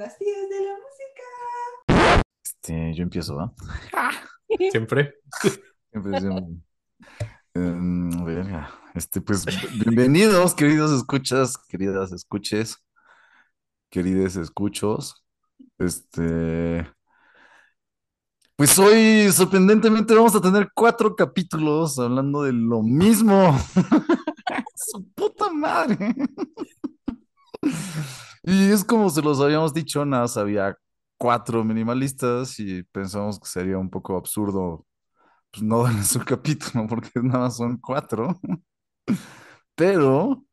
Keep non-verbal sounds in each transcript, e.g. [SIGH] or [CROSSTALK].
las tías de la música. Este, yo empiezo, ¿va? [LAUGHS] Siempre. [LAUGHS] Siempre, siempre. Em, verga. Este, pues, bienvenidos, queridos escuchas, queridas escuches, querides escuchos. Este, pues hoy, sorprendentemente, vamos a tener cuatro capítulos hablando de lo mismo. [LAUGHS] Su puta madre. Y es como se los habíamos dicho, nada, había cuatro minimalistas y pensamos que sería un poco absurdo pues, no [LAUGHS] darles un capítulo porque nada más son cuatro. [LAUGHS] Pero,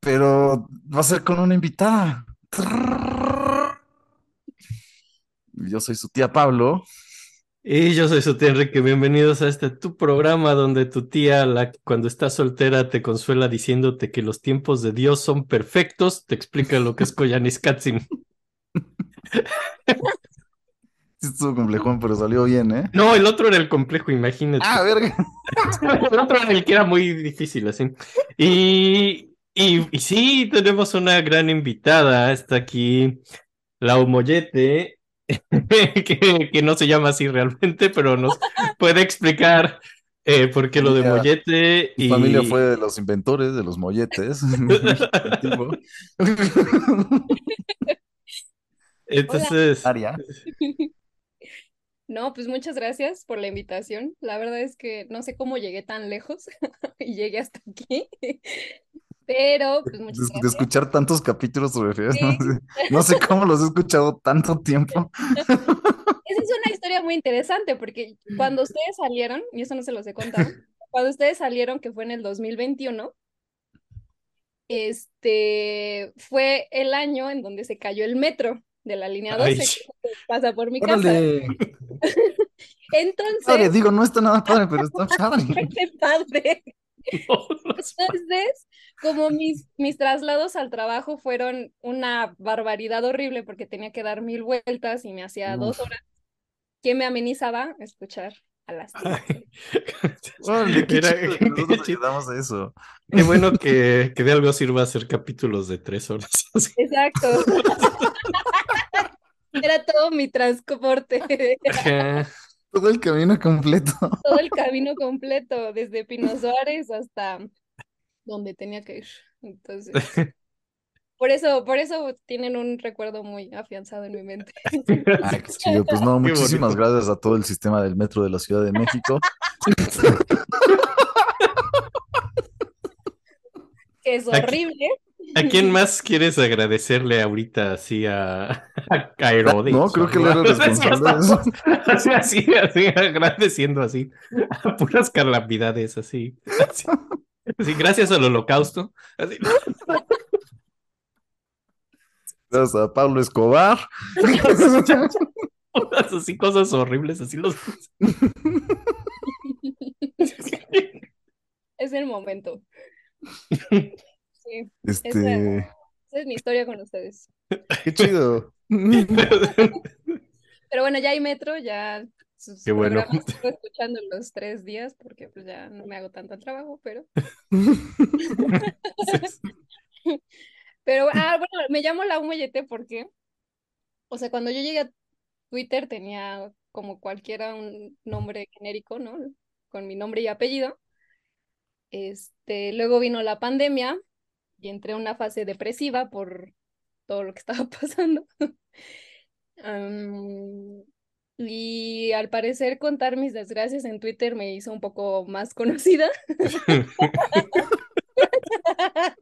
pero va a ser con una invitada. Yo soy su tía Pablo. Y yo soy su tía Enrique. Bienvenidos a este tu programa donde tu tía, la, cuando está soltera, te consuela diciéndote que los tiempos de Dios son perfectos. Te explica lo que es. [LAUGHS] Sí, estuvo complejón, pero salió bien, ¿eh? No, el otro era el complejo, imagínate. Ah, verga. [LAUGHS] El otro era el que era muy difícil, así. Y, y, y sí, tenemos una gran invitada. Está aquí la Mollete, [LAUGHS] que, que no se llama así realmente, pero nos puede explicar eh, por qué lo de. Mollete. Mi Y familia fue de los inventores, de los molletes. [LAUGHS] Entonces. No, pues muchas gracias por la invitación. La verdad es que no sé cómo llegué tan lejos [LAUGHS] y llegué hasta aquí. Pero, pues De, muchas de gracias. escuchar tantos capítulos sobre Sí. no [LAUGHS] sé, no sé cómo los he escuchado tanto tiempo. Esa es una historia muy interesante porque cuando ustedes salieron, y eso no se los he contado, [LAUGHS] cuando ustedes salieron, que fue en el 2021, este, fue el año en donde se cayó el metro de la línea 12 Ay. que pasa por mi casa. [LAUGHS] Órale. Entonces, Padre, digo, no está nada padre, pero está padre. qué padre. [LAUGHS] no, Entonces, como mis, mis traslados al trabajo fueron una barbaridad horrible porque tenía que dar mil vueltas y me hacía dos Uf. horas, ¿qué me amenizaba? Escuchar a las. [LAUGHS] Órale, qué chido, qué nosotros chido. ayudamos a eso. Qué bueno que, que de algo sirva hacer capítulos de tres horas. [LAUGHS] Exacto. Era todo mi transporte, Ajá. Todo el camino completo. [LAUGHS] todo el camino completo, desde Pino Suárez hasta donde tenía que ir. Entonces, [LAUGHS] por eso, por eso tienen un recuerdo muy afianzado en mi mente. [LAUGHS] Ay, qué chido. Pues no, Qué muchísimas bonito. gracias a todo el sistema del metro de la Ciudad de México. Que es Aquí- horrible. ¿A quién [LAUGHS] más quieres agradecerle ahorita así a, [LAUGHS] a Herodes? No, creo que él era responsable de eso. Así, así, así, agradeciendo así a puras calamidades, así, así, así, gracias al holocausto. Así. Gracias a Pablo Escobar. Todas así cosas horribles, así los. [LAUGHS] Es el momento. Sí, Este, esa es mi historia con ustedes. [LAUGHS] qué chido. [LAUGHS] Pero bueno, ya hay metro, ya sus Qué bueno. sigo escuchando los tres días porque pues ya no me hago tanto trabajo, pero... [LAUGHS] Pero, ah, bueno, me llamo la Mollete porque, o sea, cuando yo llegué a Twitter tenía como cualquiera un nombre genérico, ¿no? Con mi nombre y apellido. Este, luego vino la pandemia y entré en una fase depresiva por todo lo que [LAUGHS] estaba pasando. [LAUGHS] Y al parecer contar mis desgracias en Twitter me hizo un poco más conocida. [LAUGHS]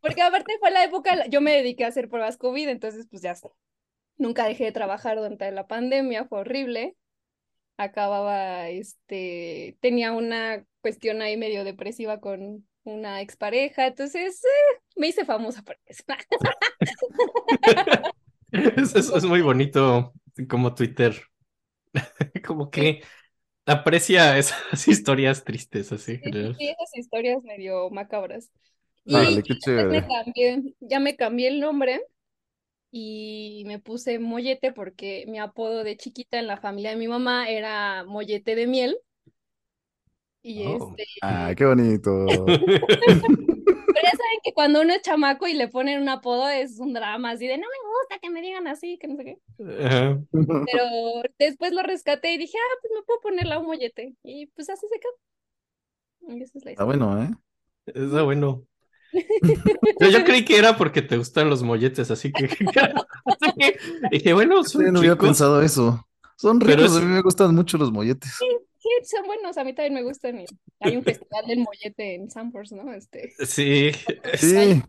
Porque aparte fue la época, yo me dediqué a hacer pruebas COVID, entonces pues ya nunca dejé de trabajar durante la pandemia, fue horrible. Acababa, este, tenía una cuestión ahí medio depresiva con una expareja, entonces eh, me hice famosa por eso. [LAUGHS] Es, es- es muy bonito como Twitter, [LAUGHS] como que aprecia esas [LAUGHS] historias tristes, así. Sí, sí, esas historias medio macabras. Y qué me cambié, ya me cambié el nombre y me puse Mollete porque mi apodo de chiquita en la familia de mi mamá era Mollete de miel. Y Oh. este, Ah, qué bonito. [LAUGHS] pero ya saben que cuando uno es chamaco y le ponen un apodo es un drama así de no me gusta que me digan así, que no sé qué. Pero después lo rescaté y dije, ah, pues me puedo poner la un mollete. Y pues así se quedó. Y esa es la Está bueno, ¿eh? Está bueno. [LAUGHS] Yo, yo creí que era porque te gustan los molletes, así que, [LAUGHS] así que dije, bueno, Sí, son no había pensado eso. Son ricos, es- a mí me gustan mucho los molletes. Sí, son buenos, a mí también me gustan. y hay un festival del mollete en Sanborns, ¿no? Este, Sí, [LAUGHS] Sí.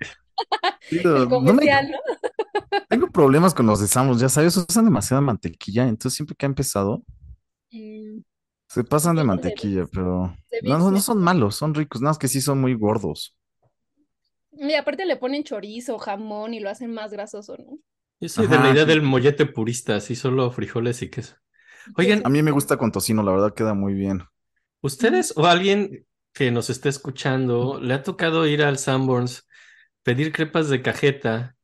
El no me- comercial, ¿no? [LAUGHS] tengo problemas con los de Samos, ya sabes, usan demasiada mantequilla, entonces siempre que ha empezado Mm, se pasan de mantequilla, pero no, no, son malos, son ricos, nada más que sí son muy gordos. Y aparte le ponen chorizo, jamón y lo hacen más grasoso, ¿no? yo soy de la idea sí. del mollete purista, así solo frijoles y queso. Oigan, A mí me gusta con tocino, la verdad queda muy bien. ¿ustedes o alguien que nos esté escuchando le ha tocado ir al Sanborns, pedir crepas de cajeta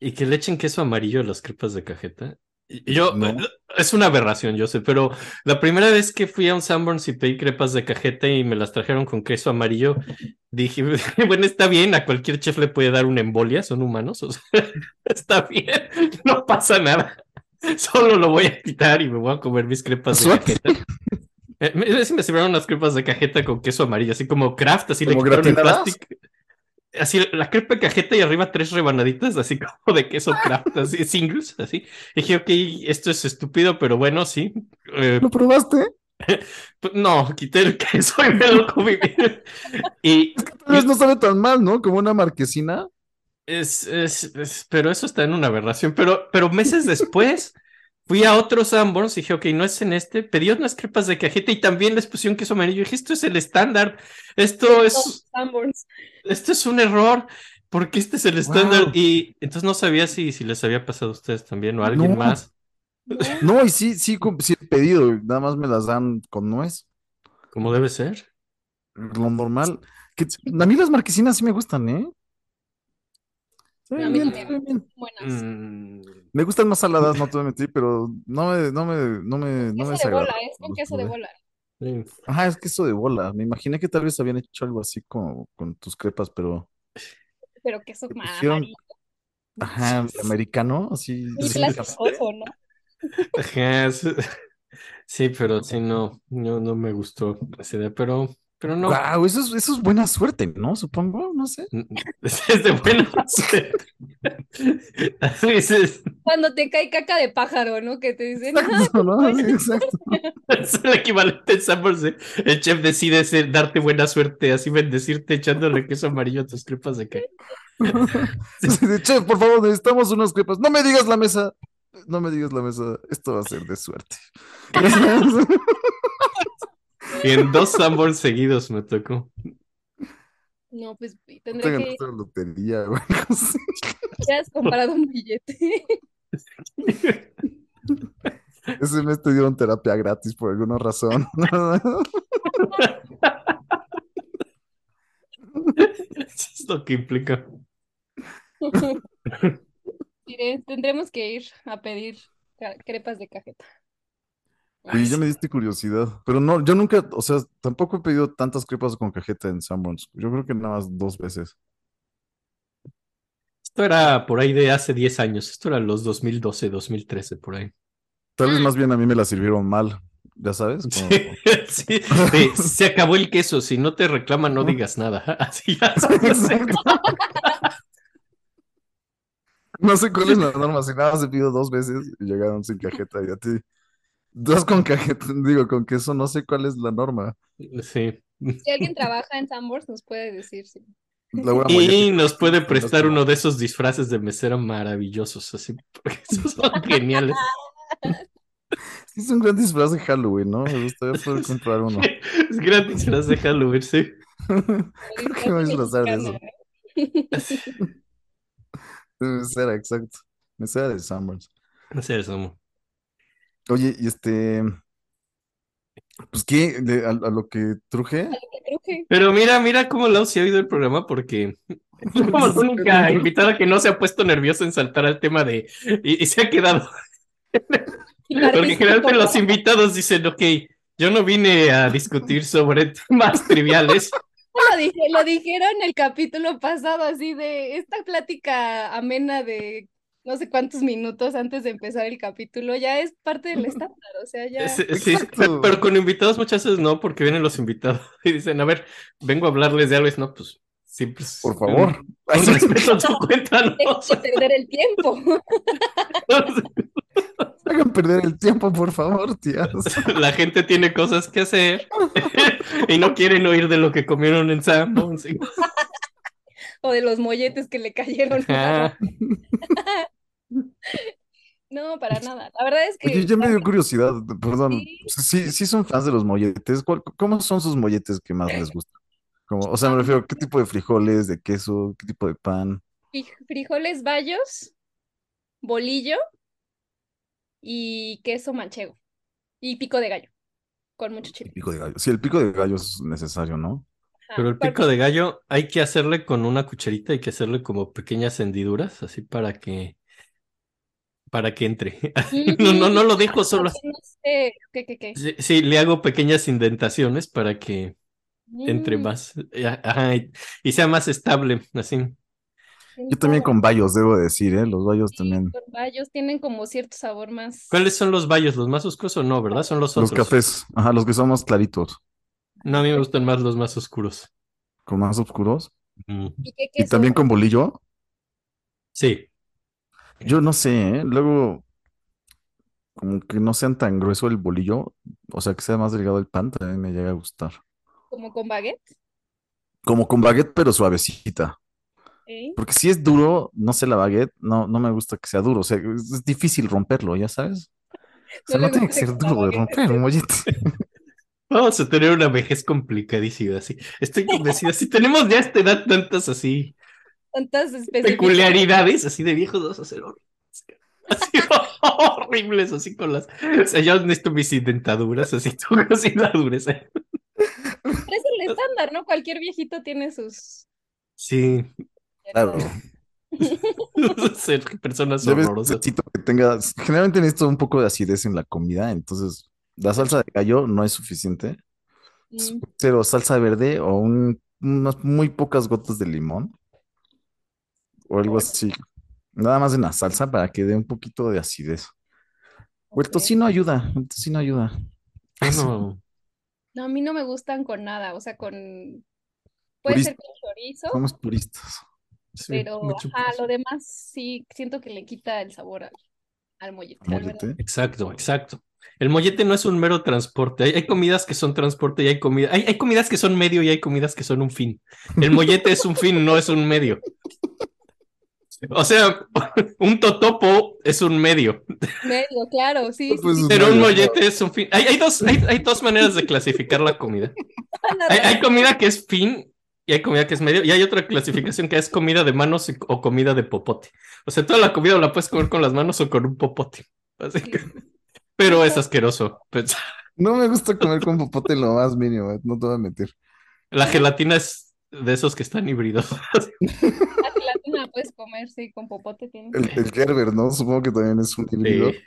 y que le echen queso amarillo a las crepas de cajeta? Yo, No. es una aberración, yo sé, pero la primera vez que fui a un Sanborns y pedí crepas de cajeta y me las trajeron con queso amarillo, dije, [LAUGHS] bueno, está bien, a cualquier chef le puede dar una embolia, son humanos, o sea, [LAUGHS] está bien, [LAUGHS] no pasa nada. [LAUGHS] Solo lo voy a quitar y me voy a comer mis crepas de cajeta. Eh, me, sí me sirvieron unas crepas de cajeta con queso amarillo, así como craft, así le ¿Como quitaron el plástico. Así la crepa de cajeta y arriba tres rebanaditas, así como de queso craft, así singles, así. Dije, ok, esto es estúpido, pero bueno, sí. Eh, ¿Lo probaste? pues, no, quité el queso y me lo comí bien. [LAUGHS] Y Tal vez no sabe tan mal, ¿no? Como una marquesina. Es, es, es- pero eso está en una aberración. Pero, pero meses después fui a otros Sanborns y dije, ok, no es en este. Pedí unas crepas de cajeta y también les pusieron queso amarillo. Y dije, esto es el estándar. Esto es, Sanborns. esto es un error. Porque este es el estándar. Wow. Y entonces no sabía si, si les había pasado a ustedes también o a alguien No. más. ¿no? Y sí, sí, sí he pedido, nada más me las dan con nuez, Como debe ser. lo normal. Que, a mí las marquesinas sí me gustan, ¿eh? Mí bien, saben bien. Buenas. Mm, Me gustan más saladas, no te voy a mentir, pero no me, no me, no me, no me Queso de bola, es con queso de bola. sí. Ajá, es queso de bola. Me imaginé que tal vez habían hecho algo así como con tus crepas, pero Pero queso pusieron- amarillo. ajá, americano, así. Plasticoso, ¿no? Ajá, sí, pero sí, no, no, no me gustó esa idea, pero, pero no. Guau, eso es, eso es buena suerte, ¿no? Supongo, no sé. [LAUGHS] Es de buena [LAUGHS] suerte. Cuando te cae caca de pájaro, ¿no? Que te dicen, "Ah, Exacto, ¿no? Sí, exacto. [LAUGHS] es el equivalente en Sanborns El chef decide ser- darte buena suerte, así bendecirte echándole queso amarillo a tus crepas de de, Chef, por favor, necesitamos unas crepas. No me digas la mesa. No me digas la mesa. Esto va a ser de suerte. Y en dos Sanborns seguidos me tocó. no, pues Te tendré que ganaste la lotería, güey. [LAUGHS] Ya has comprado un billete. Ese mes te dieron terapia gratis por alguna razón. Eso [LAUGHS] es lo que implica. [LAUGHS] Tendremos que ir a pedir crepas de cajeta. Y ya me diste curiosidad. Pero no, yo nunca, o sea, tampoco he pedido tantas crepas con cajeta en Sanborns. Yo creo que nada más dos veces. Esto era por ahí de hace 10 años. Esto era los 2012, 2013, por ahí. Tal vez más bien a mí me la sirvieron mal. Ya sabes, como- Sí, [LAUGHS] sí, sí, se acabó el queso. Si no te reclaman, no digas nada. [LAUGHS] Así ya [LAUGHS] sabes. No sé cuál es la norma, si nada más he pedido dos veces y llegaron sin cajeta y a ti. Dos con cajeta, [LAUGHS] digo, con queso, no sé cuál es la norma. Sí. Si alguien trabaja en Sanborns, nos puede decir. sí. Y nos puede prestar uno de esos disfraces de mesera maravillosos, así, porque [LAUGHS] esos son geniales. Es un gran disfraz de Halloween, ¿no? Me gustaría poder comprar uno. [LAUGHS] Es gran disfraz de Halloween, sí. Creo que me voy a disfrazar de eso. De mesera, exacto. Mesera de Summers. No sé eso. Oye, y este. Pues, ¿qué? De- a, a lo que truje. Pero mira, mira cómo Lau se ha oído el programa porque es como [LAUGHS] la única invitada que no se ha puesto nerviosa en saltar al tema de y, y se ha quedado. [LAUGHS] Porque generalmente los invitados dicen, ok, yo no vine a discutir sobre temas [LAUGHS] triviales. lo dije, lo dijeron en el capítulo pasado, así de esta plática amena de no sé cuántos minutos antes de empezar el capítulo, ya es parte del [LAUGHS] estándar, o sea, ya. Sí, sí, pero con invitados muchas veces no, porque vienen los invitados [LAUGHS] y dicen, a ver, vengo a hablarles de algo, y no, pues siempre. es- Por favor. [LAUGHS] Un respeto a tu cuenta, ¿no? Dejo de perder el tiempo. Hagan perder el tiempo, por favor, tías. La gente tiene cosas que hacer y no quieren oír de lo que comieron en Sam. O de los molletes que le cayeron. Ah, [LAUGHS] No, para nada. La verdad es que Oye, ya me dio curiosidad, perdón. Sí. Sí, sí son fans de los molletes. ¿Cuál- ¿Cómo son sus molletes que más les gustan? Como, o sea, me refiero, ¿qué tipo de frijoles, de queso, qué tipo de pan? fri- frijoles bayos, bolillo y queso manchego. Y pico de gallo, con mucho El chile. pico de gallo. Sí, el pico de gallo es necesario, ¿no? Pero el pico de gallo hay que hacerle con una cucharita, hay que hacerle como pequeñas hendiduras, así para que para que entre. [LAUGHS] No, no, no lo dejo solo así. [LAUGHS] No sé, ¿qué, qué, qué? Sí, sí, le hago pequeñas indentaciones para que entre Mm, más eh, ajá, y, y sea más estable, así. Yo también con bayos, debo decir, ¿eh? Los bayos Sí, también. los bayos tienen como cierto sabor más. ¿Cuáles son los bayos? ¿Los más oscuros o no, verdad? Son los Los otros. cafés, ajá, los que son más claritos, No, a mí me gustan más los más oscuros. con más oscuros. Mm. ¿Y qué Y queso? también con bolillo. Sí, Yo no sé, ¿eh? Luego, como que no sean tan grueso el bolillo, o sea, que sea más delgado el pan, también me llega a gustar. Como con baguette. Como con baguette, pero suavecita. ¿eh? Porque si es duro, no sé, la baguette, no, no me gusta que sea duro. O sea, es, es difícil romperlo, ya sabes. O sea, No tiene que ser duro de romper un [LAUGHS] mollete. Vamos a tener una vejez complicadísima, así. Estoy convencida, si tenemos ya a esta edad tantas así Tantas peculiaridades, así de viejos, vamos a hacer horribles. Así horribles, así con las... O sea, yo necesito mis indentaduras, así, tú así la dureza. Pero es el estándar, ¿no? Cualquier viejito tiene sus. Sí, Claro. [LAUGHS] ser personas Debes horrorosas. necesito que tenga, generalmente necesito un poco de acidez en la comida, entonces la salsa de gallo no es suficiente. Mm, Cero salsa verde o un- unas muy pocas gotas de limón o algo así. Nada más en la salsa para que dé un poquito de acidez. O el tocino ayuda, el tocino ayuda. Bueno, [LAUGHS] No, a mí no me gustan con nada, o sea, con. Puede ser con chorizo, Somos puristas. sí, pero ajá, lo demás sí siento que le quita el sabor al, al mollete, al Mollete. Exacto, exacto. El mollete no es un mero transporte. Hay, hay comidas que son transporte y hay comida, hay, hay comidas que son medio y hay comidas que son un fin. El mollete es un fin, no es un medio. O sea, [LAUGHS] un totopo es un medio, Medio, claro, sí, sí, Pues, sí. pero un mollete es un fin. Hay, hay dos, hay, hay dos maneras de clasificar la comida. Hay, comida que es fin y hay comida que es medio. Y hay otra clasificación que es comida de manos y- o comida de popote. O sea, toda la comida la puedes comer con las manos o con un popote. Así que- pero es asqueroso. Pues, [LAUGHS] No me gusta comer con popote lo más mínimo, eh, no te voy a mentir. la gelatina es de esos que están híbridos. [LAUGHS] La gelatina la puedes comer, sí, con popote tiene. El, el Gerber, ¿no? Supongo que también es un híbrido. Sí,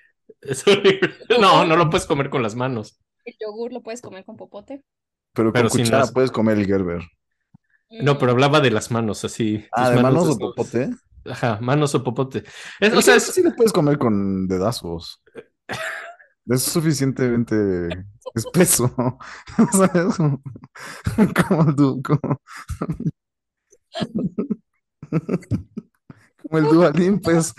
es horrible. No, no lo puedes comer con las manos. El yogur lo puedes comer con popote. Pero con Pero sin cuchara las- puedes comer el Gerber. No, pero hablaba de las manos, así. Ah, de manos o popote. Ajá, manos o popote. Es- o sea, es- sí lo puedes comer con dedazos. [LAUGHS] Es suficientemente espeso. [LAUGHS] ¿Sabes? Como, como tú, como, [LAUGHS] como el Duvalín, pues.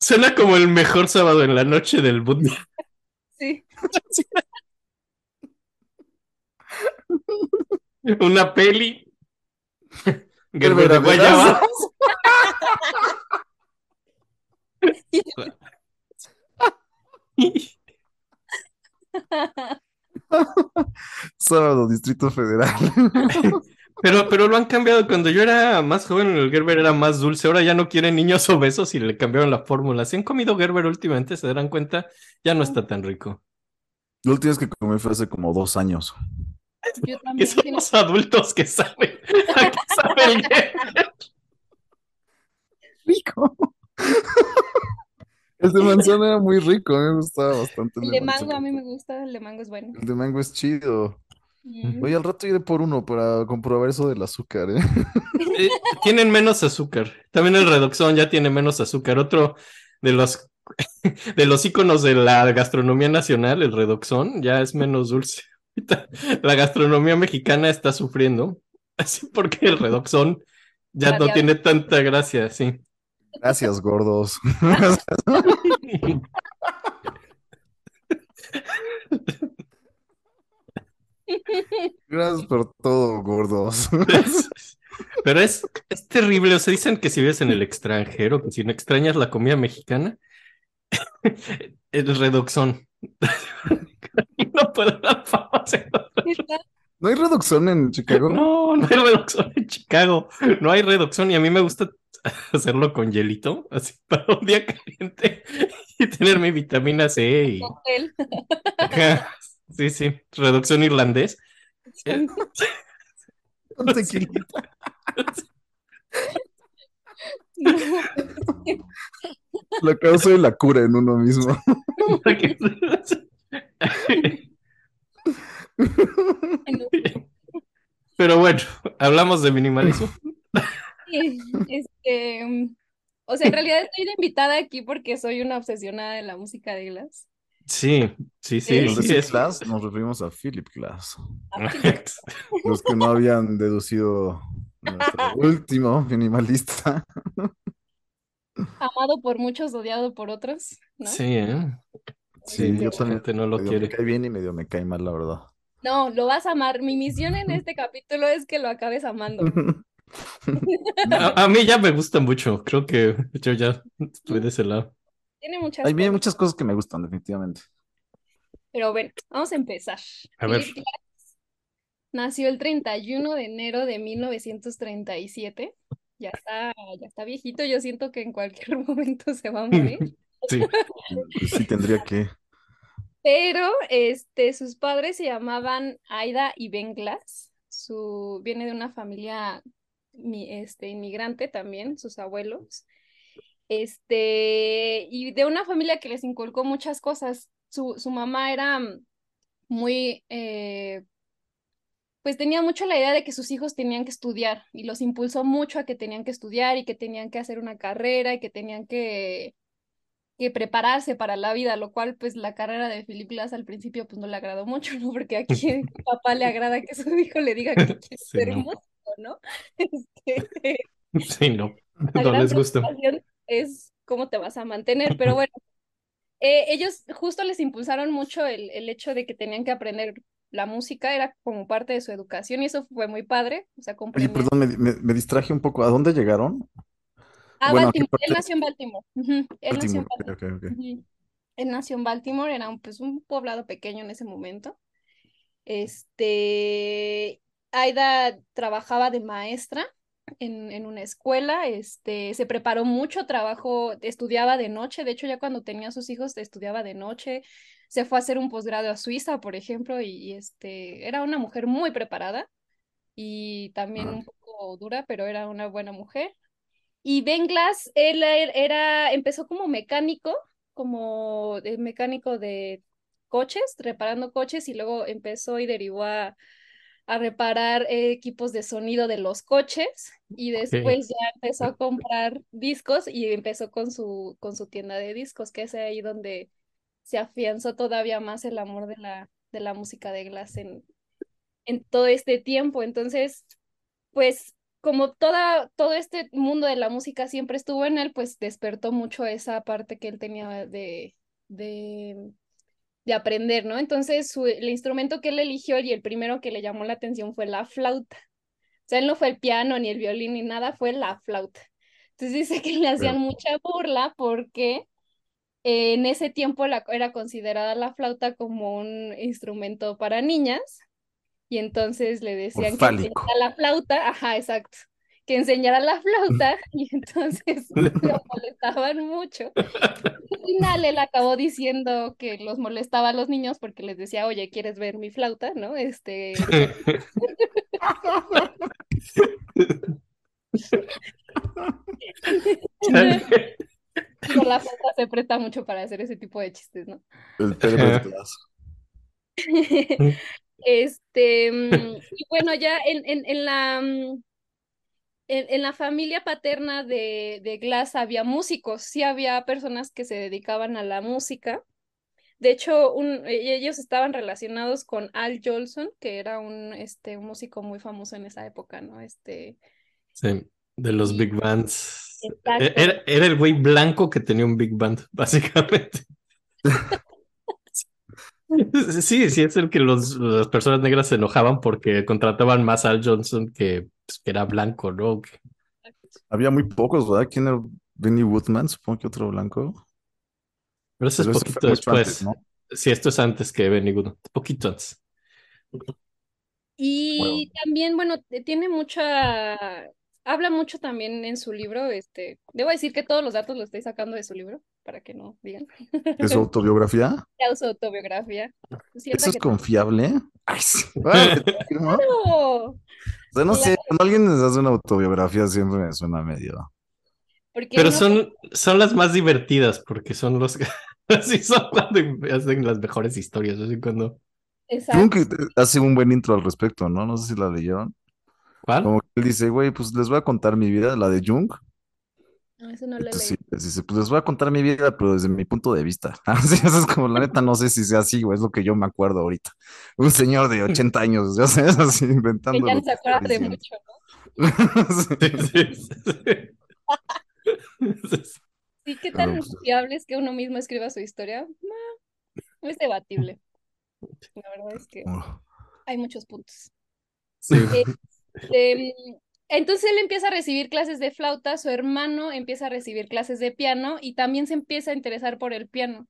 Suena como el mejor sábado en la noche del mundo. Sí. [LAUGHS] Una peli. Gerber de a guayaba. [LAUGHS] Sábado, Distrito Federal. [LAUGHS] Pero, pero lo han cambiado. Cuando yo era más joven, el Gerber era más dulce. Ahora ya no quieren niños obesos y le cambiaron la fórmula. Si han comido Gerber últimamente, se darán cuenta, ya no está tan rico. Lo último que comí fue hace como dos años. Yo Que también. son los adultos que saben. [LAUGHS] ¿A qué sabe el Gerber? Rico. El de [LAUGHS] manzana era muy rico, a mí me gustaba bastante el El de de mango a mí me gusta, el de mango es bueno. El de mango es chido. Mm. Oye, al rato iré por uno para comprobar eso del azúcar, ¿eh? [LAUGHS] Eh, tienen menos azúcar. También el Redoxón ya tiene menos azúcar. Otro de los [LAUGHS] de los íconos de la gastronomía nacional, el Redoxón, ya es menos dulce. Ahorita La gastronomía mexicana está sufriendo, así porque el Redoxón ya no tiene tanta gracia, sí. Gracias, gordos. [LAUGHS] Gracias por todo, gordos. [LAUGHS] Pero es, es terrible, o sea, dicen que si vives en el extranjero, que si no extrañas la comida mexicana, [LAUGHS] el Redoxón. No puedo dar ¿No hay reducción en Chicago? No, no hay redoxón en Chicago. No hay redoxón y a mí me gusta [LAUGHS] hacerlo con hielito, así [LAUGHS] para un día caliente [LAUGHS] y tener mi vitamina C y. Ajá. sí, sí, redoxón irlandés. Eh, Con tequilita. No, La causa y la cura en uno mismo. Pero bueno, hablamos de minimalismo. Sí, [LAUGHS] Este, mm, o sea, en realidad estoy de invitada aquí porque soy una obsesionada de la música de Glass. Sí, sí, sí, Nos sí, decía es- Glass, nos referimos a Philip Glass. Pues [LAUGHS] Los que no habían deducido nuestro [LAUGHS] último minimalista. Amado por muchos, odiado por otros, ¿no? Sí, ¿eh? Sí, yo también. no lo Medio me quiere. cae bien y medio me cae mal, la verdad. No, lo vas a amar. Mi misión en este capítulo es que lo acabes amando. [LAUGHS] A, a mí ya me gusta mucho. Creo que yo ya estoy de ese lado. Tiene muchas Hay cosas. muchas cosas que me gustan, definitivamente. Pero bueno, vamos a empezar. A ver. Nació el 31 de enero de 1937. Ya está, ya está viejito. Yo siento que en cualquier [LAUGHS] momento se va a morir. [LAUGHS] Sí. Pues sí, tendría que. Pero este, sus padres se llamaban Aida y Ben Glass. Su, viene de una familia mi- este, inmigrante también, sus abuelos. Este, y de una familia que les inculcó muchas cosas. Su, su mamá era muy, eh, pues tenía mucho la idea de que sus hijos tenían que estudiar y los impulsó mucho a que tenían que estudiar y que tenían que hacer una carrera y que tenían que, que prepararse para la vida, lo cual pues la carrera de Philip Glass al principio pues no le agradó mucho, ¿no? Porque aquí a [LAUGHS] papá le agrada que su hijo le diga que [LAUGHS] quiere Sí, ser no. ¿No? [LAUGHS] Este, [LAUGHS] Sí, no. la No les gusta. es cómo te vas a mantener, pero bueno, [LAUGHS] eh, ellos justo les impulsaron mucho el, el hecho de que tenían que aprender la música, era como parte de su educación y eso fue muy padre, o sea, Oye, perdón, me, me- me distraje un poco. ¿A dónde llegaron? Ah, bueno, ¿a qué Baltimore, parte? él nació en Baltimore. Él nació en Baltimore. Él nació en Baltimore, era un, pues, un poblado pequeño en ese momento. Este, Aida trabajaba de maestra en, en una escuela, este, se preparó mucho, trabajo, estudiaba de noche, de hecho ya cuando tenía sus hijos estudiaba de noche, se fue a hacer un posgrado a Suiza, por ejemplo, y, y, este, era una mujer muy preparada y también un poco dura, pero era una buena mujer. Y Ben Glass, él er- era, empezó como mecánico, como mecánico de coches, reparando coches, y luego empezó y derivó a, a reparar eh, equipos de sonido de los coches, y después ya empezó a comprar discos y empezó con su, con su tienda de discos, que es ahí donde se afianzó todavía más el amor de la, de la música de Glass en, en todo este tiempo. Entonces, pues como toda, todo este mundo de la música siempre estuvo en él, pues despertó mucho esa parte que él tenía de, de, de aprender, ¿no? Entonces, su, el instrumento que él eligió y el primero que le llamó la atención fue la flauta. O sea, él no fue el piano, ni el violín, ni nada, fue la flauta. Entonces [LAUGHS] dice que le hacían Pero- mucha burla porque eh, en ese tiempo la, era considerada la flauta como un instrumento para niñas y entonces le decían que enseñara la flauta, ajá, exacto, que enseñara la flauta [LAUGHS] y entonces [LAUGHS] [LAUGHS] lo molestaban mucho. Al final él acabó diciendo que los molestaba a los niños porque les decía, oye, ¿quieres ver mi flauta? ¿No? Este, no, la flauta se presta mucho para hacer ese tipo de chistes, ¿no? El. Este, mm, y bueno, ya en, en, en la, mm, en, en la familia paterna de, de Glass había músicos, sí había personas que se dedicaban a la música. De hecho, un, e- ellos estaban relacionados con Al Jolson, que era un, este, un músico muy famoso en esa época, ¿no? Este, Sí, de los Y- big bands. E- Era, era el güey blanco que tenía un big band, [LAUGHS] básicamente. [LAUGHS] [LAUGHS] Sí, sí, es el que los, las personas negras se enojaban porque contrataban más a Al Johnson que, pues, que era blanco, ¿no? Que- Había muy pocos, ¿verdad? ¿Quién era? Benny Woodman, supongo que otro blanco. Pero eso es Pero poquito después. antes, ¿no? Sí, esto es antes que Benny Goodman, poquito antes. Y también, bueno, tiene mucha, habla mucho también en su libro, este, debo decir que todos los datos los estoy sacando de su libro, para que no digan. ¿Es [LAUGHS] su autobiografía? Ya su autobiografía. ¿Eso es que- confiable? Ay. [LAUGHS] ¡Oh! O sea, no sé, cuando alguien les hace una autobiografía siempre me suena medio. Pero son, son las más divertidas porque son los [LAUGHS] así son cuando hacen las mejores historias, así cuando Exacto. Jung hace un buen intro al respecto, ¿no? No sé si la leyeron. ¿Cuál? Como que él dice, güey, pues les voy a contar mi vida, la de Jung. No, eso no lo Entonces, sí, dice, pues les voy a contar mi vida, pero desde mi punto de vista. [LAUGHS] Así eso es como, la neta, no sé si sea así, güey, es lo que yo me acuerdo ahorita. Un señor de 80 años, ya sabes, así inventando. Que ya no se acuerda de mucho, ¿no? Sí. Sí, sí, sí. Sí, qué Pero, tan pues, fiable es que uno mismo escriba su historia. No, es debatible. La verdad es que hay muchos puntos. Sí. Este, entonces él empieza a recibir clases de flauta, su hermano empieza a recibir clases de piano y también se empieza a interesar por el piano.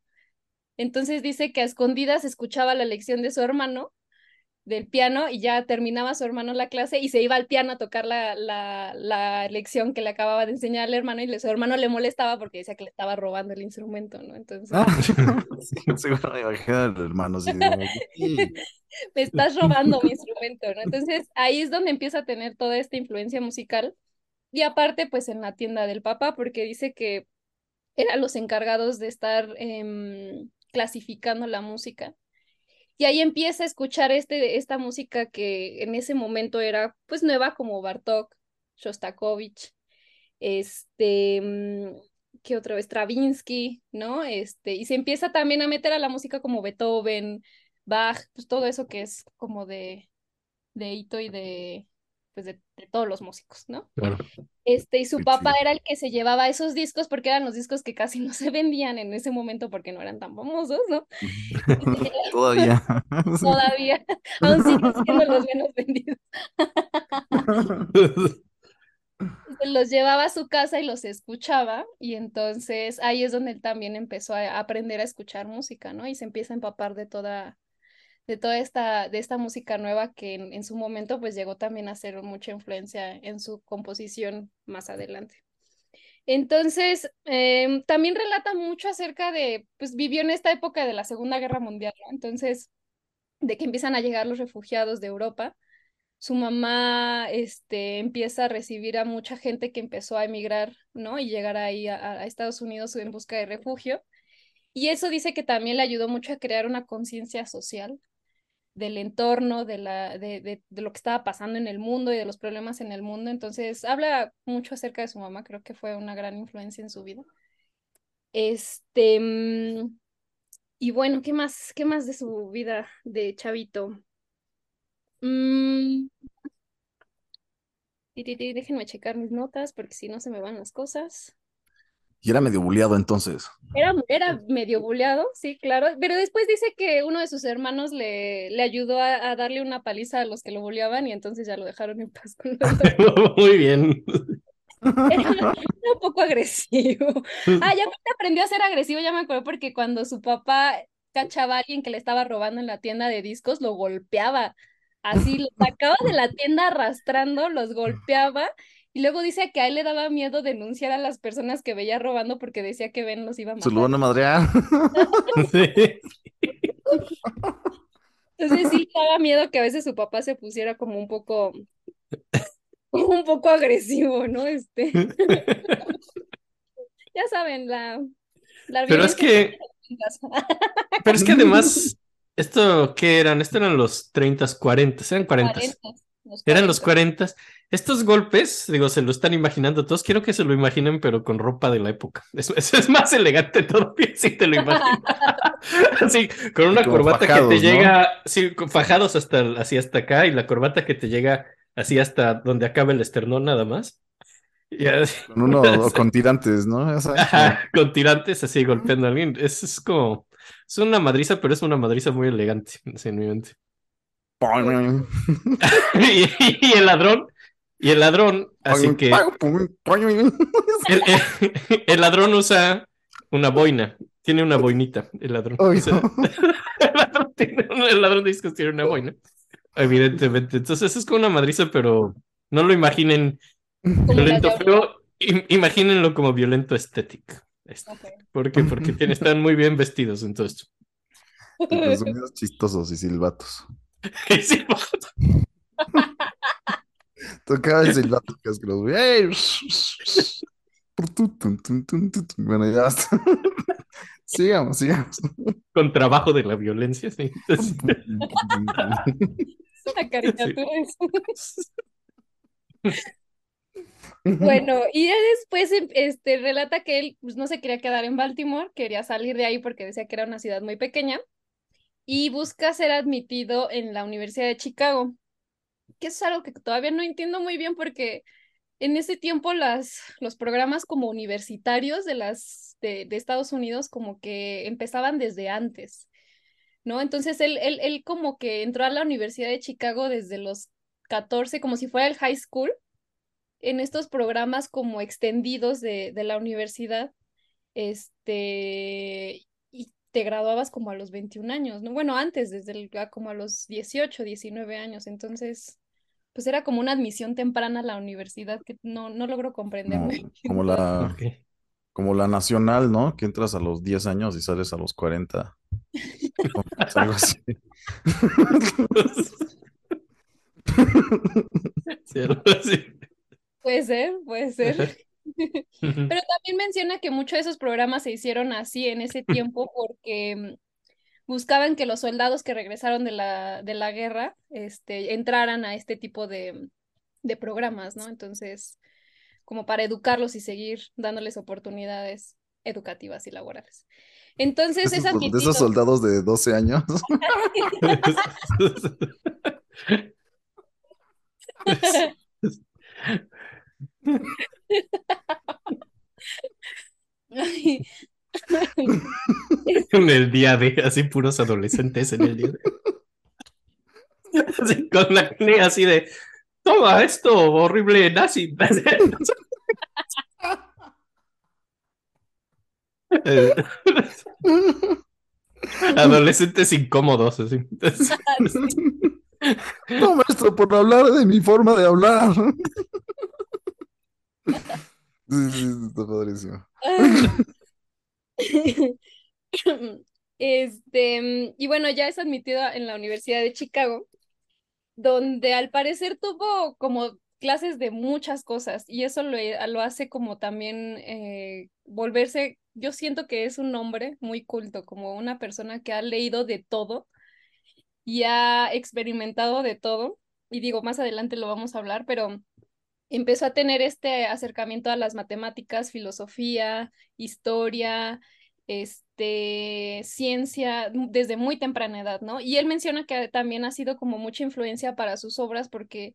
Entonces dice que a escondidas escuchaba la lección de su hermano del piano y ya terminaba su hermano la clase y se iba al piano a tocar la, la, la lección que le acababa de enseñar al hermano y le- su hermano le molestaba porque decía que le estaba robando el instrumento, ¿no? Entonces, Ah, sí, seguro me imagino al hermano [LAUGHS] me estás robando mi instrumento, ¿no? Entonces ahí es donde empieza a tener toda esta influencia musical y aparte pues en la tienda del papá porque dice que eran los encargados de estar em, clasificando la música. Y ahí empieza a escuchar este, esta música que en ese momento era pues nueva como Bartók, Shostakovich, este, mm, ¿qué otra vez? Stravinsky, ¿no? Este, y se empieza también a meter a la música como Beethoven, Bach, pues todo eso que es como de, de hito y de, pues de, de todos los músicos, ¿no? Claro. Este, y su Qué papá chido. era el que se llevaba esos discos porque eran los discos que casi no [LAUGHS] se vendían en ese momento porque no eran tan famosos, ¿no? [LAUGHS] [LAUGHS] Todavía. Todavía, aún siguen siendo los menos vendidos. Los llevaba a su casa y los escuchaba y entonces ahí es donde él también empezó a aprender a escuchar música, ¿no? Y se empieza a empapar de toda, de toda esta, de esta música nueva que en, su momento pues llegó también a ser mucha influencia en su composición más adelante. Entonces, em, también relata mucho acerca de, pues vivió en esta época de la Segunda Guerra Mundial. Entonces, de que empiezan a llegar los refugiados de Europa su mamá este, empieza a recibir a mucha gente que empezó a emigrar, ¿no? Y llegar ahí a, a Estados Unidos en busca de refugio. Y eso dice que también le ayudó mucho a crear una conciencia social del entorno, de, la, de, de, de, lo que estaba pasando en el mundo y de los problemas en el mundo. Entonces, habla mucho acerca de su mamá, creo que fue una gran influencia en su vida. Este, y bueno, ¿qué más, qué más de su vida de chavito? Mm. Déjenme checar mis notas porque si no se me van las cosas. Y era medio buleado entonces. Era, era medio buleado, sí, claro. Pero después dice que uno de sus hermanos le, le ayudó a, a darle una paliza a los que lo buleaban y entonces ya lo dejaron en paz con los [LAUGHS] Muy bien. Era, era un poco agresivo. Ah, ya aprendió a ser agresivo, ya me acuerdo, porque cuando su papá cachaba a alguien que le estaba robando en la tienda de discos, lo golpeaba. Así, lo sacaba de la tienda arrastrando, los golpeaba. Y luego dice que a él le daba miedo denunciar a las personas que veía robando porque decía que Ben los iba a matar. Se lo van a madrear. Sí. [LAUGHS] Entonces sí le daba miedo que a veces su papá se pusiera como un poco, [LAUGHS] un poco agresivo, ¿no? Este, [LAUGHS] ya saben, la, la Pero es que, pero es que además ¿Esto qué eran? Esto eran los 30, 40, eran 40. 40, los Eran los 40. 40. Estos golpes, digo, se lo están imaginando todos. Quiero que se lo imaginen, pero con ropa de la época. Eso, es más elegante todavía, si te lo imaginas. [LAUGHS] Así, con una corbata que te ¿no? llega, sí, fajados hasta, así hasta acá, y la corbata que te llega así hasta donde acaba el esternón nada más. Y así- Con uno [LAUGHS] o con tirantes, ¿no? Con tirantes así golpeando a alguien. Es, es como, es una madriza, pero es una madriza muy elegante, así en mi mente. [LAUGHS] y el ladrón, y el ladrón, así que [LAUGHS] el, el- el ladrón usa una boina, tiene una boinita, el ladrón. Ay, O sea, [LAUGHS] el ladrón, tiene el ladrón de discos tiene una boina, evidentemente. Entonces es como una madriza, pero no lo imaginen [LAUGHS] violento feo, im- imagínenlo como violento estético. Este, Ok. ¿Por qué? Porque tienen- están muy bien vestidos en todo esto. Y con sonidos chistosos y silbatos. Y Tocaba el silbato que es que los ¡Ey! Bueno, ya está. [LAUGHS] Sigamos, sigamos. con trabajo de la violencia, sí. [LAUGHS] Entonces, Es una caricatura eso. Bueno, y ya después em- este, relata que él pues, no se quería quedar en Baltimore, quería salir de ahí porque decía que era una ciudad muy pequeña y busca ser admitido en la Universidad de Chicago, que es algo que todavía no entiendo muy bien porque en ese tiempo las, los programas como universitarios de, las, de, de Estados Unidos como que empezaban desde antes, ¿no? Entonces él, él, él como que entró a la Universidad de Chicago desde los 14, como si fuera el high school en estos programas como extendidos de, de la universidad, este, y te graduabas como a los 21 años, ¿no? Bueno, antes, desde el, como a los 18, 19 años, entonces, pues era como una admisión temprana a la universidad que no, no logro comprender Como, la, como la nacional, ¿no? Que entras a los 10 años y sales a los 40. Es algo así. [LAUGHS] Sí, algo así. Puede ser, puede ser. [LAUGHS] Pero también menciona que muchos de esos programas se hicieron así en ese tiempo porque mm, buscaban que los soldados que regresaron de la, de la guerra este, entraran a este tipo de, de programas, ¿no? Entonces, como para educarlos y seguir dándoles oportunidades educativas y laborales. Entonces, es de esos soldados de 12 años. [LAUGHS] [LAUGHS] Ay, [LAUGHS] En el día de, así puros adolescentes en el día de. Así, con la cara así de, toma esto, horrible nazi. [LAUGHS] Eh, Adolescentes incómodos, así. [LAUGHS] No, maestro, por hablar de mi forma de hablar. Sí, sí, sí, está padrísimo. [LAUGHS] Este, y bueno, ya es admitido en la Universidad de Chicago, donde al parecer tuvo como clases de muchas cosas y eso lo, lo hace como también eh, volverse, yo siento que es un hombre muy culto, como una persona que ha leído de todo y ha experimentado de todo. Y digo, más adelante lo vamos a hablar, pero empezó a tener este acercamiento a las matemáticas, filosofía, historia, este, ciencia, desde muy temprana edad, ¿no? Y él menciona que también ha sido como mucha influencia para sus obras porque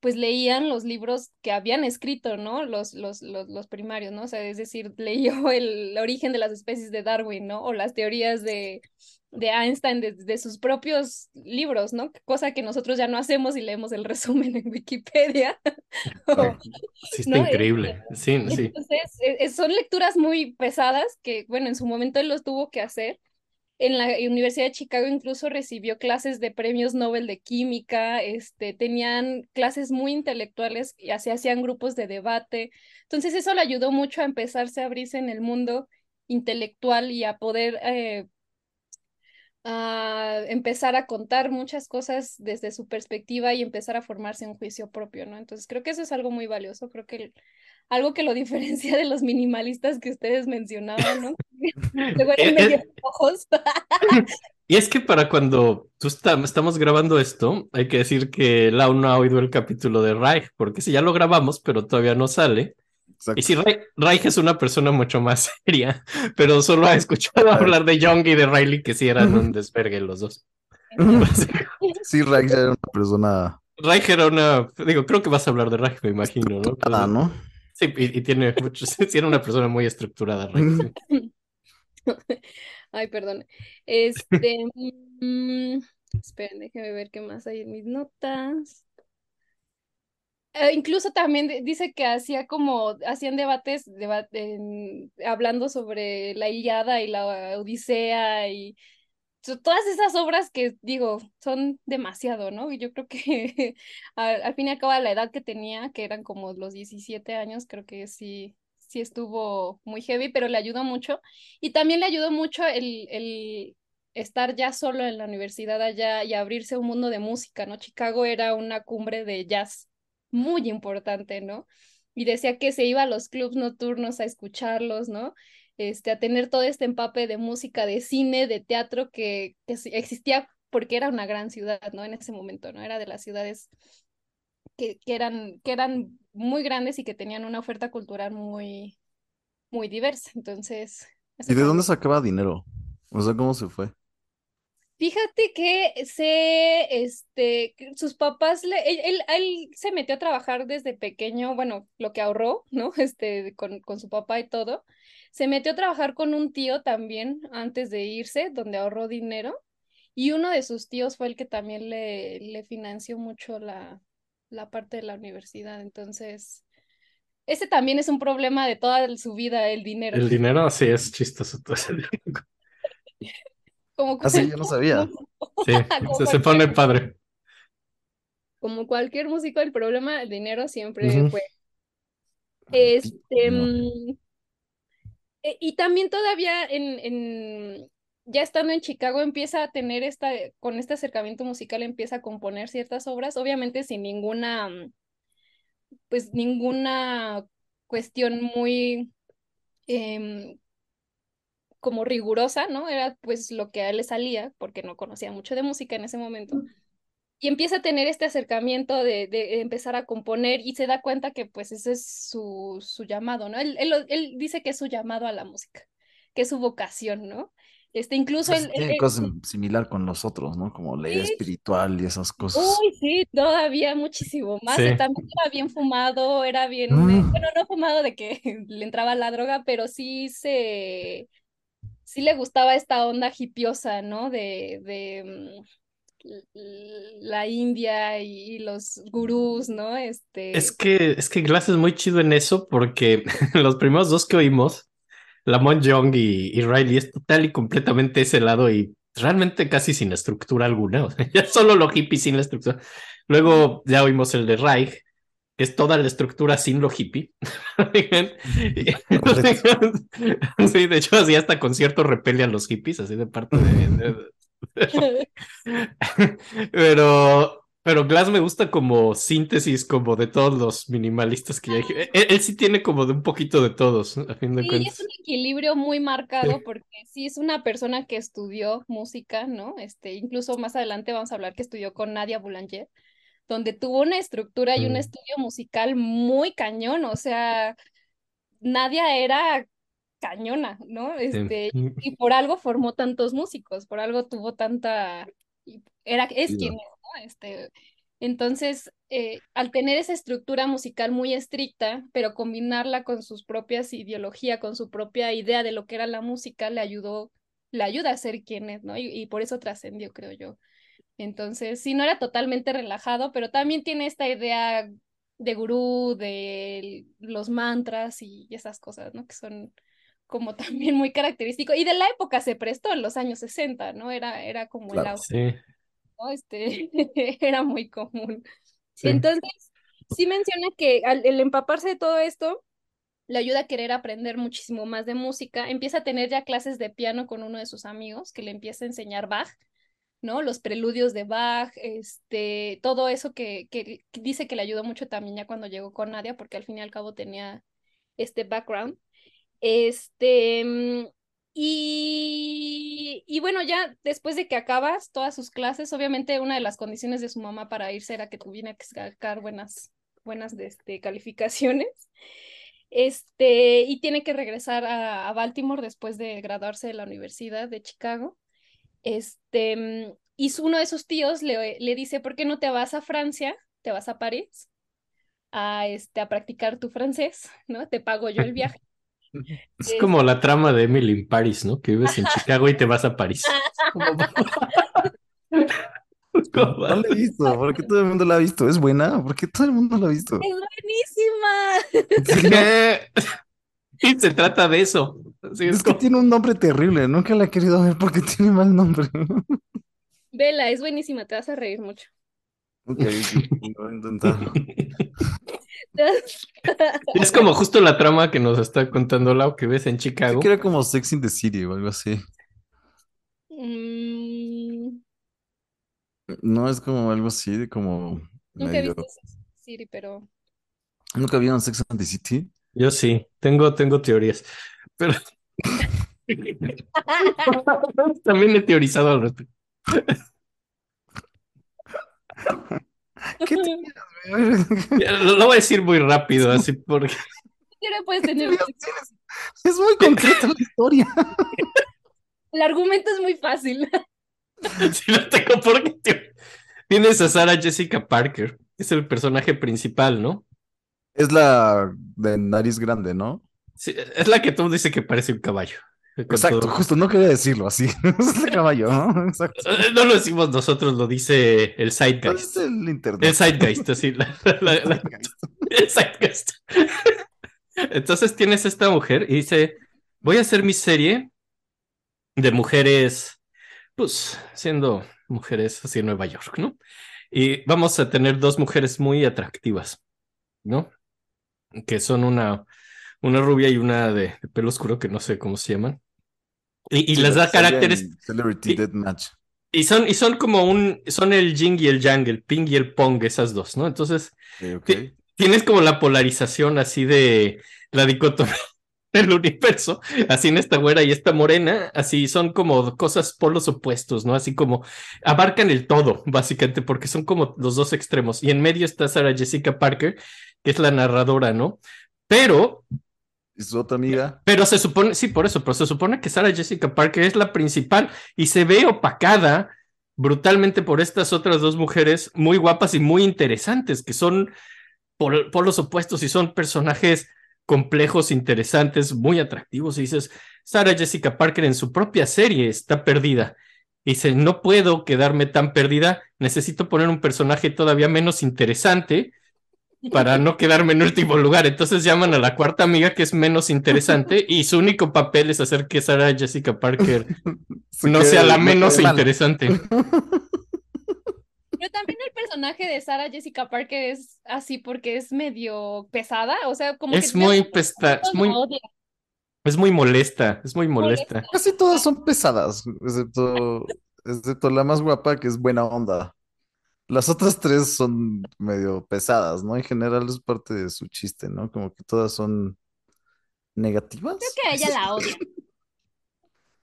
pues leían los libros que habían escrito, ¿no? Los, los, los, los primarios, ¿no? Es decir, [LAUGHS] leyó el, el origen de las especies de Darwin, ¿no? O las teorías de, de Einstein de, de, sus propios libros, ¿no? Cosa que nosotros ya no hacemos y leemos el [LAUGHS] resumen en Wikipedia. [LAUGHS] Sí, está ¿no? increíble. Sí, sí. Entonces, eh, son lecturas muy pesadas que, bueno, en su momento él los tuvo que hacer. En la Universidad de Chicago incluso recibió clases de premios Nobel de Química, este, tenían clases muy intelectuales y así hacían grupos de debate. Entonces eso le ayudó mucho a empezarse a abrirse en el mundo intelectual y a poder eh, a empezar a contar muchas cosas desde su perspectiva y empezar a formarse un juicio propio, ¿no? Entonces creo que eso es algo muy valioso, creo que el, algo que lo [LAUGHS] diferencia de los minimalistas que ustedes mencionaban, ¿no? [LAUGHS] [LAUGHS] Luego eran medio ojos. Y es que para cuando tú está, estamos grabando esto, hay que decir que Lau no ha oído el capítulo de Reich, porque si ya lo grabamos, pero todavía no sale. Exacto. Y si Reich, es una persona mucho más [LAUGHS] seria, pero solo ha escuchado hablar de Young y de Riley, que sí eran un [LAUGHS] desvergue los dos. [LAUGHS] Sí, Reich ya era una persona Reich era una, digo, creo que vas a hablar de Reich, me imagino, ¿no? Ah, ¿no? Sí, y, y tiene mucho, sí, era una persona muy estructurada, Reich. sí. Ay, perdón. Este, mm, esperen, déjenme ver qué más hay en mis notas. Eh, incluso también dice que hacía como, hacían debates, hablando sobre la Ilíada y la Odisea y todas esas obras que digo, son demasiado, ¿no? Y yo creo que [LAUGHS] al, fin y al cabo la edad que tenía, que eran como los 17 años, creo que sí, sí estuvo muy heavy, pero le ayudó mucho. Y también le ayudó mucho el, el estar ya solo en la universidad allá y abrirse un mundo de música, ¿no? Chicago era una cumbre de jazz muy importante, ¿no? Y decía que se iba a los clubs nocturnos a escucharlos, ¿no? Este, a tener todo este empape de música, de cine, de teatro que, que existía porque era una gran ciudad, ¿no? En ese momento, ¿no? Era de las ciudades que, que eran, que eran muy grandes y que tenían una oferta cultural muy, muy diversa. Entonces, ¿Y de dónde sacaba dinero? O sea, ¿cómo se fue? Fíjate que se, este, sus papás, le, él, él, él se metió a trabajar desde pequeño, bueno, lo que ahorró, [LAUGHS] ¿no? Este, con, con su papá y todo. Se metió a trabajar con un tío también antes de irse, donde ahorró dinero. Y uno de sus tíos fue el que también le, le financió mucho la, la parte de la universidad. Entonces, ese también es un problema de toda su vida, el dinero. El dinero sí es chistoso todo ese. [LAUGHS] Como Ah, sí, cualquier yo no sabía. músico. [LAUGHS] Sí, [LAUGHS] se, se pone padre. como cualquier músico, el problema del dinero siempre fue. Este, mm, e- y también todavía en, en, ya estando en Chicago empieza a tener esta, con este acercamiento musical empieza a componer ciertas obras, obviamente sin ninguna, pues ninguna cuestión muy em, como rigurosa, ¿no? Era pues lo que a él le salía, porque no conocía mucho de música en ese momento. Y empieza a tener este acercamiento de, de empezar a componer y se da cuenta que pues ese es su, su llamado, ¿no? Él, él, él dice que es su llamado a la música, que es su vocación, ¿no? Este, incluso sea, él, sí él- tiene él- cosas sim- similar con los otros, ¿no? Como sí, espiritual y esas cosas. uy, sí, todavía muchísimo más. Sí. También era bien fumado, era bien, eh, bueno, no fumado de que [LAUGHS] le entraba la droga, pero sí se, sí le gustaba esta onda hipiosa, ¿no? De, de mm, la India y, los gurús, ¿no? Este, Es que, es que Glass es muy chido en eso porque [LAUGHS] los primeros dos que oímos, Lamont Young y, y Riley, es total y completamente ese lado y realmente casi sin estructura alguna. [LAUGHS] Ya solo lo hippie sin la estructura. Luego ya oímos el de Reich, que es toda la estructura sin lo hippie. [LAUGHS] [LAUGHS] sí, de hecho, así hasta con cierto repele a los hippies, así de parte de- de- [LAUGHS] pero, pero Glass me gusta como síntesis como de todos los minimalistas que ya dije. Él, él sí tiene como de un poquito de todos, a fin de Sí, es un equilibrio muy marcado porque sí es una persona que estudió música, ¿no? Este, incluso más adelante vamos a hablar que estudió con Nadia Boulanger, donde tuvo una estructura y un Mm. estudio musical muy cañón, o sea, Nadia era cañona, ¿no? Este, Sí. y por algo formó tantos músicos, por algo tuvo tanta, era, es quien es, ¿no? Este, entonces, eh, al tener esa estructura musical muy estricta, pero combinarla con sus propias ideologías, con su propia idea de lo que era la música, le ayudó, le ayuda a ser quien es, ¿no? Y, y por eso trascendió, creo yo. Entonces, sí, no era totalmente relajado, pero también tiene esta idea de gurú, de los mantras y esas cosas, ¿no? Que son como [LAUGHS] también muy característico. Y de la época se prestó en los años 60, ¿no? Era, era como el auge, Sí, ¿no? Este, [LAUGHS] era muy común. sí. Entonces, sí menciona que al el empaparse de todo esto le ayuda a querer aprender muchísimo más de música. Empieza a tener ya clases de piano con uno de sus amigos que le empieza a enseñar Bach, ¿no? Los preludios de Bach, este, todo eso que, que dice que le ayudó mucho también ya cuando llegó con Nadia, porque al fin y al cabo tenía este background. Este, mm, y, y bueno, ya después de que acabas todas sus clases, obviamente una de las condiciones de su mamá para irse era que tuviera que sacar buenas, buenas este, calificaciones. Este, y tiene que regresar a Baltimore después de graduarse de la Universidad de Chicago. Este, mm, y su- uno de sus tíos le, le dice, ¿por qué no te vas a Francia? ¿Te vas a París? A, este, a practicar tu francés, [LAUGHS] ¿no? Te pago yo el viaje. [LAUGHS] Es como la trama de Emily in Paris, ¿no? Que vives en Chicago y te vas a París. [LAUGHS] No la he visto, porque todo el mundo la ha visto. ¿Es buena? Porque todo el mundo la ha visto. ¡Es buenísima! Y [LAUGHS] se trata de eso. Así es Es que tiene un nombre terrible. Nunca la he querido ver porque [LAUGHS] tiene mal nombre. Vela, es buenísima, te vas a reír mucho. Ok, lo voy a intentar. [LAUGHS] Es como justo la trama que nos está contando Lau que ves en Chicago. que era como Sex in the City o algo así. Mm, No es como algo así, de como nunca he medio. visto Sex and the City, pero ¿Nunca vieron Sex and the City? Yo sí, tengo, tengo teorías. Pero [LAUGHS] también he teorizado al respecto. ¿Qué? Ya, Lo, lo voy a decir muy rápido, así porque siempre puedes tener. teorías? Es muy concreta la historia. El argumento es muy fácil. [LAUGHS] si no tengo por qué. te- Tienes a Sarah Jessica Parker, es el personaje principal, ¿no? Es la de nariz grande, ¿no? Sí, es la que tú dices que parece un caballo. Exacto, todo- justo, no quería decirlo así. [LAUGHS] Es el caballo, ¿no? Exacto. Eh, No lo decimos nosotros, lo dice el Es Zeitgeist. el internet. El Zeitgeist, así, la- la- la- el. Entonces tienes esta mujer y dice, voy a hacer mi serie de mujeres, pues, siendo mujeres así en Nueva York, ¿no? Y vamos a tener dos mujeres muy atractivas, ¿no? Que son una, una rubia y una de, de pelo oscuro que no sé cómo se llaman. Y, y Sí, les da caracteres, Celebrity y- Deathmatch. y son, y son como un, son el yin y el yang, el ping y el pong, esas dos, ¿no? Entonces, tienes como la polarización así de la dicotomía [LAUGHS] del universo, así en esta güera y esta morena, así son como cosas polos opuestos, ¿no? Así como abarcan el todo, básicamente, porque son como los dos extremos. Y en medio está Sarah Jessica Parker, que es la narradora, ¿no? Pero ¿Y su otra amiga? pero se supone, sí, por eso, pero se supone que Sarah Jessica Parker es la principal y se ve opacada brutalmente por estas otras dos mujeres muy guapas y muy interesantes, que son por, por los opuestos y son personajes complejos, interesantes, muy atractivos. Y dices, Sarah Jessica Parker en su propia serie está perdida. Y dice, no puedo quedarme tan perdida, necesito poner un personaje todavía menos interesante para no quedarme en último lugar. Entonces llaman a la cuarta amiga que es menos interesante [LAUGHS] y su único papel es hacer que Sarah Jessica Parker [LAUGHS] no sea la no menos interesante. Pero también el personaje de Sarah Jessica Parker es así porque es medio pesada, o sea, como Es que muy pesta, es muy, es muy molesta, es muy molesta. Casi todas son pesadas, excepto, excepto la más guapa que es buena onda. Las otras tres son medio pesadas, ¿no? En general es parte de su chiste, ¿no? Como que todas son negativas. Creo que a ella la odia.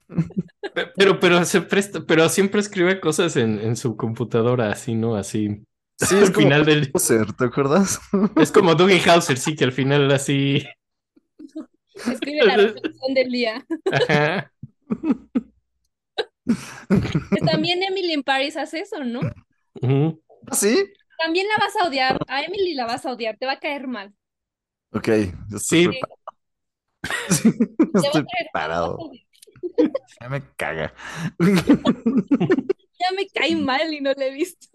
[LAUGHS] Pe- Pero, pero se presta, pero siempre escribe cosas en, en su computadora así, ¿no? Así. Sí, al es como final del, Poser, ¿te acuerdas? es como Dougie Hauser, sí, que al final así. [LAUGHS] Escribe la reflexión del día. Ajá. Que también Emily in Paris hace eso, ¿no? Ujú. ¿Ah, sí? También la vas a odiar. A Emily la vas a odiar, te va a caer mal. Ok, Sí. preparado. [LAUGHS] Sí, estoy preparado. [LAUGHS] Ya me caga. Ya me cae mal y no la he visto.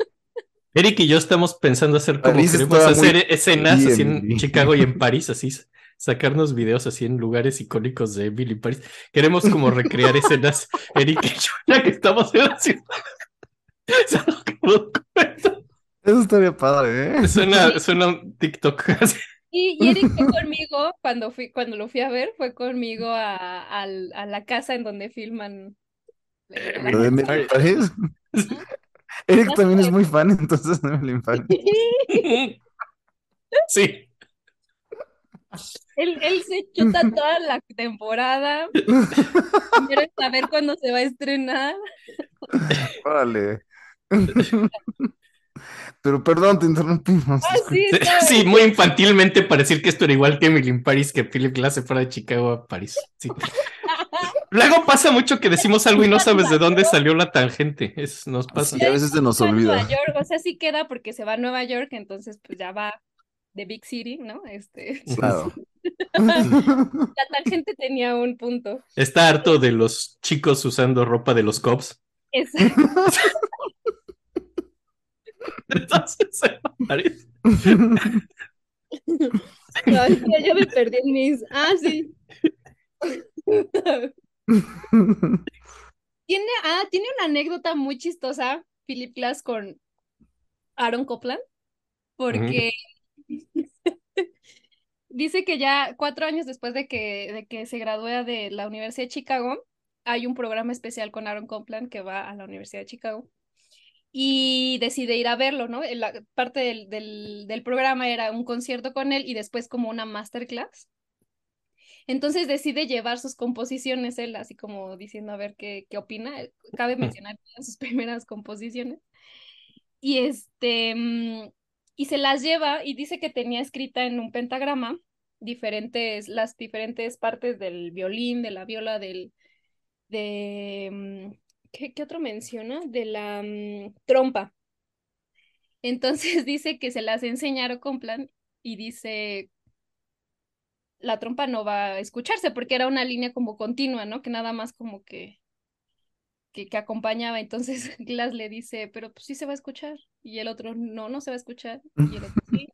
Eric y yo estamos pensando hacer como París queremos hacer escenas bien, así en. Chicago y en París, así sacarnos videos así en lugares icónicos de Billy París. Queremos como recrear escenas, Eric y yo, ya que estamos en la ciudad. [LAUGHS] No. Eso estaría padre, ¿eh? Suena, suena un TikTok. [LAUGHS] Y, y Eric fue conmigo cuando fui, cuando lo fui a ver, fue conmigo a, al- a la casa en donde filman. eh, Lo de Emily. [LAUGHS] Eric también es muy fan, entonces de Emily Paris. Sí. Él, él se chuta toda la temporada. Quiere saber cuándo se va a estrenar. Órale. [LAUGHS] Pero perdón, te interrumpimos. Ah, sí, muy infantilmente para decir que esto era igual que Emily in Paris, que Philip Glass se fuera de Chicago a París. Sí. [LAUGHS] Luego pasa mucho que decimos algo y no sabes de dónde salió la tangente. Eso nos pasa. Sí, a veces se nos va a Nueva olvida. York, o sea, sí queda porque se va a Nueva York, entonces pues ya va de Big City, ¿no? Este, [LAUGHS] Claro. la tangente tenía un punto. Está harto de los chicos usando ropa de los cops. Exacto. Entonces se va a París. Ay, ya, ya me perdí en mis. Ah, sí. Tiene, ah, tiene una anécdota muy chistosa, Philip Glass, con Aaron Copland, porque [LAUGHS] dice que ya cuatro años después de que, de que se gradúa de la Universidad de Chicago, hay un programa especial con Aaron Copland que va a la Universidad de Chicago y decide ir a verlo, ¿no? La parte del, del, del programa era un concierto con él y después como una masterclass. Entonces decide llevar sus composiciones él, así como diciendo a ver qué, qué opina. Cabe mencionar [LAUGHS] sus primeras composiciones. Y este, mm, y se las lleva y dice que tenía escrita en un pentagrama diferentes, las diferentes partes del violín, de la viola, del, de, mm, ¿qué, qué otro menciona? De la mm, trompa. Entonces [LAUGHS] dice que se las enseñaron con plan y dice, la trompa no va a escucharse porque era una línea como continua, ¿no? Que nada más como que, que, que acompañaba. Entonces [LAUGHS] Glass le dice, pero pues sí se va a escuchar. Y el otro, no, no se va a escuchar. Y el otro, [LAUGHS] sí,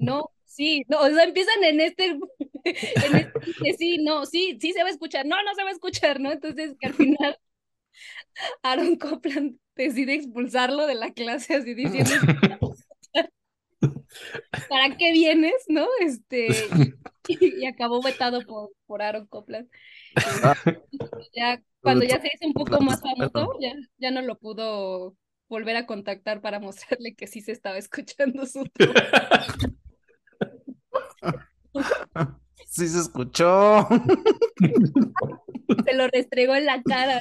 no, sí, no, o sea, empiezan en este, en este sí, no, sí, sí se va a escuchar, no, no se va a escuchar, ¿no? Entonces que al final [LAUGHS] Aaron Copland decide expulsarlo de la clase así diciendo, [LAUGHS] ¿para qué vienes, no? Este, [LAUGHS] y, y acabó vetado por, por Aaron Copland. Este, ya, cuando ya se hizo un poco más famoso, ya, ya no lo pudo volver a contactar para mostrarle que sí se estaba escuchando su. Sí se escuchó. Se lo restregó en la cara.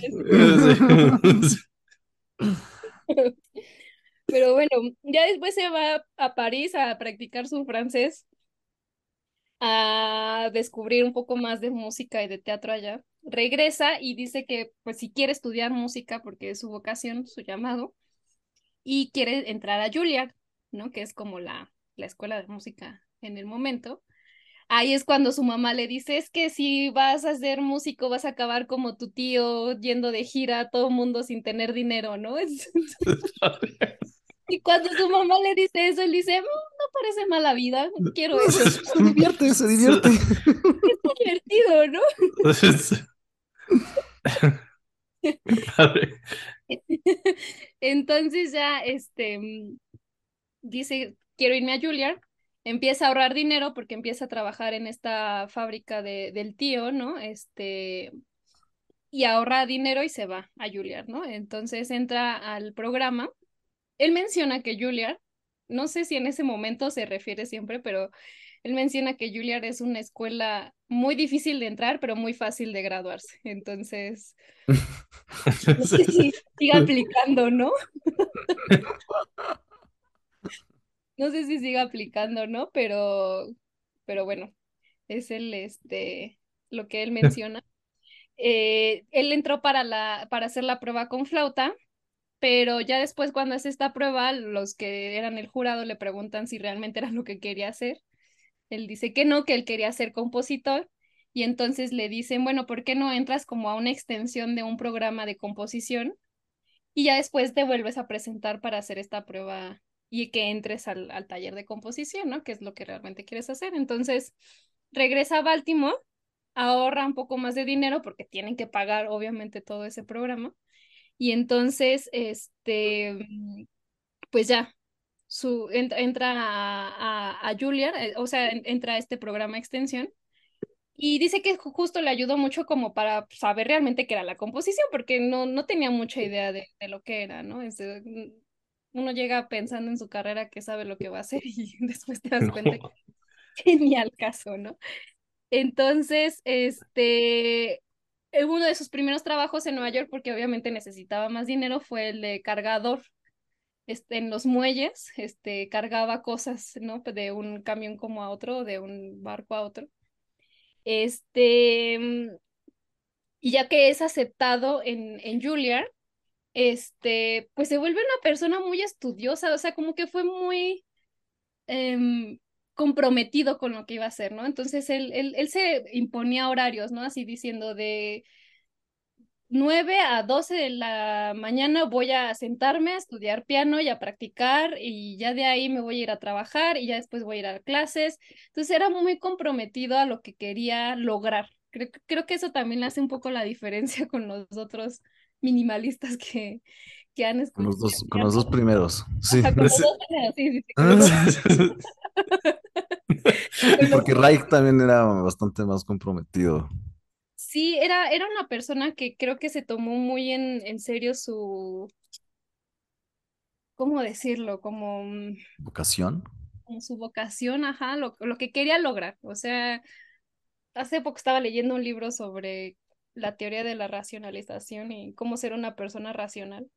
[LAUGHS] Pero bueno, ya después se va a París a practicar su francés, a descubrir un poco más de música y de teatro allá. Regresa y dice que pues si quiere estudiar música porque es su vocación, su llamado, y quiere entrar a Juilliard, ¿no? Que es como la, la escuela de música en el momento. Ahí es cuando su mamá le dice, es que si vas a ser músico vas a acabar como tu tío yendo de gira a todo mundo sin tener dinero, ¿no? [LAUGHS] Es- Y cuando su mamá le dice eso, él dice, "Mm, no parece mala vida, quiero [LAUGHS] eso, es Se divierte, se divierte. [LAUGHS] divertido, ¿no? Entonces ya, este, dice, quiero irme a Juilliard, empieza a ahorrar dinero porque empieza a trabajar en esta fábrica de, del tío, ¿no? Este, y ahorra dinero y se va a Juilliard, ¿no? Entonces entra al programa. Él menciona que Juilliard, no sé si en ese momento se refiere siempre, pero él menciona que Juilliard es una escuela muy difícil de entrar, pero muy fácil de graduarse. Entonces, [LAUGHS] no sé si siga aplicando, ¿no? [LAUGHS] No sé si siga aplicando, ¿no? Pero, pero bueno, es el, este, lo que él [LAUGHS] menciona. Eh, él entró para la, para hacer la prueba con flauta, pero ya después cuando hace esta prueba, los que eran el jurado le preguntan si realmente era lo que quería hacer. Él dice que no, que él quería ser compositor, y entonces le dicen, bueno, ¿por qué no entras como a una extensión de un programa de composición? Y ya después te vuelves a presentar para hacer esta prueba y que entres al, al taller de composición, ¿no? Que es lo que realmente quieres hacer. Entonces, regresa a Baltimore, ahorra un poco más de dinero porque tienen que pagar, obviamente, todo ese programa. Y entonces, este, pues ya, su, entra, entra a, a, a Juilliard, eh, o sea, en- entra a este programa extensión. Y dice que ju- justo le ayudó mucho como para saber realmente qué era la composición, porque no, no tenía mucha idea de, de lo que era, ¿no? Es de- mm, uno llega pensando en su carrera que sabe lo que va a hacer [LAUGHS] y después te das cuenta que [LAUGHS] ni al caso, ¿no? Entonces, este, eh, uno de sus primeros trabajos en Nueva York, porque obviamente necesitaba más dinero, fue el de cargador. Este, en los muelles, este, cargaba cosas, ¿no? De un camión como a otro, de un barco a otro. Este, mm, y ya que es aceptado en, en Juilliard, este, pues se vuelve una persona muy estudiosa, o sea, como que fue muy em, comprometido con lo que iba a hacer, ¿no? Entonces él, él, él se imponía horarios, ¿no? Así diciendo de 9 a 12 de la mañana voy a sentarme a estudiar piano y a practicar y ya de ahí me voy a ir a trabajar y ya después voy a ir a clases. Entonces era muy comprometido a lo que quería lograr. Creo, creo que eso también hace un poco la diferencia [LAUGHS] con los otros minimalistas que, que han Con los escuchado. dos, con los dos primeros. Sí. Con los dos primeros, sí, los [LAUGHS] Porque Reich también era bastante más comprometido. Sí, era, era una persona que creo que se tomó muy en, en serio su, ¿cómo decirlo? Como, mm, Vocación. como su vocación, ajá, lo, lo que quería lograr. O sea, hace poco estaba leyendo un libro sobre la teoría de la racionalización y cómo ser una persona racional.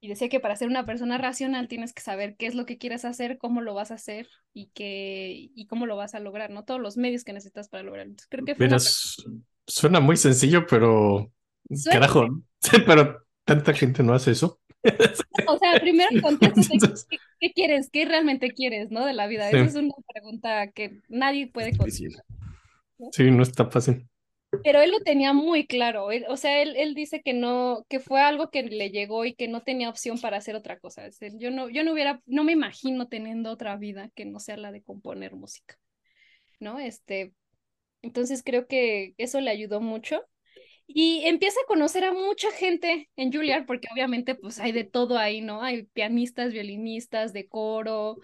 Y decía que para ser una persona racional tienes que saber qué es lo que quieres hacer, cómo lo vas a hacer y, que, y cómo lo vas a lograr, ¿no? Todos los medios que necesitas para lograrlo. Entonces, creo que fue una Mira, su- suena muy sencillo, pero Suena. carajo, [LAUGHS] pero tanta gente no hace eso. O sea, primero Entonces- [LAUGHS] qué, qué quieres, qué realmente quieres, ¿no? De la vida. Sí. Esa es una pregunta que nadie puede contestar. Difícil. Sí, no está fácil. Pero él lo tenía muy claro. o sea, él, él dice que no, que fue algo que le llegó y que no tenía opción para hacer otra cosa. Yo no, yo no hubiera, no me imagino teniendo otra vida que no sea la de componer música, ¿no? Este, entonces creo que eso le ayudó mucho. Y empieza a conocer a mucha gente en Juilliard, porque obviamente pues hay de todo ahí, ¿no? Hay pianistas, violinistas, de coro.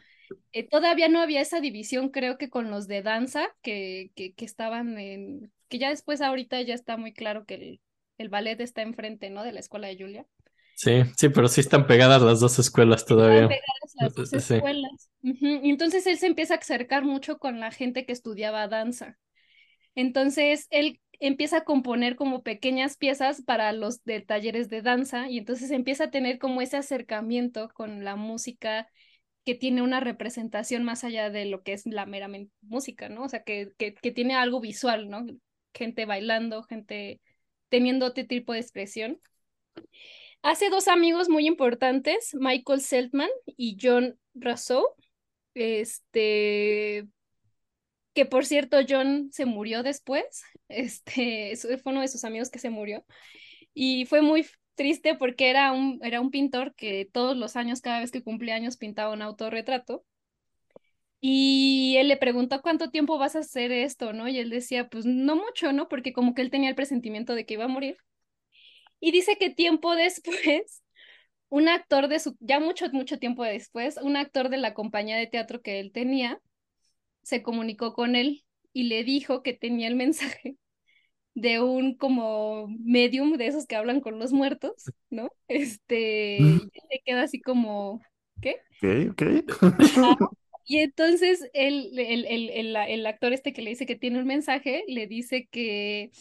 Eh, todavía no había esa división, creo que con los de danza, que, que, que estaban en, que ya después ahorita ya está muy claro que el, el ballet está enfrente, ¿no? De la escuela de Juilliard. Sí, sí, pero sí están pegadas las dos escuelas todavía. Estaban pegadas las dos Sí. escuelas. Entonces él se empieza a acercar mucho con la gente que estudiaba danza. Entonces él empieza a componer como pequeñas piezas para los de talleres de danza y entonces empieza a tener como ese acercamiento con la música que tiene una representación más allá de lo que es la meramente música, ¿no? O sea, que, que, que tiene algo visual, ¿no? Gente bailando, gente teniendo otro tipo de expresión. Hace dos amigos muy importantes, Michael Seltman y John Rousseau. Este, que por cierto, John se murió después. [LAUGHS] Este, fue uno de sus amigos que se murió. Y fue muy triste porque era un, era un pintor que todos los años, cada vez que cumplía años, pintaba un autorretrato. Y él le preguntó cuánto tiempo vas a hacer esto, ¿no? Y él decía, pues no mucho, ¿no? Porque como que él tenía el presentimiento de que iba a morir. Y dice que tiempo [LAUGHS] después, un actor de su, ya mucho, mucho tiempo después, un actor de la compañía de teatro que él tenía, se comunicó con él y le dijo que tenía el mensaje [LAUGHS] de un como medium de esos que hablan con los muertos, ¿no? Este, [LAUGHS] y él se queda así como, ¿qué? Ok, ok. Y entonces el, el, el, el, el actor este que le dice que tiene un mensaje, le dice que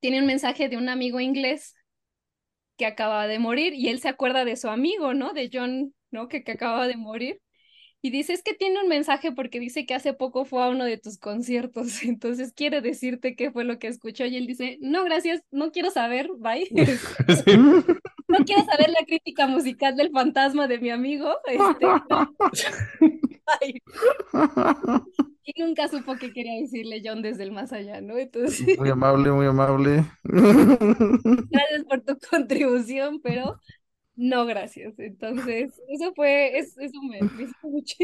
tiene un mensaje de un amigo inglés que acaba de morir y él se acuerda de su amigo, ¿no? De John, ¿no? Que, que acaba de morir. Y dice, es que tiene un mensaje porque dice que hace poco fue a uno de tus conciertos, [LAUGHS] entonces quiere decirte qué fue lo que escuchó y él dice, no, gracias, no quiero saber, bye. [LAUGHS] [LAUGHS] No quiero saber la crítica musical del fantasma de mi amigo. Este. [LAUGHS] Y nunca supo qué quería decirle John desde el más allá, ¿no? Entonces, Muy amable, muy amable. gracias por tu contribución, pero no gracias. Entonces, eso fue, es- eso me, me hizo mucha,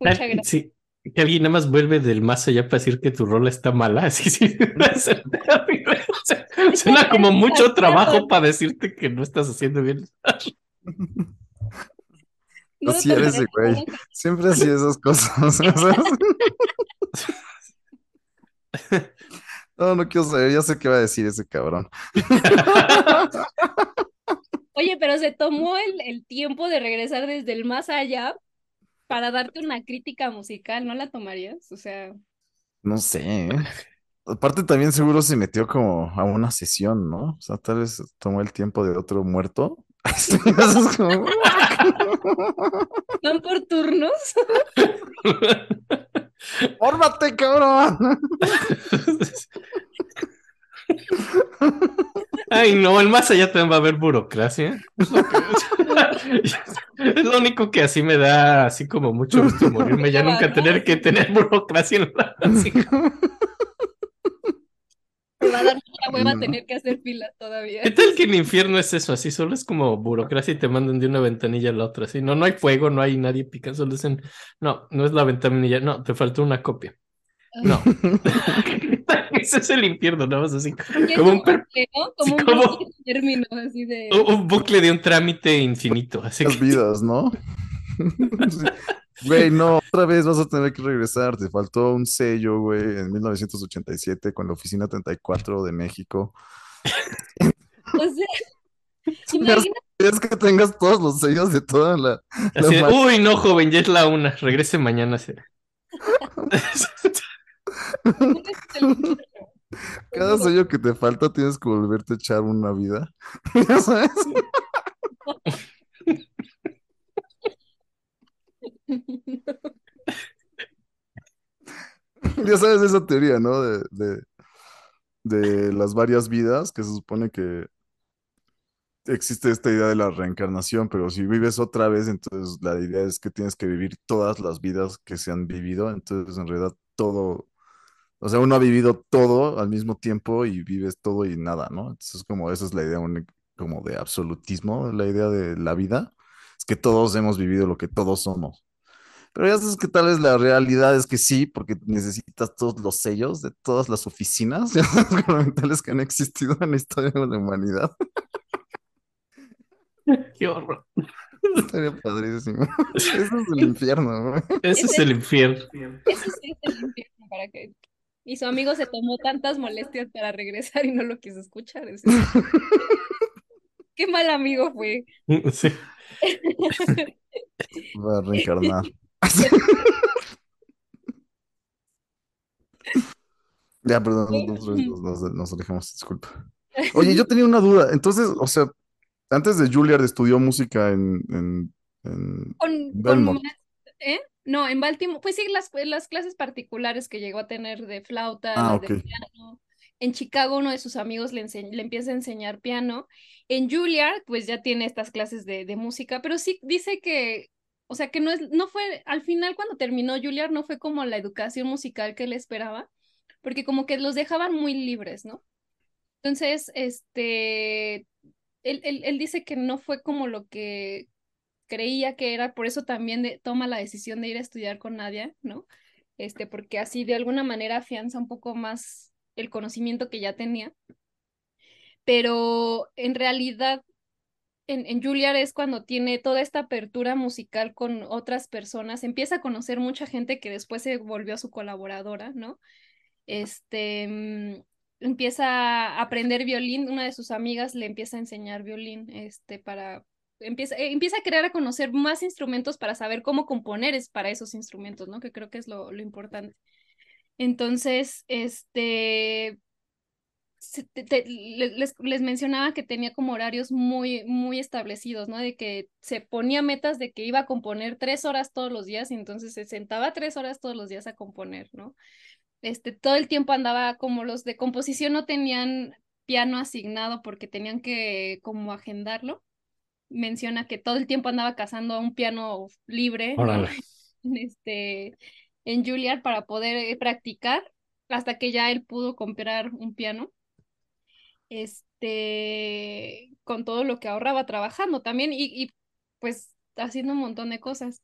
mucha gracia. Sí, que alguien nada más vuelve del más allá para decir que tu rola está mala. [LAUGHS] Sí, sí, [LAUGHS] suena como mucho trabajo para decirte que no estás haciendo bien. [LAUGHS] No Así eres, güey. Siempre hacía esas cosas. ¿sabes? No, no quiero saber, ya sé qué va a decir ese cabrón. Oye, pero se tomó el, el tiempo de regresar desde el más allá para darte una crítica musical, ¿no la tomarías? O sea, No sé. ¿eh? Aparte también seguro se metió como a una sesión, ¿no? O sea, tal vez tomó el tiempo de otro muerto. [LAUGHS] [LAUGHS] Como- ¿van [LAUGHS] por turnos? ¡Fórmate, cabrón! Ay, no, el más allá también va a haber burocracia. Es lo, único que así me da, así como mucho gusto morirme, ya nunca tener que tener burocracia en la va a dar mucha hueva No. tener que hacer filas todavía. ¿Qué tal que el infierno es eso? Así solo es como burocracia y te mandan de una ventanilla a la otra. Así no, no hay fuego, no hay nadie pica, solo dicen, no, no es la ventanilla, no, te faltó una copia. No. [LAUGHS] [LAUGHS] Ese es el infierno, nada más así. Y es Como un bucle, ¿no? Como un como- bucle de término, así de... un bucle de un trámite infinito. Así Las que vidas, ¿no? [LAUGHS] Güey, no, otra vez vas a tener que regresar. Te faltó un sello, güey, en 1987 con la Oficina 34 de México. O sea, [LAUGHS] imagínate, Es que tengas todos los sellos de toda la... Así de, uy, no, joven, ya es la una, regrese mañana. sí". [LAUGHS] Cada sello que te falta tienes que volverte a echar una vida. ¿Ya [LAUGHS] sabes? Ya sabes esa teoría, ¿no? De, de, de las varias vidas, que se supone que existe esta idea de la reencarnación, pero si vives otra vez, entonces la idea es que tienes que vivir todas las vidas que se han vivido, entonces en realidad todo, o sea, uno ha vivido todo al mismo tiempo y vives todo y nada, ¿no? Entonces como esa es la idea única- como de absolutismo, la idea de la vida, es que todos hemos vivido lo que todos somos. Pero ya sabes que tal vez la realidad es que sí, porque necesitas todos los sellos de todas las oficinas [LAUGHS] gubernamentales que han existido en la historia de la humanidad. [LAUGHS] Qué horror. Estaría padrísimo. [LAUGHS] Eso es el infierno, güey. Ese es el infierno. Eso sí es el infierno para que... Y su amigo se tomó tantas molestias para regresar y no lo quiso escuchar. es- [LAUGHS] Qué mal amigo fue. Sí. Va a reencarnar. [LAUGHS] Ya, perdón, nos, nos- nos- nos alejamos, disculpa. Oye, yo tenía una duda. Entonces, o sea, antes de Juilliard estudió música en, en, en Con, Belmont. ¿eh? No, en Baltimore, pues sí, las, las clases particulares que llegó a tener de flauta, Ah, de piano. En Chicago uno de sus amigos le, le empieza a enseñar piano. En Juilliard, pues ya tiene estas clases de, de música, pero sí dice que, o sea, que no es, no fue, al final cuando terminó Juilliard no fue como la educación musical que él esperaba, porque como que los dejaban muy libres, ¿no? Entonces, este, él, él, él dice que no fue como lo que creía que era, por eso también de- toma la decisión de ir a estudiar con Nadia, ¿no? Este, porque así de alguna manera afianza un poco más el conocimiento que ya tenía. Pero en realidad, en, en Juilliard es cuando tiene toda esta apertura musical con otras personas, empieza a conocer mucha gente que después se volvió su colaboradora, ¿no? Este, mm, empieza a aprender violín, una de sus amigas le empieza a enseñar violín, este, para, empieza, eh, empieza a crear, a conocer más instrumentos para saber cómo componer es para esos instrumentos, ¿no? Que creo que es lo, lo importante. Entonces, este, les, les mencionaba que tenía como horarios muy, muy establecidos, ¿no? De que se ponía metas de que iba a componer tres horas todos los días y entonces se sentaba tres horas todos los días a componer, ¿no? Este, todo el tiempo andaba como los de composición no tenían piano asignado porque tenían que como agendarlo. Menciona que todo el tiempo andaba cazando a un piano libre, [LAUGHS] en este, en Juilliard para poder eh, practicar hasta que ya él pudo comprar un piano. Este, con todo lo que ahorraba trabajando también y, y pues haciendo un montón de cosas.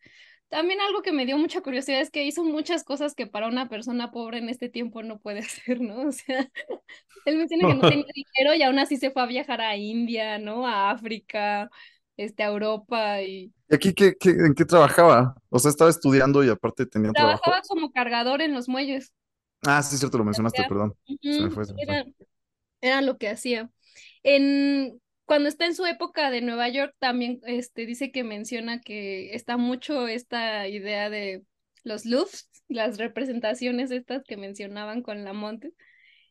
También algo que me dio mucha curiosidad es que hizo muchas cosas que para una persona pobre en este tiempo no puede [LAUGHS] hacer, ¿no? O sea, él menciona que no [LAUGHS] tenía dinero y aún así se fue a viajar a India, ¿no? A África, este, a Europa y ¿Y aquí qué, qué- en qué trabajaba? O sea, estaba estudiando y aparte tenía trabajo. trabajaba como cargador en los muelles. Ah, sí, cierto, lo mencionaste, Ya. perdón. Se me Ujú, fue, se me fue. Era, era lo que hacía. En, cuando está en su época de Nueva York, también este, dice que menciona que está mucho esta idea de los loops, las representaciones estas que mencionaban con la Monte.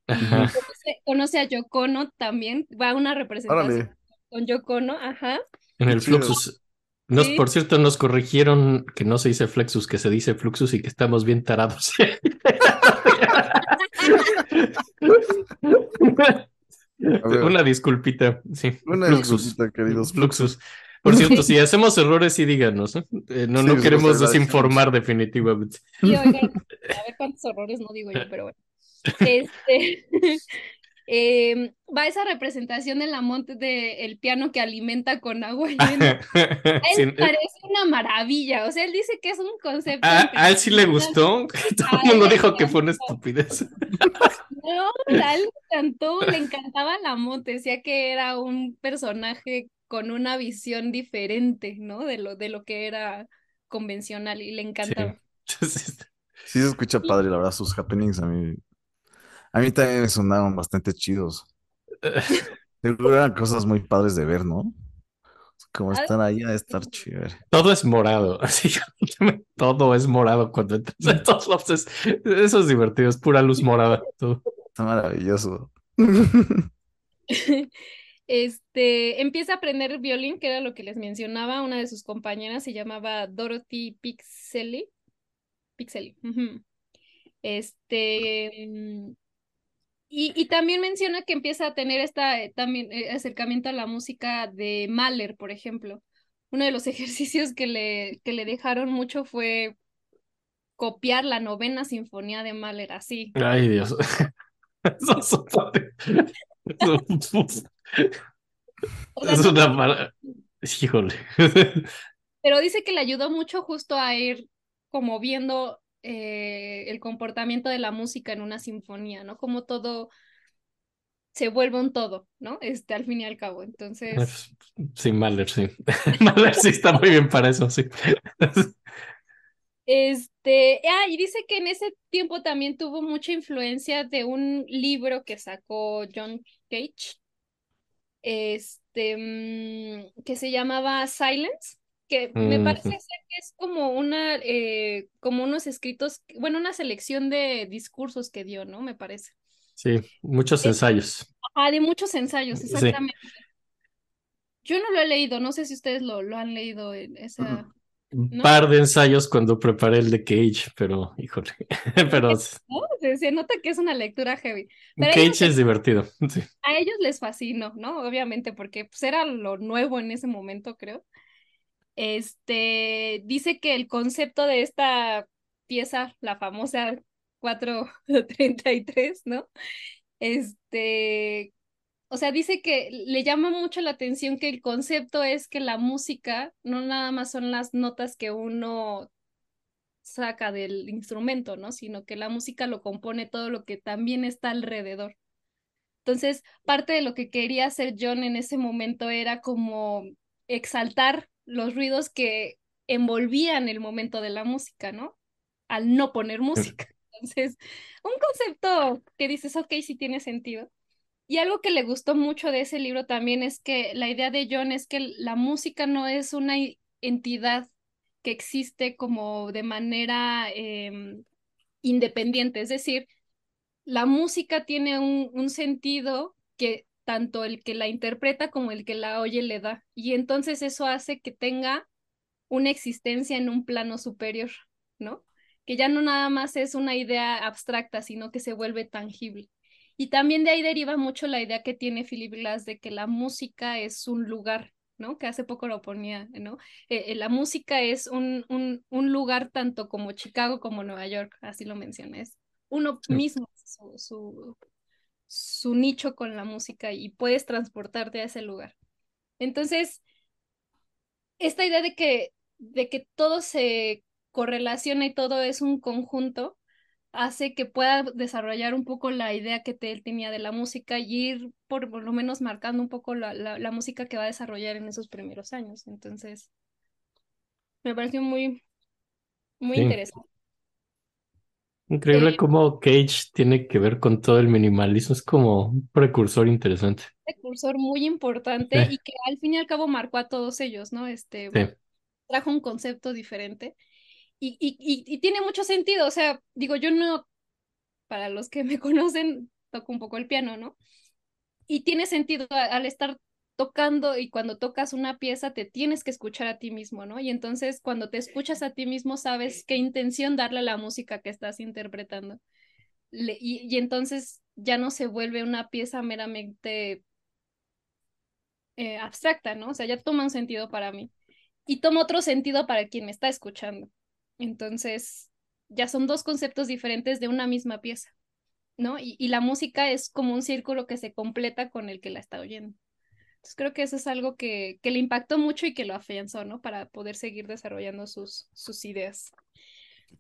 Y Ajá. conoce, conoce a Yoko Ono también, va a una representación Órale, con Yoko Ono, ajá. En el. Fluxus. Nos, Sí. por cierto, nos corrigieron que no se dice Flexus, que se dice Fluxus y que estamos bien tarados. [LAUGHS] Una disculpita, sí. Una Fluxus. disculpita, queridos Fluxus. Por cierto, si hacemos errores, sí díganos. ¿eh? Eh, no, Sí, no sí, queremos desinformar definitivamente. Y oigan, a ver cuántos horrores no digo yo, pero bueno. [LAUGHS] Este, [LAUGHS] em, va esa representación de la monte de el piano que alimenta con agua [LAUGHS] llena. A Sí, él eh, parece una maravilla, o sea, él dice que es un concepto a, a él sí le gustó. [LAUGHS] Todo el mundo dijo que fue una estupidez. No, a él le encantó, le encantaba la monte, decía que era un personaje con una visión diferente, ¿no? De lo, de lo que era convencional y le encantaba. [LAUGHS] Sí se escucha padre, la verdad, sus happenings a mí, a mí también me sonaron bastante chidos. [LAUGHS] Seguro eran cosas muy padres de ver, ¿no? Como Ah, estar ahí a estar chévere. Todo es morado, [LAUGHS] así [LAUGHS] todo es morado cuando entras a estos lofts. es- Eso es divertido, es pura luz morada. todo. Está maravilloso. Este, empieza a aprender violín, que era lo que les mencionaba, una de sus compañeras se llamaba Dorothy Pixley. Pixley. ujú. Este, mm, y, y también menciona que empieza a tener esta eh, también eh, acercamiento a la música de Mahler, por ejemplo. Uno de los [LAUGHS] ejercicios que le, que le dejaron mucho fue copiar la novena sinfonía de Mahler, así. Ay, Dios. [LAUGHS] Eso es es una mala. Híjole. Pero dice que le ayudó mucho justo a ir como viendo eh, el comportamiento de la música en una sinfonía, ¿no? Como todo se vuelve un todo, ¿no? Este, al fin y al cabo. Entonces, [LAUGHS] Sí, Mahler, sí. [LAUGHS] Mahler sí está muy bien para eso, sí. [LAUGHS] este, ah, y dice que en ese tiempo también tuvo mucha influencia de un libro que sacó John Cage, este, mm, que se llamaba Silence, que me parece ser que es como una, eh, como unos escritos, bueno, una selección de discursos que dio, ¿no? Me parece. Sí, muchos ensayos. Ah, de muchos ensayos, Sí. exactamente. Yo no lo he leído, no sé si ustedes lo, lo han leído en esa. Un ¿No? par de ensayos cuando preparé el de Cage, pero híjole. [LAUGHS] Pero ¿no? Se, se nota que es una lectura heavy. Pero Cage ellos, es divertido. Sí. a ellos les fascinó, ¿no? Obviamente, porque pues, era lo nuevo en ese momento, creo. Este dice que el concepto de esta pieza, la famosa 433, [LAUGHS] ¿no? Este, o sea, dice que le llama mucho la atención que el concepto es que la música no nada más son las notas que uno saca del instrumento, ¿no? Sino que la música lo compone todo lo que también está alrededor. Entonces, parte de lo que quería hacer John en ese momento era como exaltar los ruidos que envolvían el momento de la música, ¿no? Al no poner música. [LAUGHS] Entonces, un concepto que dices, ok, sí tiene sentido. Y algo que le gustó mucho de ese libro también es que la idea de John es que la música no es una entidad que existe como de manera em, independiente, es decir, la música tiene un, un sentido que tanto el que la interpreta como el que la oye le da. Y entonces eso hace que tenga una existencia en un plano superior, ¿no? Que ya no nada más es una idea abstracta, sino que se vuelve tangible. Y también de ahí deriva mucho la idea que tiene Philip Glass de que la música es un lugar, ¿no? Que hace poco lo ponía, ¿no? Eh, eh, la música es un, un, un lugar tanto como Chicago como Nueva York, así lo mencioné, es uno mismo su, su, su nicho con la música y puedes transportarte a ese lugar. Entonces, esta idea de que, de que todo se correlaciona y todo es un conjunto, hace que pueda desarrollar un poco la idea que te- él tenía de la música y ir por, por lo menos marcando un poco la, la, la música que va a desarrollar en esos primeros años. Entonces, me pareció muy, muy Sí. interesante. Increíble cómo Cage tiene que ver con todo el minimalismo. Es como un precursor interesante. precursor muy importante Sí, y que al fin y al cabo marcó a todos ellos, ¿no? Este, sí. trajo un concepto diferente y, y, y, y tiene mucho sentido, o sea, digo, yo no, para los que me [LAUGHS] conocen, toco un poco el piano, ¿no? Y tiene sentido al estar tocando y cuando tocas una pieza te tienes que escuchar a ti mismo, ¿no? Y entonces cuando te escuchas a ti mismo sabes qué intención darle a la música que estás interpretando. Le- y, y entonces ya no se vuelve una pieza meramente eh, abstracta, ¿no? O sea, ya toma un sentido para mí y toma otro sentido para quien me está escuchando. Entonces, ya son dos conceptos diferentes de una misma pieza, ¿no? Y, y la música es como un círculo que se completa con el que la está oyendo. Entonces, creo que eso es algo que, que le impactó mucho y que lo afianzó, ¿no? Para poder seguir desarrollando sus, sus ideas.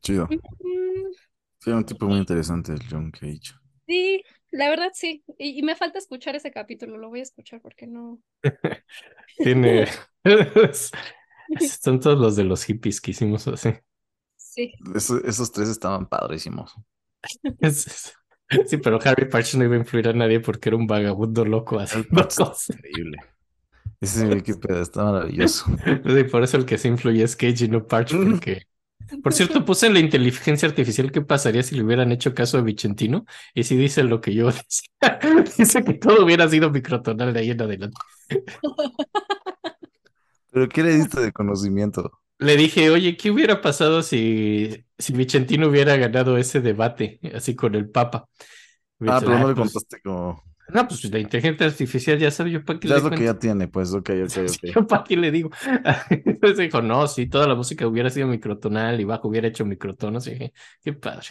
Chido. Mm, Sí, era un tipo muy interesante el John Cage. Sí, la verdad sí. Y, y me falta escuchar ese capítulo, lo voy a escuchar porque no. [LAUGHS] Tiene. [LAUGHS] [LAUGHS] Son todos los de los hippies que hicimos así. Sí. Eso- esos tres estaban padrísimos. Es- es- [LAUGHS] Sí, pero Harry Parch no iba a influir a nadie porque era un vagabundo loco haciendo cosas. [LAUGHS] increíble. Ese pedo, está maravilloso. Sí, por eso el que se influye es Cage y no Parch, porque. Por cierto, puse en la inteligencia artificial qué pasaría si le hubieran hecho caso a Vicentino. Y si dice lo que yo [LAUGHS] decía. Dice que todo hubiera sido microtonal de ahí en adelante. ¿Pero qué le diste de conocimiento? Le dije, oye, ¿qué hubiera pasado si, si Vicentino hubiera ganado ese debate, así con el Papa? Ah, dice, pero no "Ah, le pues, contaste como... No, pues la inteligencia artificial ya sabe yo para qué Ya le es lo que ya tiene, pues, ok, ok, [LAUGHS] ok. Yo para qué le digo. [LAUGHS] Entonces dijo, no, si toda la música hubiera sido microtonal y bajo hubiera hecho microtonos, y dije, qué padre.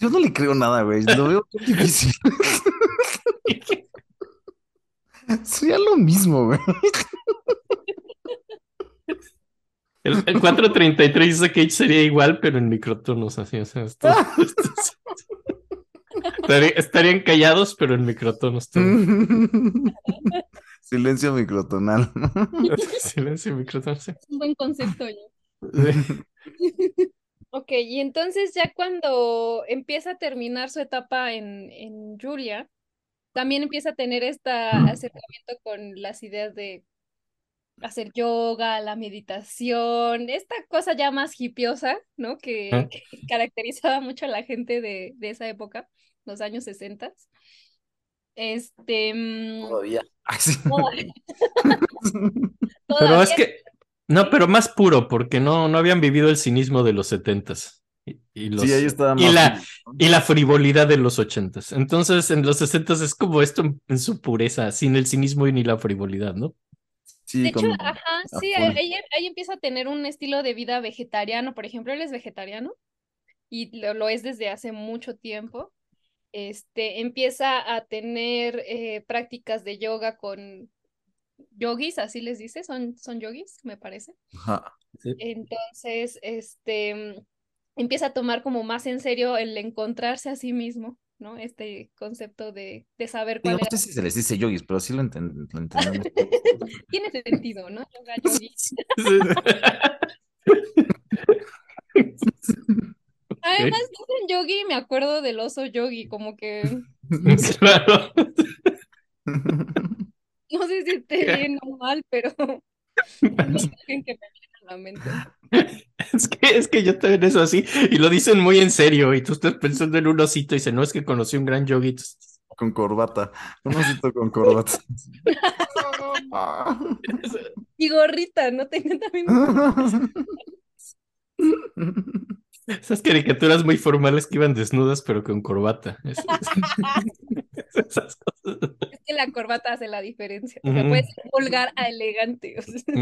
Yo no le creo nada, güey. Lo veo muy difícil. [LAUGHS] Sería lo mismo, güey. El, el 433 dice que sería igual, pero en microtonos, así, o sea, esto- [LAUGHS] esto es- Estaría- estarían callados, pero en microtonos. todo. [LAUGHS] Silencio microtonal. [LAUGHS] Silencio, microtonos. sí. un buen concepto ya. Sí. Ok, y entonces ya cuando empieza a terminar su etapa en, en Julia, también empieza a tener este acercamiento con las ideas de hacer yoga, la meditación, esta cosa ya más hipiosa, ¿no? Que, Ah. que [LAUGHS] caracterizaba mucho a la gente de, de esa época, los años 60. Este, mm, Todavía. [LAUGHS] [LAUGHS] Todavía- Pero todavía es que, no, pero más puro, porque no, no habían vivido el cinismo de los setentas. Y, y los, Sí, ahí estaba y la, y la frivolidad de los ochentas. Entonces, en los sesentas es como esto en, en su pureza, sin el cinismo y ni la frivolidad, ¿no? Sí, De hecho, con- ajá, a sí, full. ahí, ahí- empieza a tener un estilo de vida vegetariano, por ejemplo, él es vegetariano y lo, lo es desde hace mucho tiempo. Este, empieza a tener eh, prácticas de yoga con yogis, así les dice, son, son yogis, me parece. Ajá. Entonces, este, mm, empieza a tomar como más en serio el encontrarse a sí mismo, ¿no? Este concepto de, de saber Sí, cuál no era. sé si se les dice yogis, pero sí lo, enten- lo entendemos. [LAUGHS] Tiene sentido, ¿no? Yoga, yogi. [LAUGHS] Además, dicen yogi y me acuerdo del oso yogi, como que [LAUGHS] Claro. no sé si esté bien o mal, pero imagen que me [LAUGHS] Es que, es que yo también eso así, y lo dicen muy en serio, y tú estás pensando en un osito y dice, no, es que conocí un gran yogi. Con corbata. Un osito con corbata. [LAUGHS] Y gorrita, ¿no? Tenía también [LAUGHS] Esas caricaturas muy formales que iban desnudas, pero con corbata. Es- es- [LAUGHS] esas cosas. es que la corbata hace la diferencia. O sea, Ujú. puede ser vulgar a elegante. o sea. Sí.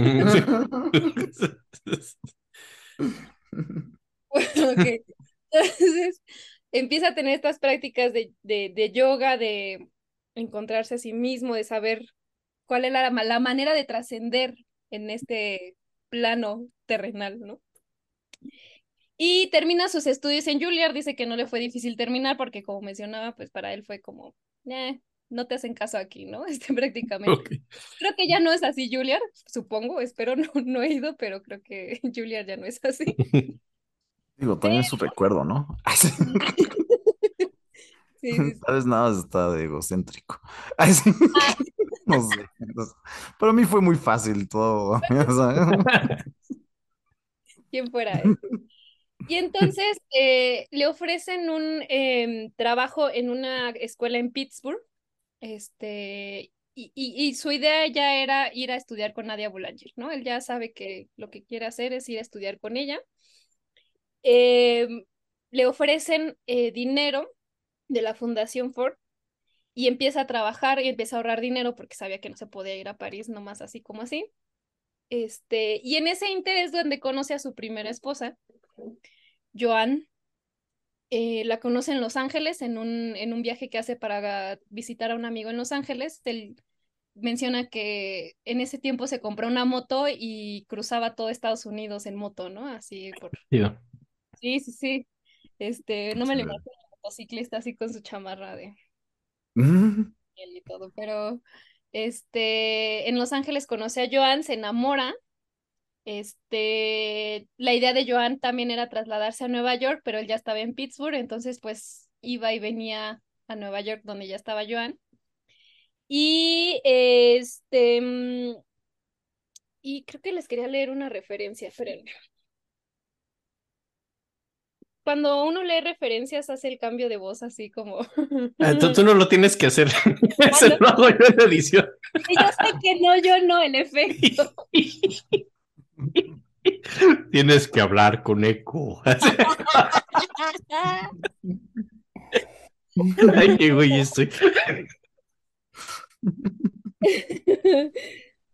Bueno, [LAUGHS] ok. Entonces, empieza a tener estas prácticas de, de, de yoga, de encontrarse a sí mismo, de saber cuál es la, la manera de trascender en este plano terrenal, ¿no? Y termina sus estudios en Juilliard, dice que no le fue difícil terminar porque como mencionaba, pues para él fue como, eh, no te hacen caso aquí, ¿no? [LAUGHS] Este, prácticamente. Creo que ya no es así Juilliard, supongo, espero, no, no he ido, pero creo que [LAUGHS] Juilliard ya no es así. [LAUGHS] Digo, también es su recuerdo, ¿no? Sí. Sí, sí, vez nada más está de egocéntrico. Ay. No sé. Para mí fue muy fácil todo. ¿Quién fuera él? Y entonces eh, le ofrecen un em, trabajo en una escuela en Pittsburgh. Este, y, y- su idea ya era ir a estudiar con Nadia Boulanger, ¿no? Él ya sabe que lo que quiere hacer es ir a estudiar con ella. Em, le ofrecen eh, dinero de la Fundación Ford y empieza a trabajar y empieza a ahorrar dinero porque sabía que no se podía ir a París nomás así como así. Este, y en ese interés donde conoce a su primera esposa, Joan, eh, la conoce en Los Ángeles en un, en un viaje que hace para visitar a un amigo en Los Ángeles. Él menciona que en ese tiempo se compró una moto y cruzaba todo Estados Unidos en moto, ¿no? Así por... Sí, sí, sí. Este, no me lo chido. imagino motociclista así con su chamarra de [LAUGHS] mm, y todo, pero este, en Los Ángeles conoce a Joan, se enamora. Este, la idea de Joan también era trasladarse a Nueva York, pero él ya estaba en Pittsburgh, entonces pues iba y venía a Nueva York donde ya estaba Joan. Y este, mm, y creo que les quería leer una referencia, espérenme. Cuando uno lee referencias hace el cambio de voz así como... [LAUGHS] Ah, Tú, tú no lo tienes que hacer. [LAUGHS] Eso no. lo hago yo en edición. Yo sé que no, yo no, en efecto. [LAUGHS] [LAUGHS] Tienes que hablar con eco. [LAUGHS] Ay, qué güey estoy.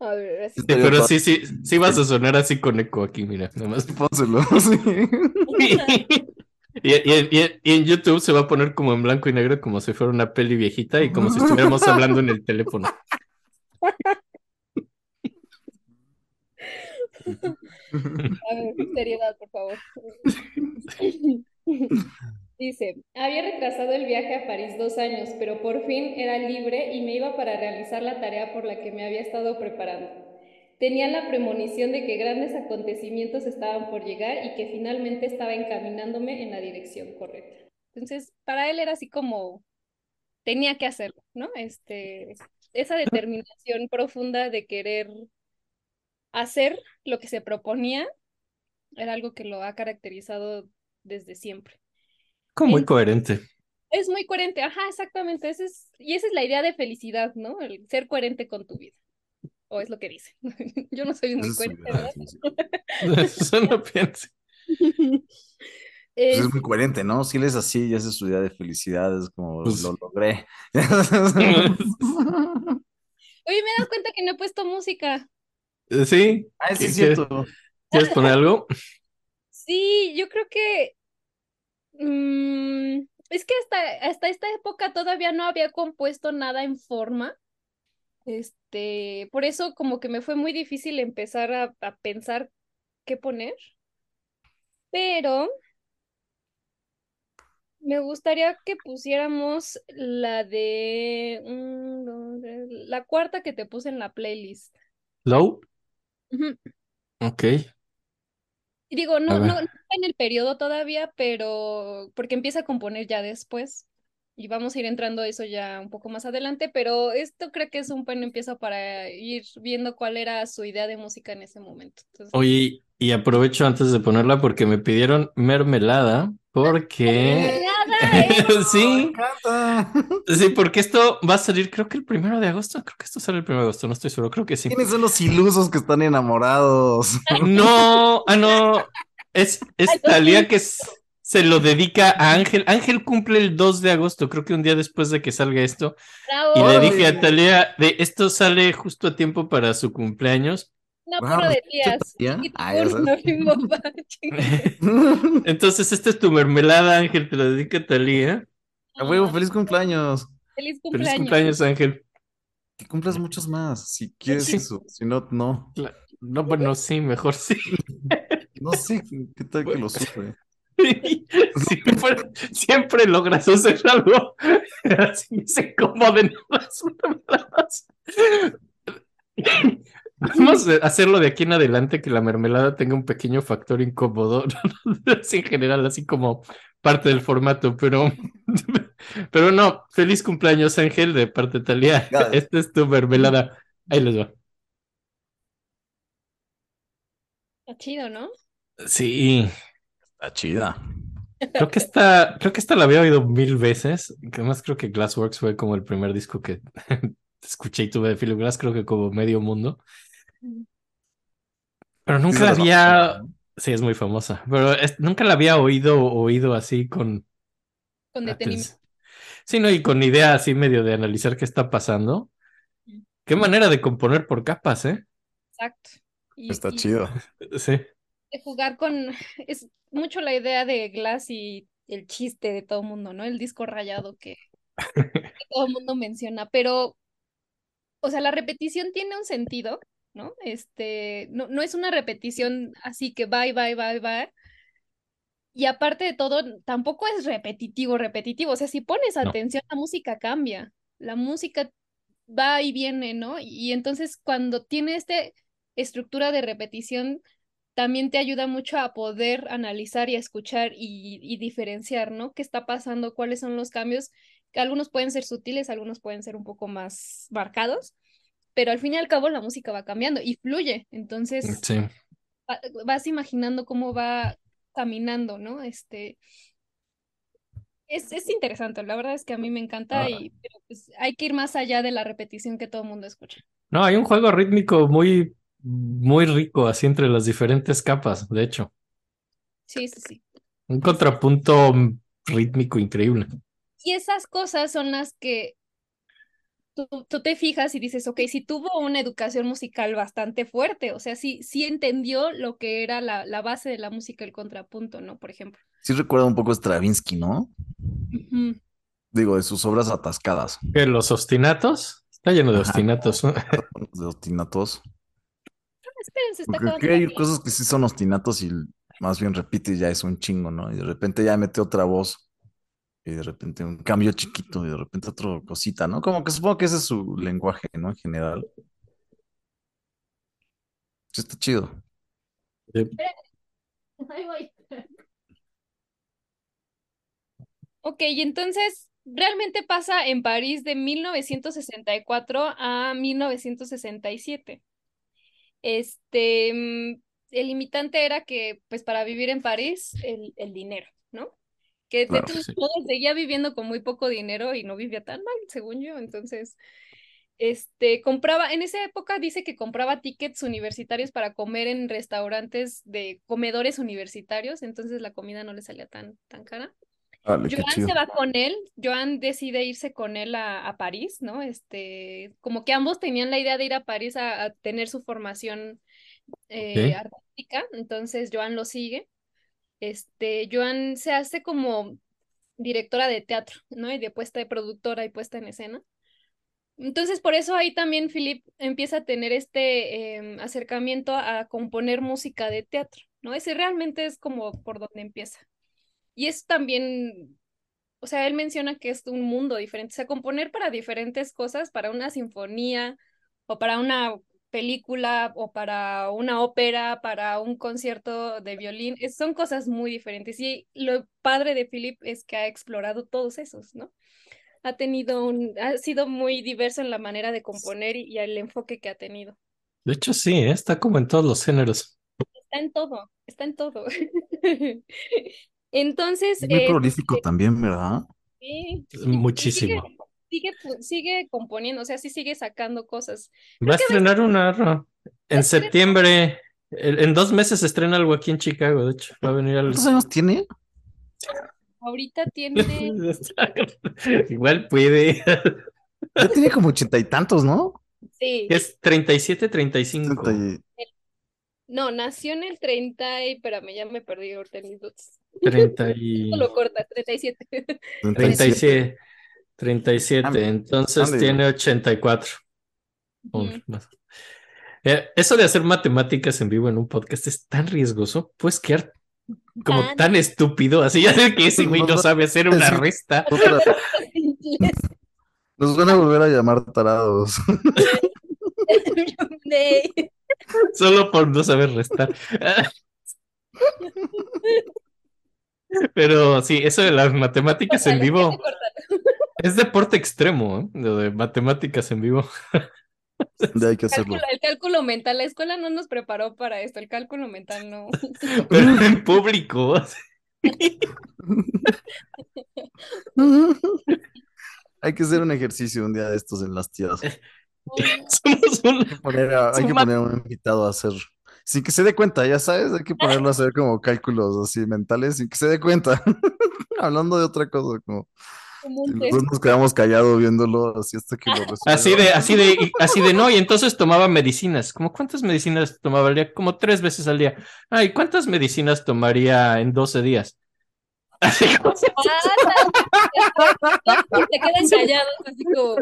A ver, así. Sí, pero sí, sí, sí vas a sonar así con eco aquí, mira, nada más. pónselo, [LAUGHS] sí. Y, y- y- y en YouTube se va a poner como en blanco y negro, como si fuera una peli viejita y como si estuviéramos hablando en el teléfono. [LAUGHS] A ver, seriedad, por favor. [LAUGHS] Dice, había retrasado el viaje a París dos años, pero por fin era libre y me iba para realizar la tarea por la que me había estado preparando. Tenía la premonición de que grandes acontecimientos estaban por llegar y que finalmente estaba encaminándome en la dirección correcta. Entonces, para él era así como tenía que hacerlo, ¿no? Este, esa determinación profunda de querer hacer lo que se proponía era algo que lo ha caracterizado desde siempre. Como muy En- coherente. Es muy coherente, ajá, exactamente. Ese es, y esa es la idea de felicidad, ¿no? El ser coherente con tu vida. O es lo que dice. [LAUGHS] Yo no soy muy es coherente, de ¿verdad? Eso no pienso. Pues [LAUGHS] Es- es muy coherente, ¿no? Si él es así y hace su idea de felicidad, es como Pues- lo logré. [LAUGHS] Oye, me he dado cuenta que no he puesto música. Sí, Ah, sí, es ¿Qué- qué- cierto. ¿quieres poner algo? [LAUGHS] Sí, yo creo que mm, es que hasta, hasta esta época todavía no había compuesto nada en forma. Este, por eso como que me fue muy difícil empezar a, a pensar qué poner. Pero me gustaría que pusiéramos la de tres, la cuarta que te puse en la playlist. ¿Low? Ujú. Ok. Y digo, no, A no, no está en el periodo todavía, pero porque empieza a componer ya después. Y vamos a ir entrando a eso ya un poco más adelante, pero esto creo que es un buen empiezo para ir viendo cuál era su idea de música en ese momento. Entonces, Oye, y aprovecho antes de ponerla porque me pidieron mermelada porque... [LAUGHS] [LAUGHS] Sí, sí, porque esto va a salir creo que el primero de agosto. Creo que esto sale el primero de agosto, no estoy seguro, creo que sí. ¿Quiénes son los ilusos que están enamorados? No, ah, no. Es, es sí. que se lo dedica a Ángel. Ángel cumple el 2 de agosto, creo que un día después de que salga esto. Bravo. Y le dije a Thalía, de esto sale justo a tiempo para su cumpleaños. Una Wow, de Ah. [LAUGHS] [LAUGHS] Entonces, esta es tu mermelada, Ángel, te la dedica a Thalía. A huevo, feliz cumpleaños. Feliz Feliz cumpleaños. cumpleaños, Ángel. Que cumplas muchos más. Si quieres Sí. eso. Si no, no. La- No, bueno, sí, mejor sí. No sé qué tal que lo sufre. [LAUGHS] Siempre, siempre logras hacer algo así se incomoden las mermeladas. Vamos a hacerlo de aquí en adelante que la mermelada tenga un pequeño factor incómodo. [LAUGHS] Así en general, así como parte del formato, pero, [LAUGHS] pero no. Feliz cumpleaños, Ángel, de parte de Talía. Gracias. Esta es tu mermelada. Ahí les va. Está chido, ¿no? Sí, Está chida. creo que esta, creo que esta la había oído mil veces. Además, creo que Glassworks fue como el primer disco que [LAUGHS] escuché y tuve de Philip Glass, creo que como medio mundo. Pero nunca Sí, la había. famosa, ¿no? Sí, es muy famosa, pero es- nunca la había oído oído así con Con detenimiento. Sí, no, y con idea así medio de analizar qué está pasando. Qué manera de componer por capas, ¿eh? Exacto. Y, Está y chido. [LAUGHS] Sí. de jugar con. Es mucho la idea de Glass y el chiste de todo el mundo, ¿no? El disco rayado que, [LAUGHS] que todo el mundo menciona. Pero, o sea, la repetición tiene un sentido, ¿no? Este, no, no es una repetición así que va y va y va y va. Y aparte de todo, tampoco es repetitivo, repetitivo. O sea, si pones No. atención, la música cambia. La música va y viene, ¿no? Y entonces cuando tiene esta estructura de repetición, también te ayuda mucho a poder analizar y a escuchar y, y diferenciar, ¿no? ¿Qué está pasando? ¿Cuáles son los cambios? Que algunos pueden ser sutiles, algunos pueden ser un poco más marcados, pero al fin y al cabo la música va cambiando y fluye. Entonces Sí. va- vas imaginando cómo va caminando, ¿no? Este, es, es interesante, la verdad es que a mí me encanta Ah. y pero, pues, hay que ir más allá de la repetición que todo el mundo escucha. No, hay un juego rítmico muy, muy rico así entre las diferentes capas, de hecho. Sí, sí, sí. Un contrapunto mm, rítmico increíble. Y esas cosas son las que tú, tú te fijas y dices, ok, si tuvo una educación musical bastante fuerte, o sea, sí, sí entendió lo que era la, la base de la música, el contrapunto, ¿no? Por ejemplo. Sí recuerda un poco a Stravinsky, ¿no? Digo, de sus obras atascadas. ¿Qué, los ostinatos? Está lleno de Ajá. ostinatos. ¿no? [LAUGHS] De ostinatos. Espérense, está Porque hay cosas que sí son ostinatos y más bien repite y ya es un chingo, ¿no? Y de repente ya mete otra voz. Y de repente un cambio chiquito y de repente otra cosita, ¿no? Como que supongo que ese es su lenguaje, ¿no? En general. Sí, está chido. [LAUGHS] Ahí voy. Ok, y entonces realmente pasa en París de 1964 a 1967. Este, mm, el limitante era que, pues, para vivir en París, el, el dinero, ¿no? Que de todos sí. modos seguía viviendo con muy poco dinero y no vivía tan mal, según yo. Entonces, este, compraba, en esa época dice que compraba tickets universitarios para comer en restaurantes de comedores universitarios, entonces la comida no le salía tan, tan cara. Joan se va con él, Joan decide irse con él a, a París, ¿no? Este, como que ambos tenían la idea de ir a París a, a tener su formación eh, artística, entonces Joan lo sigue. Este, Joan se hace como directora de teatro, ¿no? Y de puesta de productora y puesta en escena. Entonces, por eso ahí también Philip empieza a tener este em, acercamiento a componer música de teatro, ¿no? Ese realmente es como por donde empieza. Y es también, o sea, él menciona que es un mundo diferente, o sea, componer para diferentes cosas, para una sinfonía o para una película o para una ópera, para un concierto de violín, es- son cosas muy diferentes. Y lo padre de Philip es que ha explorado todos esos, ¿no? Ha tenido un, ha sido muy diverso en la manera de componer y, y el enfoque que ha tenido. De hecho, sí, ¿eh? Está como en todos los géneros. Está en todo, está en todo. [LAUGHS] Entonces, Es muy eh, prolífico también, ¿verdad? sí, Muchísimo. Sigue, sigue, componiendo, o sea, sí sigue sacando cosas. Va a estrenar una ¿no? en septiembre. En en dos meses se estrena algo aquí en Chicago, de hecho. Va a venir al... ¿Cuántos años tiene? Ahorita [LAUGHS] tiene, Igual puede. Ya tiene como ochenta y tantos, ¿no? sí, Es 37, 35. Treinta y- no, nació en el 30 y, espérame, ya me perdí ahorita en mis notes. 30 y... [LAUGHS] Esto lo corta, 37. treinta y siete. 37. 37. Ande, Entonces ande. tiene 84. Ujú. Un- más. Eh, eso de hacer matemáticas en vivo en un podcast es tan riesgoso. Puedes quedar como Tan- tan estúpido, así ya de que ese güey no sabe hacer una resta. [LAUGHS] Nos van a volver a llamar tarados. [LAUGHS] Solo por no saber restar. [LAUGHS] Pero sí, eso de las matemáticas en vivo. Es deporte extremo, ¿eh? Lo de matemáticas en vivo. [LAUGHS] De hay que hacerlo. Cálculo- el cálculo mental, la escuela no nos preparó para esto, el cálculo mental no. [LAUGHS] Pero en público. [LAUGHS] Hay que hacer un ejercicio un día de estos en las tías. Somos un- Poner a- hay que poner a un invitado a hacer, sin que se dé cuenta, ya sabes, hay que ponerlo a hacer como cálculos así mentales sin que se dé cuenta. Hablando de otra cosa, como Dos nos quedamos callados viéndolo así hasta que lo. [LAUGHS] Así de, así de, así de no, y entonces tomaba medicinas. ¿Cómo cuántas medicinas tomaba al día? Como tres veces al día. Ay, ¿cuántas medicinas tomaría en 12 días? [LAUGHS] Así como- [LAUGHS] se quedan callados, así como.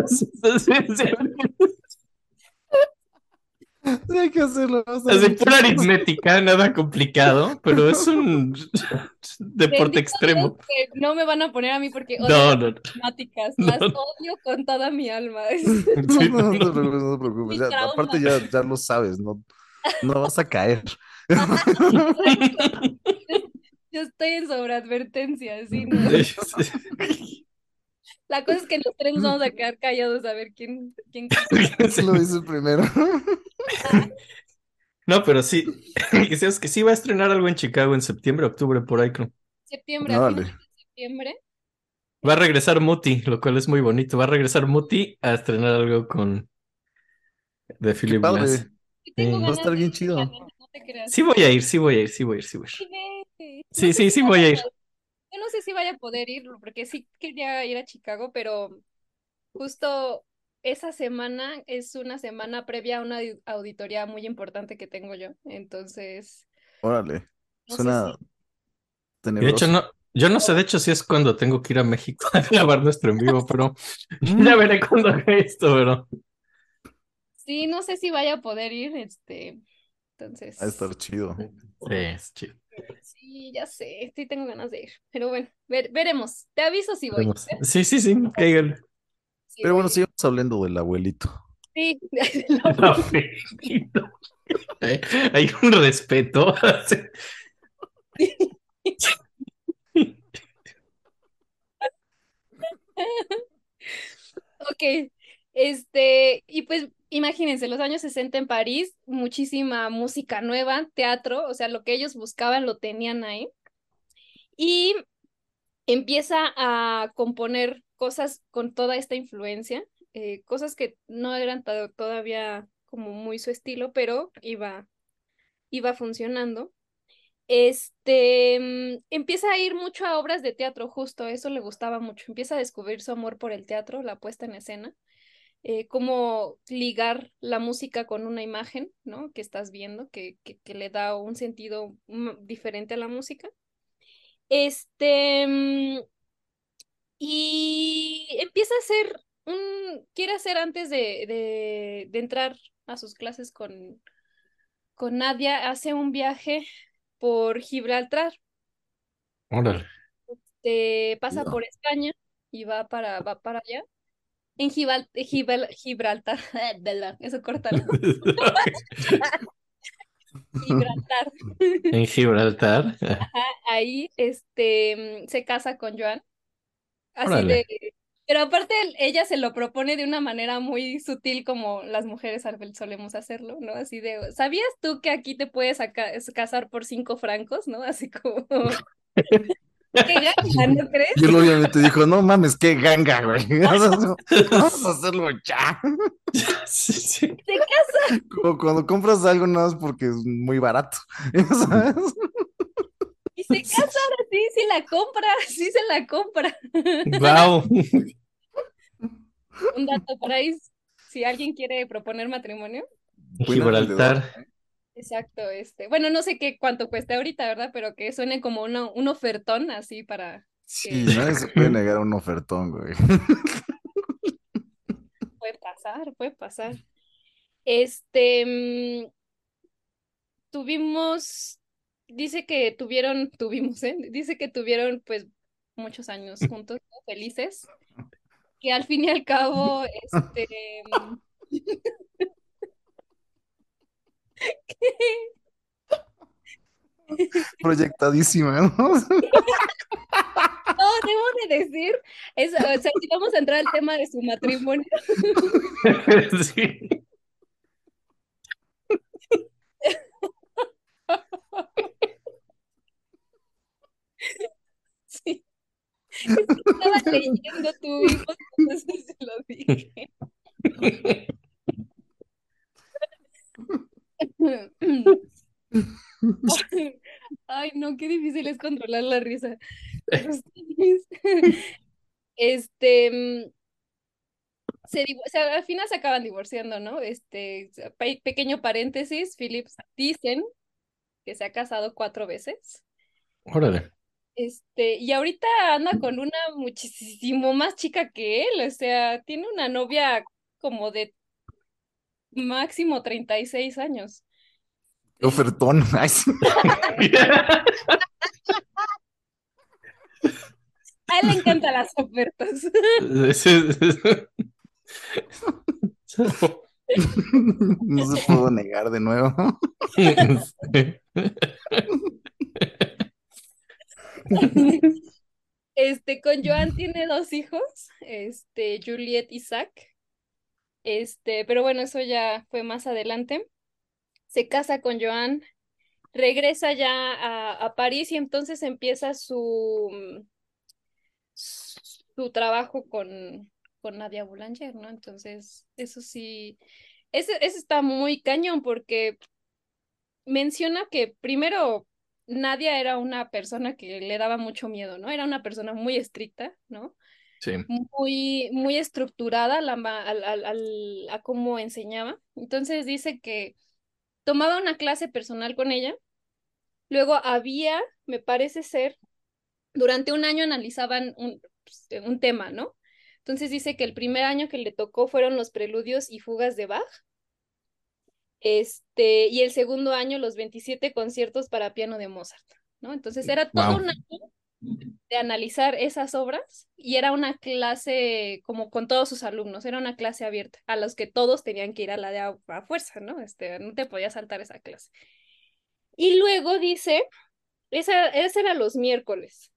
Sí, hay que hacerlo. Así pura aritmética, nada complicado, pero es un [LAUGHS] deporte Bendito extremo. Que no me van a poner a mí porque odio No, las no, matemáticas, No. las odio con toda mi alma. [LAUGHS] Sí, No, no, no, te preocupes, no te preocupes. Ya, aparte ya, ya lo sabes, no, no vas a caer. [LAUGHS] Yo estoy en sobreadvertencia, sí, ¿no? La cosa es que los tres nos vamos a quedar callados a ver quién, quién [LAUGHS] ¿Quién lo dice primero? [LAUGHS] No, pero sí, [LAUGHS] que seas que sí va a estrenar algo en Chicago en septiembre, octubre, por ahí creo. septiembre, a No, vale. de septiembre. Va a regresar Muti, lo cual es muy bonito. Va a regresar Muti a estrenar algo con de Philip Glass. Sí. Va a estar bien chido. la neta, no te creas. Sí voy a ir, sí voy a ir, sí voy a ir, sí voy a ir. Sí. Sí, sí, voy a ir. No sé si vaya a poder ir, porque sí quería ir a Chicago, pero justo esa semana es una semana previa a una audi- auditoría muy importante que tengo yo. Entonces, Órale. No Suena De hecho, no, yo no sé, de hecho, si es cuando tengo que ir a México [LAUGHS] a grabar nuestro en vivo, pero ya veré cuando haga esto, pero sí, no sé si vaya a poder ir, este, entonces, Va a estar chido. sí, es chido. Sí, ya sé, sí tengo ganas de ir, pero bueno, ver- veremos. Te aviso si voy. Veremos. Sí, sí, sí, cáiganle. Sí, Pero bueno, voy. sigamos hablando del abuelito. Sí, No, Felipe. Hay hay un respeto. [LAUGHS] Ok, este, y pues imagínense, los años 60 en París, muchísima música nueva, teatro, o sea, lo que ellos buscaban lo tenían ahí. Y empieza a componer cosas con toda esta influencia, eh, cosas que no eran to- todavía como muy su estilo, pero iba, iba funcionando. Este, mm, empieza a ir mucho a obras de teatro, justo, eso le gustaba mucho. Empieza a descubrir su amor por el teatro, la puesta en escena, eh, cómo ligar la música con una imagen, ¿no? Que estás viendo, que, que, que le da un sentido mm, diferente a la música. Este, mm, y empieza a hacer un, quiere hacer antes de, de, de entrar a sus clases con, con Nadia, hace un viaje por Gibraltar, Órale. eh, pasa por España y va para, va para allá. En Gibal- Gibal- Gibraltar, [LAUGHS] eso córtalo. [LAUGHS] Gibraltar. En Gibraltar. Ajá, ahí este, se casa con Joan. Así Órale. de. Pero aparte, ella se lo propone de una manera muy sutil, como las mujeres solemos hacerlo, ¿no? Así de, ¿sabías tú que aquí te puedes casar por cinco francos, ¿no? Así como. [LAUGHS] ¡Qué ganga, [LAUGHS] ¿no crees? Y él obviamente dijo, no mames, qué ganga, güey. [LAUGHS] [LAUGHS] Vamos a hacerlo ya. Sí, sí. Se casa. Como cuando compras algo nada más porque es muy barato. ¿Sabes? Y se casa, ahora sí, sí la compra, sí se la compra. Wow. Un dato por ahí, si alguien quiere proponer matrimonio. Gibraltar. Exacto, este. Bueno, no sé qué cuánto cuesta ahorita, ¿verdad? Pero que suene como una, un ofertón así para. Sí, nadie se puede negar un ofertón, güey. [LAUGHS] Puede pasar, puede pasar. Este. mm, tuvimos. Dice que tuvieron, tuvimos, ¿eh? Dice que tuvieron, pues, muchos años juntos, ¿no? Felices. [LAUGHS] Que al fin y al cabo, este. [LAUGHS] [LAUGHS] Proyectadísima, ¿no? No, debo de decir, eso, o sea, si vamos a entrar al tema de su matrimonio, [LAUGHS] Sí. sí. Es Estaba leyendo tu hijo, entonces se lo dije. [LAUGHS] [LAUGHS] [LAUGHS] Ay, no, qué difícil es controlar la risa. [LAUGHS] Este, se, o sea, al final se acaban divorciando, ¿no? Este, pe- pequeño paréntesis, Phillips dicen que se ha casado cuatro veces. Órale. Este, y ahorita anda con una muchísimo más chica que él, o sea, tiene una novia como de máximo 36 años. Qué ofertón. [LAUGHS] A él le encantan las ofertas. [LAUGHS] No se puedo negar de nuevo. Este, con Joan tiene dos hijos, este, Juliet y Zach. Este, pero bueno, eso ya fue más adelante. Se casa con Joan, regresa ya a, a París y entonces empieza su, su trabajo con, con Nadia Boulanger, ¿no? Entonces, eso sí, ese, ese está muy cañón porque menciona que primero Nadia era una persona que le daba mucho miedo, ¿no? Era una persona muy estricta, ¿no? Sí. Muy, muy estructurada a, la al- al- al- a cómo enseñaba. Entonces dice que tomaba una clase personal con ella, luego había, me parece ser, durante un año analizaban un, pues, un tema, ¿no? Entonces dice que el primer año que le tocó fueron los preludios y fugas de Bach. Este, y el segundo año los 27 conciertos para piano de Mozart, ¿no? Entonces era todo Wow. un año de analizar esas obras y era una clase como con todos sus alumnos, era una clase abierta, a los que todos tenían que ir a la de a, a fuerza, ¿no? Este, no te podías saltar esa clase. Y luego dice, esa, esa era los miércoles.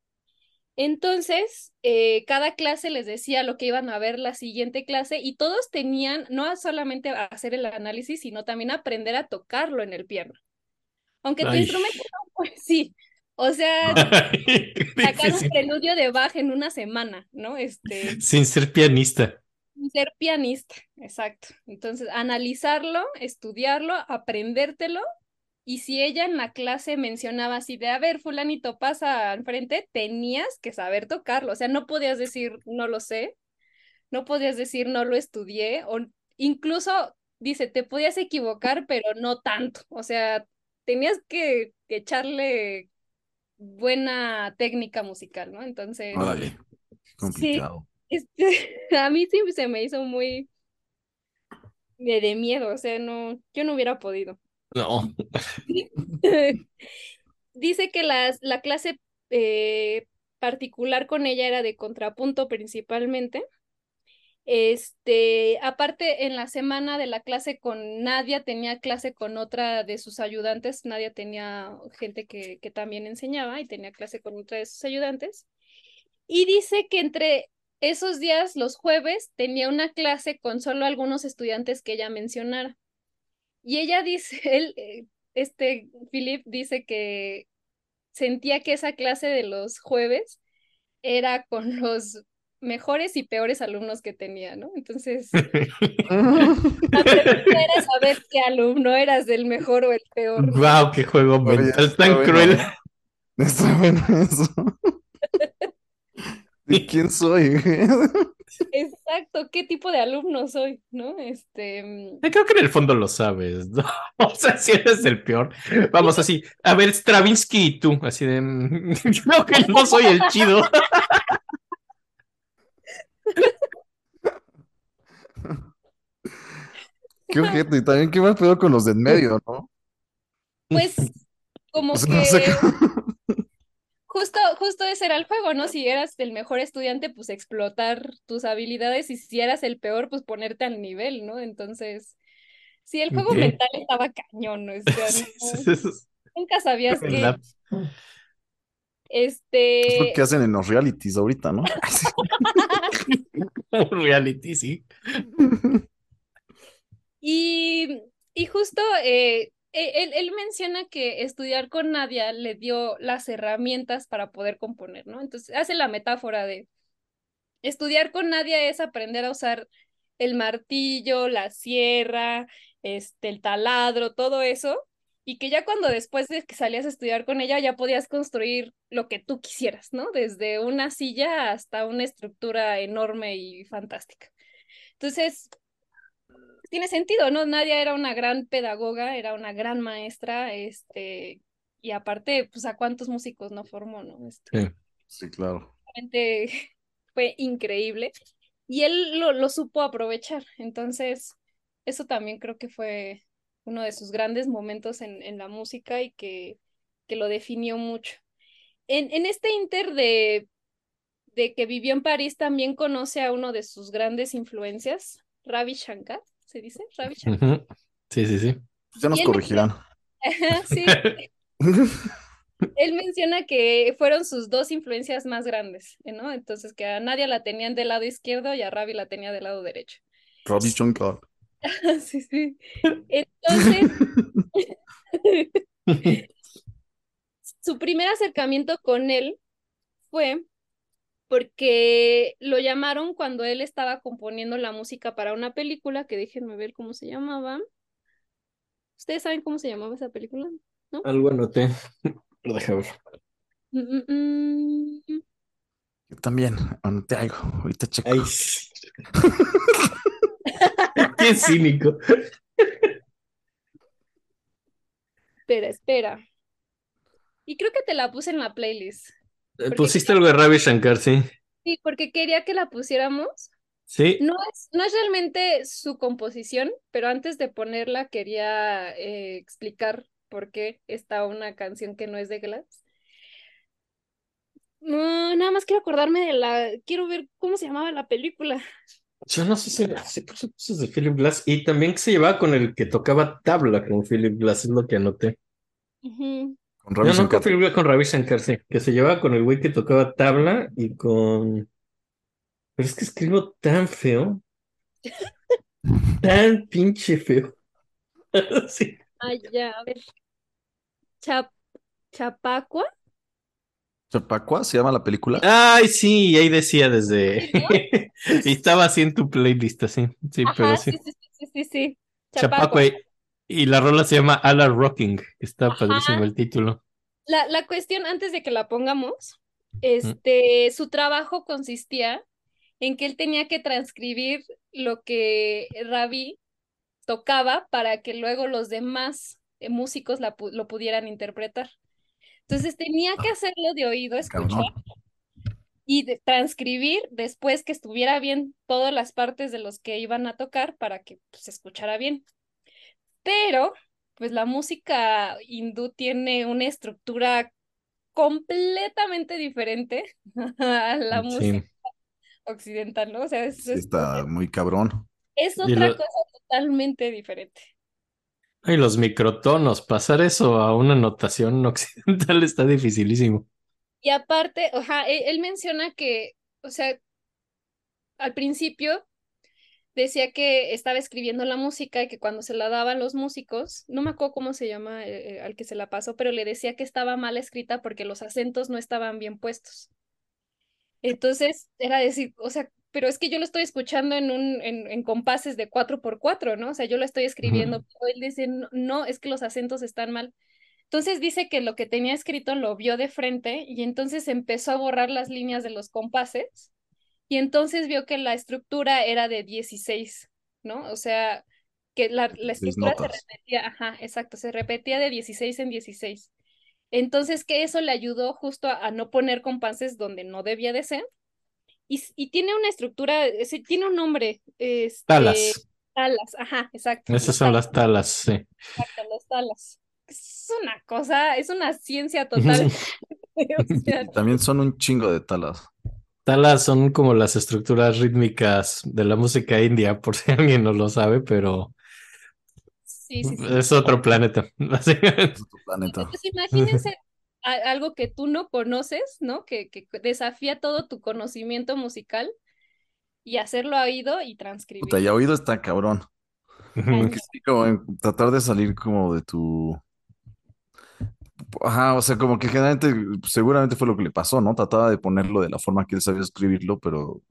Entonces, eh, cada clase les decía lo que iban a ver la siguiente clase y todos tenían no solamente a hacer el análisis, sino también aprender a tocarlo en el piano. Aunque tu Ay. instrumento no, pues sí. O sea, [LAUGHS] sacar un preludio de Bach en una semana, ¿no? Este, Sin ser pianista. ser pianista, exacto. Entonces, analizarlo, estudiarlo, aprendértelo. Y si ella en la clase mencionaba así de, a ver, fulanito pasa al frente, tenías que saber tocarlo. O sea, no podías decir, no lo sé, no podías decir, no lo estudié, o incluso, dice, te podías equivocar, pero no tanto. O sea, tenías que, que echarle buena técnica musical, ¿no? Entonces, Órale. Complicado. este, [LAUGHS] a mí sí se me hizo muy de, de miedo, o sea, no, yo no hubiera podido. No. [LAUGHS] Dice que las, la clase eh, particular con ella era de contrapunto principalmente. Este, aparte, en la semana de la clase con Nadia, tenía clase con otra de sus ayudantes. Nadia tenía gente que, que también enseñaba y tenía clase con otra de sus ayudantes. Y dice que entre esos días, los jueves, tenía una clase con solo algunos estudiantes que ella mencionara. Y ella dice, [LAUGHS] él, eh, este, Philip dice que sentía que esa clase de los jueves era con los mejores y peores alumnos que tenía, ¿no? Entonces, [LAUGHS] la pregunta era saber qué alumno eras, del mejor o el peor. Wow, qué juego Oye, mental está tan bueno. cruel. Está bueno eso. [LAUGHS] ¿De quién soy? Exacto, qué tipo de alumno soy, ¿no? Este, mm, Creo que en el fondo lo sabes, ¿no? [LAUGHS] O sea, si eres el peor. Vamos así, a ver, Stravinsky y tú, así de. mm, Creo que no soy el chido. [LAUGHS] Qué ojete. Y también qué mal pedo con los de en medio, ¿no? pues, como [LAUGHS] O sea, no sé que qué- justo, justo ese era el juego, ¿no? Si eras el mejor estudiante, pues explotar tus habilidades y si eras el peor, pues ponerte al nivel, ¿no? Entonces, sí, el juego mental estaba cañón, ¿no? O sea, [LAUGHS] no- nunca sabías que la- Es lo este que hacen en los realities ahorita, ¿no? [LAUGHS] reality, sí. [LAUGHS] Y, y justo eh, e- él, él menciona que estudiar con Nadia le dio las herramientas para poder componer, ¿no? Entonces hace la metáfora de estudiar con Nadia es aprender a usar el martillo, la sierra, este, el taladro, todo eso, y que ya cuando después de que salías a estudiar con ella ya podías construir lo que tú quisieras, ¿no? Desde una silla hasta una estructura enorme y fantástica. Entonces, tiene sentido, ¿no? Nadia era una gran pedagoga, era una gran maestra, este, y aparte, pues a cuántos músicos no formó, ¿no? Este, Sí. Sí, claro. realmente [LAUGHS] fue increíble. Y él lo, lo supo aprovechar. Entonces, eso también creo que fue uno de sus grandes momentos en, en la música y que, que lo definió mucho. En, en este inter de, de que vivió en París, también conoce a uno de sus grandes influencias, Ravi Shankar, ¿se dice? Ravi Shankar. Sí, sí, sí. Pues ya nos corregirán. [LAUGHS] Sí, [LAUGHS] él menciona que fueron sus dos influencias más grandes, ¿no? Entonces que a Nadia la tenían del lado izquierdo y a Ravi la tenía del lado derecho. Robbie Shankar. [LAUGHS] Sí, sí. Entonces, [LAUGHS] su primer acercamiento con él fue porque lo llamaron cuando él estaba componiendo la música para una película, que déjenme ver cómo se llamaba. ¿Ustedes saben cómo se llamaba esa película? Algo anoté. Pero deja ver. Mm, mm, mm. Yo también, anoté algo. Ahorita checo. Ay. [LAUGHS] [LAUGHS] Qué cínico. Espera, espera. Y creo que te la puse en la playlist. Porque Pusiste quería- algo de Ravi Shankar, sí. Sí, porque quería que la pusiéramos. Sí. No es, no es realmente su composición, pero antes de ponerla quería eh, explicar por qué está una canción que no es de Glass. No, nada más quiero acordarme de la, quiero ver cómo se llamaba la película. Yo no sé si cosas de Philip Glass y también que se llevaba con el que tocaba tabla con Philip Glass, es lo que anoté. Ujú. Con No, Robbie no con Shankar. Philip Glass, con Ravi Shankar, sí, que se llevaba con el güey que tocaba tabla y con... Pero es que escribo tan feo, [LAUGHS] tan pinche feo. [LAUGHS] Sí. Ah, ya, a ver. Chap, Chapacua. Chapacua se llama la película. Ay, sí, ahí decía desde... Y [LAUGHS] estaba así en tu playlist, así. Sí, pero Ajá, sí. sí, sí, sí, sí, sí, sí. Chapacua. y- Y la rola se llama Ala Rocking, está Ajá. padrísimo el título. La, la cuestión, antes de que la pongamos, este, su trabajo consistía en que él tenía que transcribir lo que Ravi tocaba para que luego los demás eh, músicos la lo pudieran interpretar. Entonces tenía que hacerlo de oído, escuchar y de- transcribir después que estuviera bien todas las partes de los que iban a tocar para que pues, se escuchara bien. Pero, pues la música hindú tiene una estructura completamente diferente [LAUGHS] a la Sí. música occidental, ¿no? O sea, es, Sí, es- está muy cabrón. es otra lo- cosa totalmente diferente. Ay, los microtonos, pasar eso a una notación [LAUGHS] occidental está dificilísimo. Y aparte, ajá, él, él menciona que, o sea, al principio decía que estaba escribiendo la música y que cuando se la daban los músicos, no me acuerdo cómo se llama eh, eh, al que se la pasó, pero le decía que estaba mal escrita porque los acentos no estaban bien puestos. Entonces era decir, o sea, pero es que yo lo estoy escuchando en un en, en compases de cuatro por cuatro, ¿no? O sea, yo lo estoy escribiendo, pero él dice, no, no, es que los acentos están mal. Entonces dice que lo que tenía escrito lo vio de frente y entonces empezó a borrar las líneas de los compases y entonces vio que la estructura era de 16, ¿no? O sea, que la, la 16 estructura se repetía, ajá, exacto, se repetía de 16 en 16. Entonces que eso le ayudó justo a, a no poner compases donde no debía de ser. Y, tiene una estructura, tiene un nombre, este, Talas. talas, ajá, exacto. Esas son talas, las talas, sí. exacto, los talas. Es una cosa, es una ciencia [LAUGHS] total. [LAUGHS] O sea, Y también son un chingo de talas. Talas son como las estructuras rítmicas de la música india, por si [LAUGHS] alguien no lo sabe, pero Sí, sí, sí. Es otro planeta, básicamente. Es otro planeta. Pues imagínense algo que tú no conoces, ¿no? Que, que desafía todo tu conocimiento musical y hacerlo a oído y transcribir. Puta, ya oído está cabrón. Sí, como en tratar de salir como de tu... Ajá, o sea, como que generalmente, seguramente fue lo que le pasó, ¿no? Trataba de ponerlo de la forma que él sabía escribirlo, pero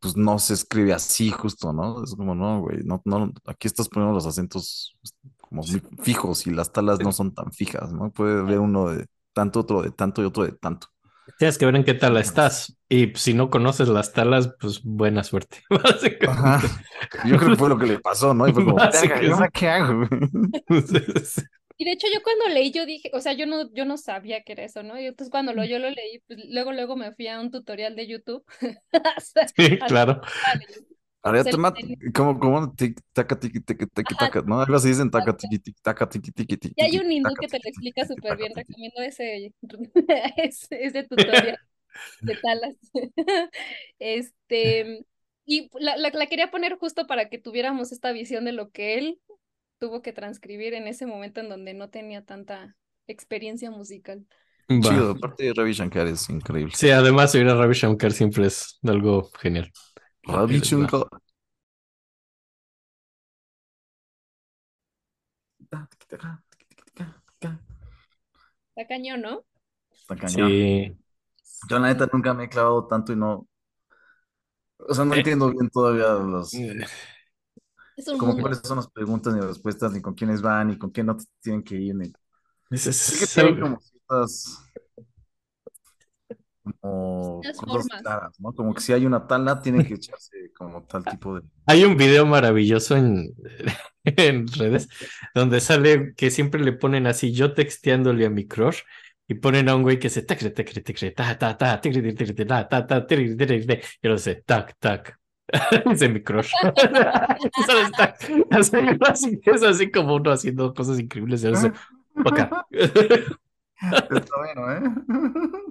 pues no se escribe así justo, ¿no? Es como, no, güey, no, no, aquí estás poniendo los acentos como muy fijos y las talas no son tan fijas, ¿no? Puede haber uno de tanto, otro de tanto y otro de tanto. Tienes que ver en qué tala estás. Y si no conoces las talas, pues buena suerte. [LAUGHS] Ajá. Yo creo que fue lo que le pasó, ¿no? Y fue como, Básicamente. "Verga, ¿y ahora qué hago? Y de hecho yo cuando leí yo dije, o sea, yo no, yo no sabía que era eso, ¿no? Y entonces cuando lo, yo lo leí, pues luego, luego me fui a un tutorial de YouTube. [LAUGHS] Sí, claro. Ahora ya Se te lo mato. tenía. ¿Cómo, cómo? Tic, taca, tiki, tiki, tiki, taca, ¿no? Algo así dicen taca, tiki, tiki, taca, tiki, tiki, tiki, Y hay un hindú que te lo explica súper bien, recomiendo ese, ese, [LAUGHS] ese tutorial [LAUGHS] de talas. [LAUGHS] Este, y la, la, la quería poner justo para que tuviéramos esta visión de lo que él tuvo que transcribir en ese momento en donde no tenía tanta experiencia musical. Chido, aparte Ravi Shankar es increíble. Sí, además oír a Ravi Shankar siempre es algo genial. Ravi Va. Shankar. Está cañón, ¿no? Está cañón. Sí. Yo la neta nunca me he clavado tanto y no, o sea, no Eh. entiendo bien todavía los, Es un como mundo. cuáles son las preguntas ni respuestas, ni con quiénes van, ni con quién no tienen que ir, ni... Es, es- que es tienen algo- como ciertas como Las cosas formas. claras, ¿no? Como que si hay una tala, tiene que [LAUGHS] echarse como tal tipo de... Hay un video maravilloso en, [LAUGHS] en redes donde sale que siempre le ponen así, yo texteándole a mi crush y ponen a un güey que se tecre, tecre, tecre, ta, ta, ta, tecre, tecre, tecre, ta, ta, ta, tecre, tecre, tecre, y luego dice, tac, tac. [LAUGHS] Dice mi crush. ¿Sabes? Tac. Así, así, es así como uno haciendo cosas increíbles. acá. Está bueno, ¿eh?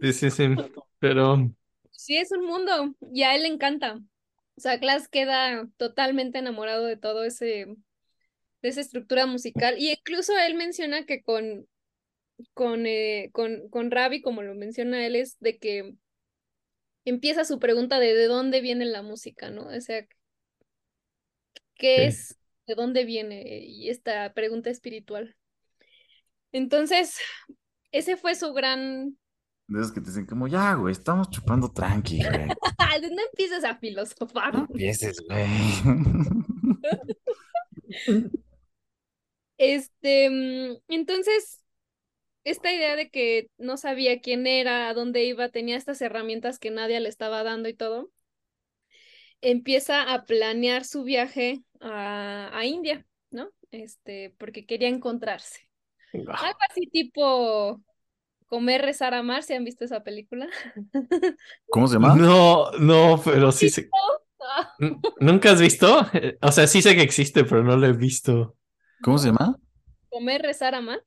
Sí, sí, sí. Pero Sí, es un mundo y a él le encanta. O sea, Glass queda totalmente enamorado de todo ese, de esa estructura musical. Y incluso él menciona que con, con, eh, con, con Ravi, como lo menciona él, es de que empieza su pregunta de de dónde viene la música, ¿no? O sea, ¿qué Sí. es? ¿De dónde viene? Y esta pregunta espiritual. Entonces, ese fue su gran... De esos que te dicen como, ya, güey, estamos chupando tranqui, güey. [LAUGHS] No empieces a filosofar. No empieces, güey. [LAUGHS] Este, mm, entonces, esta idea de que no sabía quién era, a dónde iba, tenía estas herramientas que nadie le estaba dando y todo, empieza a planear su viaje a, a India, ¿no? Este, porque quería encontrarse. Algo así tipo comer, rezar, amar, ¿si han visto esa película? [LAUGHS] ¿Cómo se llama? no, no, pero sí sé. ¿Nunca has visto? O sea, sí sé que existe, pero no lo he visto. ¿Cómo se llama? Comer, rezar, amar.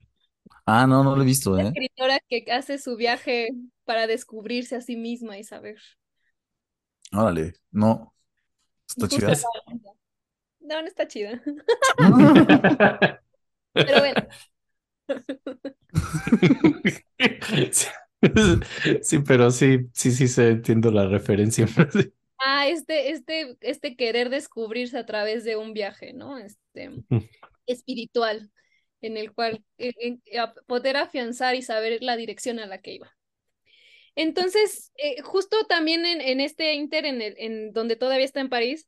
Ah, no, no lo he visto, ¿eh? Escritora que hace su viaje para descubrirse a sí misma y saber. Órale, no. Está chida. No, no está chida. [LAUGHS] [LAUGHS] Pero bueno, [LAUGHS] Sí, pero sí, sí, sí, se entiendo la referencia. [LAUGHS] ah, este, este, este querer descubrirse a través de un viaje, ¿no? Este, espiritual, en el cual eh, poder afianzar y saber la dirección a la que iba. Entonces, eh, justo también en, en este inter, en, el, en donde todavía está en París,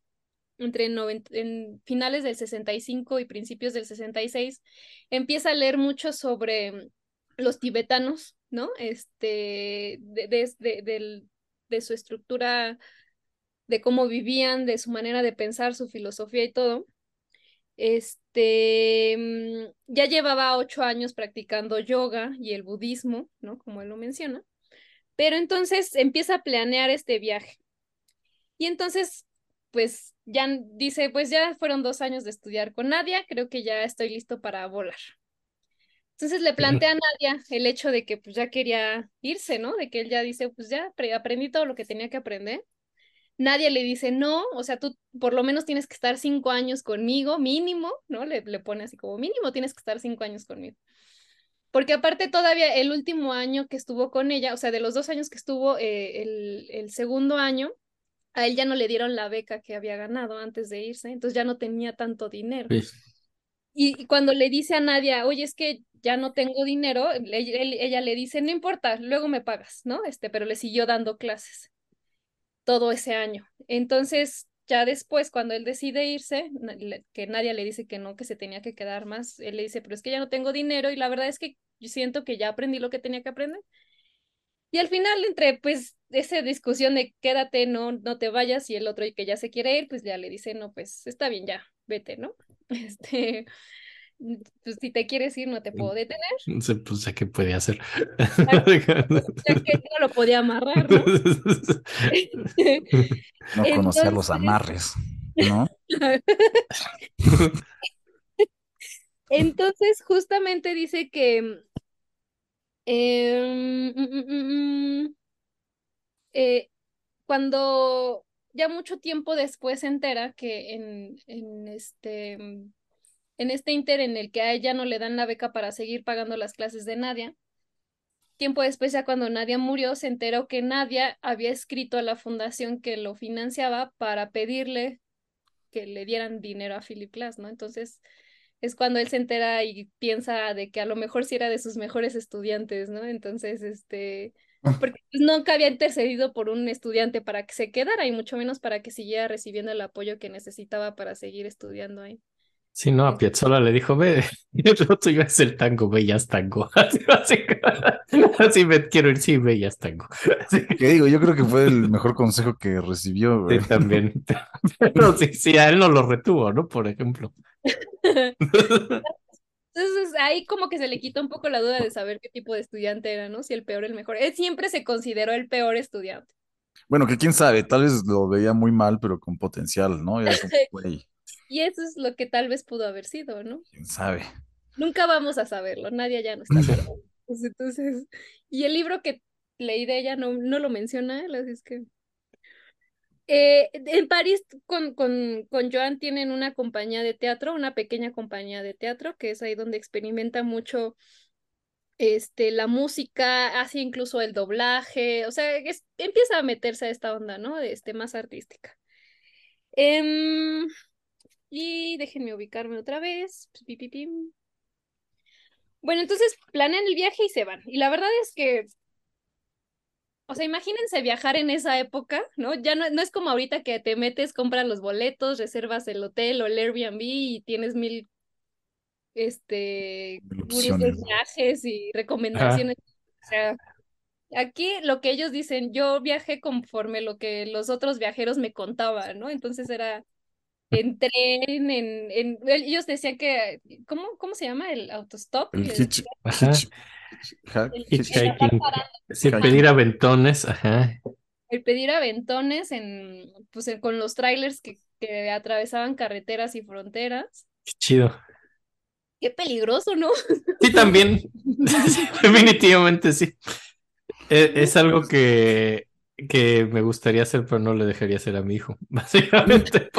entre en finales del 65 y principios del 66, empieza a leer mucho sobre los tibetanos, ¿no? Este, de su estructura, de cómo vivían, de su manera de pensar, su filosofía y todo. Este, mm, ya llevaba ocho años practicando yoga y el budismo, ¿no? Como él lo menciona. Pero entonces empieza a planear este viaje. Y entonces, pues ya dice, pues ya fueron dos años de estudiar con Nadia, creo que ya estoy listo para volar. Entonces le plantea a Nadia el hecho de que pues ya quería irse, ¿no? De que él ya dice, pues ya apre- aprendí todo lo que tenía que aprender. Nadie le dice no, o sea, tú por lo menos tienes que estar cinco años conmigo, mínimo, ¿no? Le, le pone así como mínimo tienes que estar cinco años conmigo. Porque aparte todavía el último año que estuvo con ella, o sea, de los dos años que estuvo, eh, el, el segundo año, a él ya no le dieron la beca que había ganado antes de irse, entonces ya no tenía tanto dinero. Sí. Y, y cuando le dice a Nadia, oye, es que ya no tengo dinero, le- él- ella le dice, no importa, luego me pagas, ¿no? Este, pero le siguió dando clases todo ese año. Entonces, ya después, cuando él decide irse, que Nadia le dice que no, que se tenía que quedar más, él le dice, pero es que ya no tengo dinero y la verdad es que yo siento que ya aprendí lo que tenía que aprender. Y al final, entre pues esa discusión de quédate, no, no te vayas, y el otro y que ya se quiere ir, pues ya le dice, no, pues está bien, ya, vete, ¿no? [LAUGHS] Este, pues si te quieres ir, no te puedo detener, sé, pues, ¿a qué puede hacer? [LAUGHS] ya que no lo podía amarrar, ¿no? [LAUGHS] No conocía los amarres, ¿no? Entonces, justamente dice que em, mm, mm, mm, eh, cuando ya mucho tiempo después se entera que en, en este en este inter en el que a ella no le dan la beca para seguir pagando las clases de Nadia, tiempo después ya cuando Nadia murió, se enteró que Nadia había escrito a la fundación que lo financiaba para pedirle que le dieran dinero a Philip Glass, ¿no? Entonces es cuando él se entera y piensa de que a lo mejor sí era de sus mejores estudiantes, ¿no? Entonces, este, porque pues, nunca había intercedido por un estudiante para que se quedara y mucho menos para que siguiera recibiendo el apoyo que necesitaba para seguir estudiando ahí. Sí, no, a Piazzolla le dijo, ve, lo tuyo es el tango, ve, ya es tango. [LAUGHS] Así, así, así me quiero ir, sí, ve, ya es tango. Así ¿Qué digo? Yo creo que fue el mejor consejo que recibió. Sí, también. [LAUGHS] Pero sí, sí, a él no lo retuvo, ¿no? Por ejemplo. [LAUGHS] [LAUGHS] Entonces ahí como que se le quita un poco la duda de saber qué tipo de estudiante era, ¿no? Si el peor o el mejor. Él siempre se consideró el peor estudiante. Bueno, que quién sabe, tal vez lo veía muy mal, pero con potencial, ¿no? Era como, [LAUGHS] güey, Y eso es lo que tal vez pudo haber sido, ¿no? quién sabe. Nunca vamos a saberlo, nadie ya no está. pues, entonces, y el libro que leí de ella no, no lo menciona él, así es que. Eh, en París con, con, con Joan tienen una compañía de teatro, una pequeña compañía de teatro, que es ahí donde experimenta mucho este, la música, hace incluso el doblaje, o sea, es- empieza a meterse a esta onda, ¿no? Este, más artística. Em, y déjenme ubicarme otra vez. Bueno, entonces planean el viaje y se van. Y la verdad es que, o sea, imagínense viajar en esa época, ¿no? Ya no, no es como ahorita que te metes, compras los boletos, reservas el hotel o el Airbnb y tienes mil, este, de viajes y recomendaciones. O sea, aquí lo que ellos dicen, yo viajé conforme lo que los otros viajeros me contaban, ¿no? Entonces era en tren, en, en, ellos decían que, ¿cómo, cómo se llama? El autostop. El El- hitch, Ajá. el- Hitchhiking. Pedir aventones, ajá. el pedir aventones en, pues, en- con los trailers que, que atravesaban carreteras y fronteras. Qué chido. Qué peligroso, ¿no? Sí, también. [LAUGHS] Definitivamente sí. [LAUGHS] E- Es, algo que, que me gustaría hacer, pero no le dejaría hacer a mi hijo. [LAUGHS] Básicamente.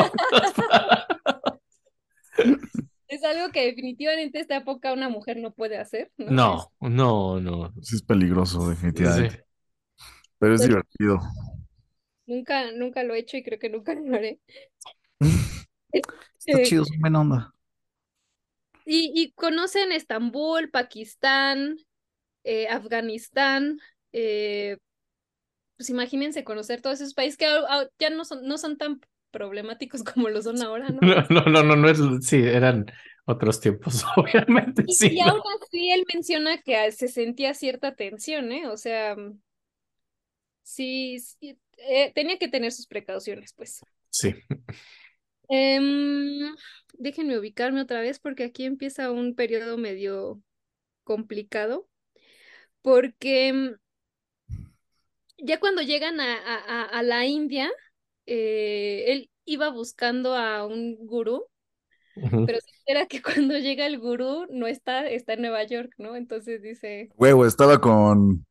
Es algo que definitivamente esta época una mujer no puede hacer, ¿no? No, no, no. Sí es peligroso, definitivamente. Sí. Pero es Pero- divertido. Nunca, nunca lo he hecho y creo que nunca lo haré. Está Eh, chido, son buena onda. Y, y conocen Estambul, Pakistán, eh, Afganistán. eh, pues imagínense conocer todos esos países que ya no son, no son tan problemáticos [LAUGHS] como lo son ahora, ¿no? No, no, no, no, no es, sí, eran otros tiempos, [LAUGHS] obviamente, Y, sí. y aún así él menciona que ah, se sentía cierta tensión, ¿eh? O sea, mm, sí, sí, eh, tenía que tener sus precauciones, pues. Sí. Em, déjenme ubicarme otra vez porque aquí empieza un periodo medio complicado, porque mm, ya cuando llegan a, a- a- la India, eh, él iba buscando a un gurú, pero se entera que cuando llega el gurú no está, está en Nueva York, ¿no? Entonces dice, Huevo, estaba con,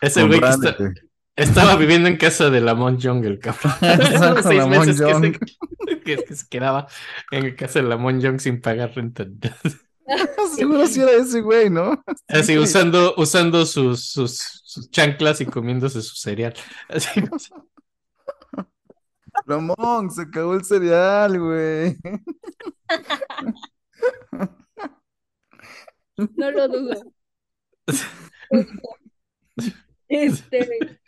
Ese güey que Randy. está, Estaba viviendo en casa de Lamont Young, el cabrón. [LAUGHS] Seis Lamont meses que Young. se, [LAUGHS] que, que se quedaba en casa de Lamont Young sin pagar renta. [LAUGHS] Seguro si era ese güey, ¿no? Así Sí. usando, usando sus, sus, sus chanclas y comiéndose su cereal. [LAUGHS] Así, Ramón, se acabó el cereal, güey. No lo dudo. Este.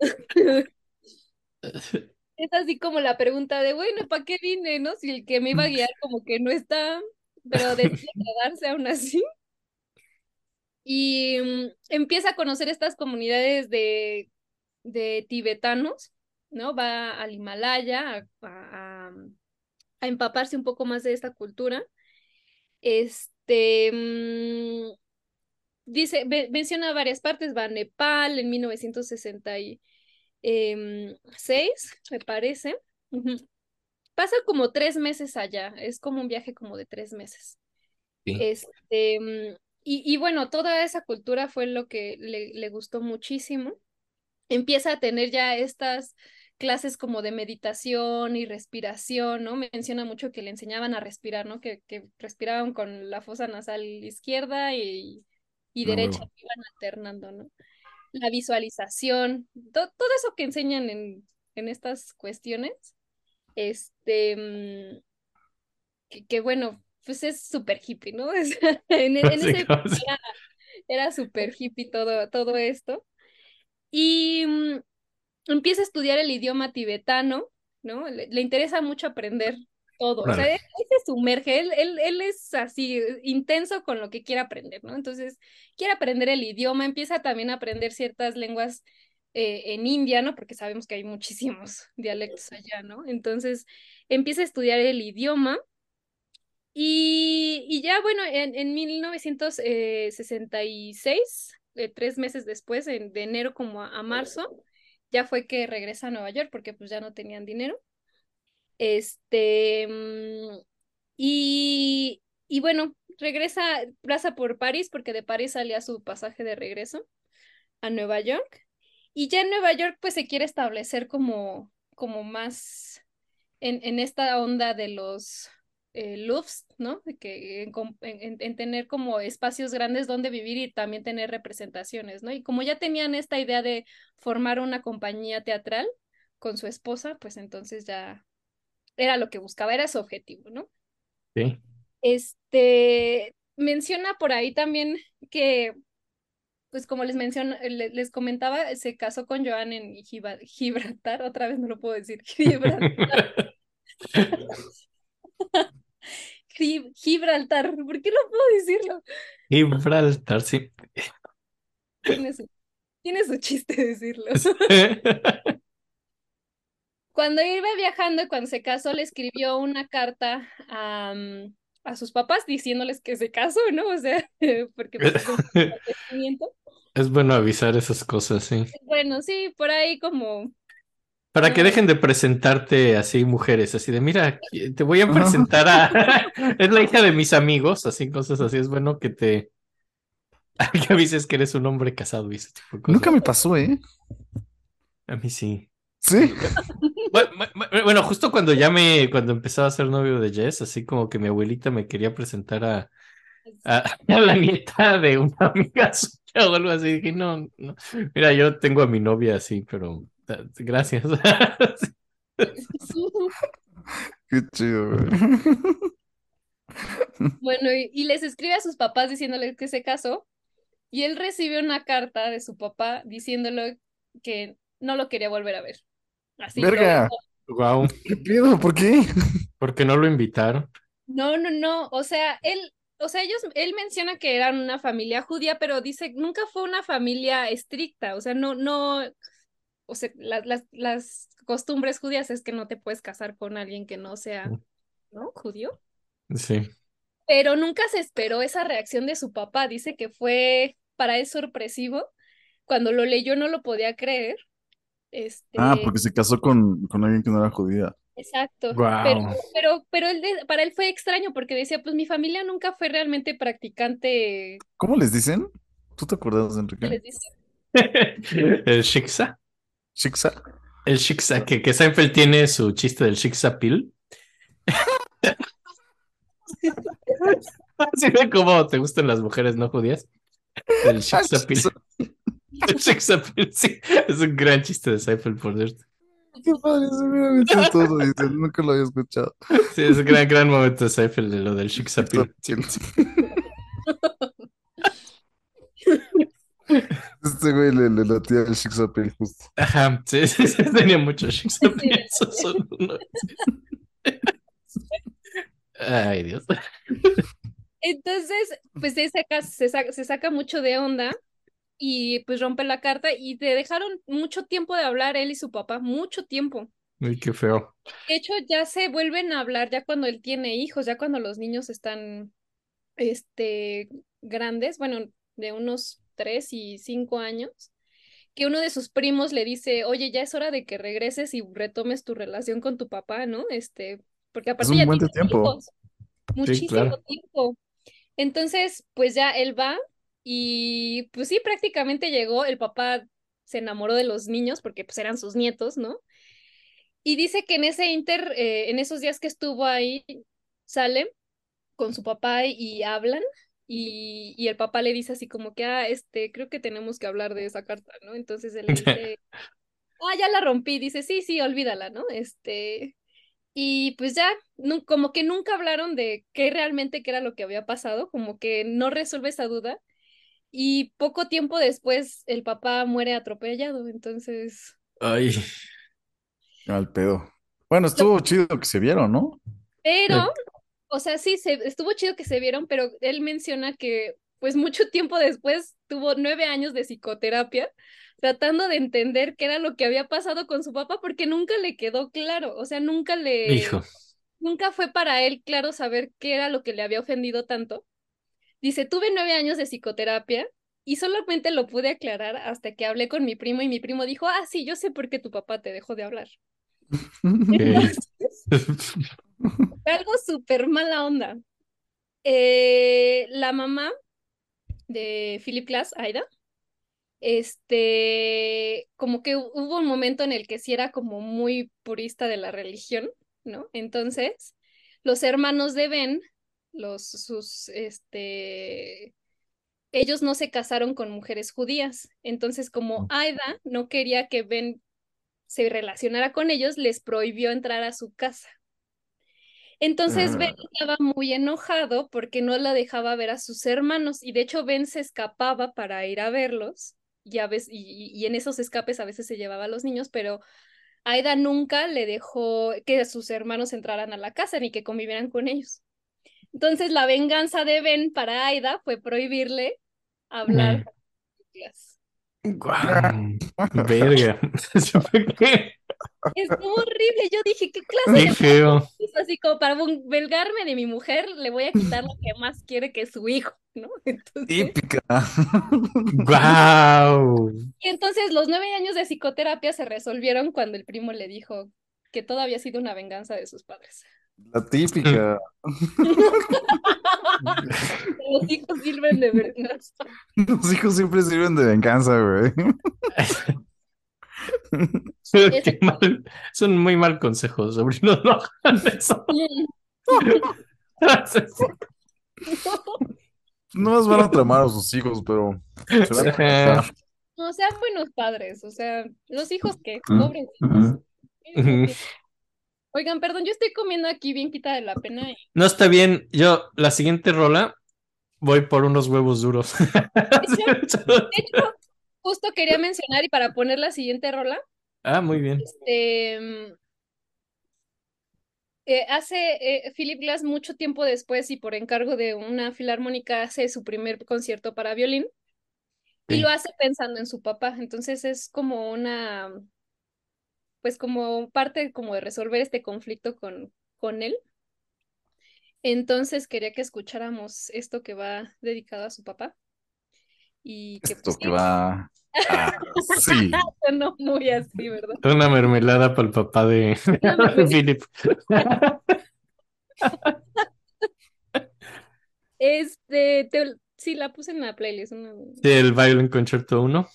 [LAUGHS] Es así como la pregunta de, bueno, ¿para qué vine, no? Si el que me iba a guiar como que no está, pero decide quedarse aún así. Y mm, empieza a conocer estas comunidades de, de tibetanos, ¿no? Va al Himalaya a, a- a- a empaparse un poco más de esta cultura. Este, mm, dice, menciona varias partes, va a Nepal en 1966, me parece. Pasa como tres meses allá, es como un viaje como de tres meses. Sí. Este, mm, y, y bueno, toda esa cultura fue lo que le, le gustó muchísimo. Empieza a tener ya estas clases como de meditación y respiración, ¿no? Menciona mucho que le enseñaban a respirar, ¿no? Que, que respiraban con la fosa nasal izquierda y, y Ah, derecha, iban alternando, ¿no? La visualización, to- todo eso que enseñan en, en estas cuestiones, este, mm, que, que bueno, pues es súper hippie, ¿no? [LAUGHS] Sea, en, en ese era, era súper hippie todo, todo esto. Y mm, empieza a estudiar el idioma tibetano, ¿no? Le, le interesa mucho aprender todo. O sea, él, él se sumerge, él, él, él es así, intenso con lo que quiere aprender, ¿no? Entonces, quiere aprender el idioma, empieza también a aprender ciertas lenguas eh, en India, ¿no? Porque sabemos que hay muchísimos dialectos allá, ¿no? Entonces, empieza a estudiar el idioma. Y, y ya, bueno, en, en 1966, eh, tres meses después, en- de enero como a, marzo, ya fue que regresa a Nueva York porque pues ya no tenían dinero. Este, mm, y, y bueno, regresa, pasa por París porque de París salía su pasaje de regreso a Nueva York. Y ya en Nueva York pues se quiere establecer como, como más en, en esta onda de los eh, lofts, ¿no? De que en, tener como espacios grandes donde vivir y también tener representaciones, ¿no? Y como ya tenían esta idea de formar una compañía teatral con su esposa, pues entonces ya era lo que buscaba, era su objetivo, ¿no? Sí. Este menciona por ahí también que, pues como les menciona, le- les comentaba, se casó con Joan en Gibraltar, otra vez no lo puedo decir, [LAUGHS] Gibraltar. [LAUGHS] Gib- Gibraltar, ¿por qué no puedo decirlo? Gibraltar, sí. Tiene su, tiene su chiste decirlo. [LAUGHS] Cuando iba viajando y cuando se casó, le escribió una carta a, mm, a sus papás diciéndoles que se casó, ¿no? O sea, [LAUGHS] porque pues, es un [LAUGHS] acontecimiento. Es bueno avisar esas cosas, sí. Bueno, sí, por ahí como Para que dejen de presentarte así mujeres, así de, mira, te voy a presentar a... [LAUGHS] Es la hija de mis amigos, así, cosas así. Es bueno que te... [LAUGHS] Que avises que eres un hombre casado y ese tipo de cosas. Nunca me pasó, ¿eh? A mí sí. Sí. [LAUGHS] Bueno, bu- bueno, justo cuando ya me, cuando empezaba a ser novio de Jess, así como que mi abuelita me quería presentar a, a, a la nieta de una amiga suya o algo así. Dije, no, no. Mira, yo tengo a mi novia así, pero gracias. [LAUGHS] Qué chido, güey. [LAUGHS] Bueno, y, y les escribe a sus papás diciéndoles que se casó, y él recibe una carta de su papá diciéndole que no lo quería volver a ver. Así, lo- Verga. Wow, ¿Qué pedo? ¿Por qué? [LAUGHS] ¿por qué no lo invitaron? No, no, no, o sea, él, o sea, ellos, él menciona que eran una familia judía, pero dice, nunca fue una familia estricta, o sea, no, no, o sea, la- las, las costumbres judías es que no te puedes casar con alguien que no sea, ¿no? Judío. Sí. Pero nunca se esperó esa reacción de su papá. Dice que fue para él sorpresivo. Cuando lo leyó no lo podía creer. Este, Ah, porque se casó con, con alguien que no era judía. exacto. Guau. Pero, pero, pero él de- para él fue extraño porque decía, pues mi familia nunca fue realmente practicante. ¿Cómo les dicen? ¿Tú te acuerdas, ¿qué Enrique? les dice? [LAUGHS] El Shiksa. Shiksa. El Shiksa, que, que Seinfeld tiene su chiste del Shiksa Pill. [LAUGHS] Así de como te gustan las mujeres no judías. El Shiksa Pill. El Shiksa Pill, sí. Es un gran chiste de Seinfeld, por cierto. Qué padre, seguramente todos lo dicen, nunca lo había escuchado. Sí, es un gran, gran momento de Seinfeld de lo del Shiksa Pill. [LAUGHS] Este güey le, le latía el Shiksa-Pill justo. Ajá, sí, sí, sí, [LAUGHS] tenía mucho son unos- Ay, Dios. Entonces, pues se saca, se saca, se saca mucho de onda y pues rompe la carta y te dejaron mucho tiempo de hablar él y su papá, mucho tiempo. Uy, qué feo. De hecho, ya se vuelven a hablar ya cuando él tiene hijos, ya cuando los niños están, este, grandes, bueno, de unos tres y cinco años, que uno de sus primos le dice, oye, ya es hora de que regreses y retomes tu relación con tu papá, ¿no? Este, porque aparte un ya buen tiene tiempo. hijos, muchísimo claro. tiempo. Entonces, pues ya él va y pues sí, prácticamente llegó, el papá se enamoró de los niños porque pues eran sus nietos, ¿no? Y dice que en ese inter, eh, en esos días que estuvo ahí, sale con su papá y hablan y, y el papá le dice así como que, ah, este, creo que tenemos que hablar de esa carta, ¿no? Entonces él le [LAUGHS] dice, ah, ya la rompí, dice, sí, sí, olvídala, ¿no? Este, y pues ya, como que nunca hablaron de qué realmente qué era lo que había pasado, como que no resuelve esa duda. Y poco tiempo después el papá muere atropellado, entonces... Ay, Al pedo. Bueno, estuvo chido que se vieron, ¿no? Pero, o sea, sí, se, estuvo chido que se vieron, pero él menciona que pues mucho [LAUGHS] tiempo después tuvo nueve años de psicoterapia tratando de entender qué era lo que había pasado con su papá porque nunca le quedó claro, o sea, nunca le, hijo. nunca fue para él claro saber qué era lo que le había ofendido tanto. Dice, tuve nueve años de psicoterapia y solamente lo pude aclarar hasta que hablé con mi primo y mi primo dijo, ah, sí, yo sé por qué tu papá te dejó de hablar. [LAUGHS] [LAUGHS] Algo súper mala onda. Eh, la mamá de Philip Glass, Aida, este, como que hu- hubo un momento en el que sí era como muy purista de la religión, ¿no? Entonces, los hermanos de Ben, los, sus, este, ellos no se casaron con mujeres judías. Entonces, como Aida no quería que Ben se relacionara con ellos, les prohibió entrar a su casa. Entonces Ben estaba muy enojado porque no la dejaba ver a sus hermanos y de hecho Ben se escapaba para ir a verlos y, a veces, y, en esos escapes a veces se llevaba a los niños, pero Aida nunca le dejó que sus hermanos entraran a la casa ni que convivieran con ellos. Entonces la venganza de Ben para Aida fue prohibirle hablar con verga. [LAUGHS] ¿Qué? Estuvo horrible. Yo dije, ¿qué clase Qué de feo. es así como para vengarme de mi mujer, le voy a quitar lo que más quiere que es su hijo, ¿no? [LAUGHS] Entonces, Típica. Guau. y entonces los nueve años de psicoterapia se resolvieron cuando el primo le dijo que todo había sido una venganza de sus padres. La típica. [LAUGHS] Los hijos sirven de venganza. Los hijos siempre sirven de venganza, güey. [LAUGHS] Qué mal. Son muy mal consejos, sobrino. No hagan eso. [LAUGHS] No más van a tramar a sus hijos, pero se van a. No sean buenos padres, o sea, los hijos que, pobres hijos. Oigan, perdón, yo estoy comiendo aquí bien quita de la pena. y- No está bien. Yo, la siguiente rola, voy por unos huevos duros. [LAUGHS] De hecho, justo quería mencionar y para poner la siguiente rola, Ah, muy bien. Este, mm, eh, hace eh, Philip Glass mucho tiempo después y por encargo de una filarmónica hace su primer concierto para violín y lo hace pensando en su papá. Entonces es como una, pues como parte como de resolver este conflicto con, con él. Entonces quería que escucháramos esto que va dedicado a su papá y que Esto pues, que va. Ah, [LAUGHS] sí. no muy así, ¿verdad? Una mermelada para el papá de. [LAUGHS] [LAUGHS] Philip. Este, te- sí, la puse en la playlist. una- el Violin Concerto 1.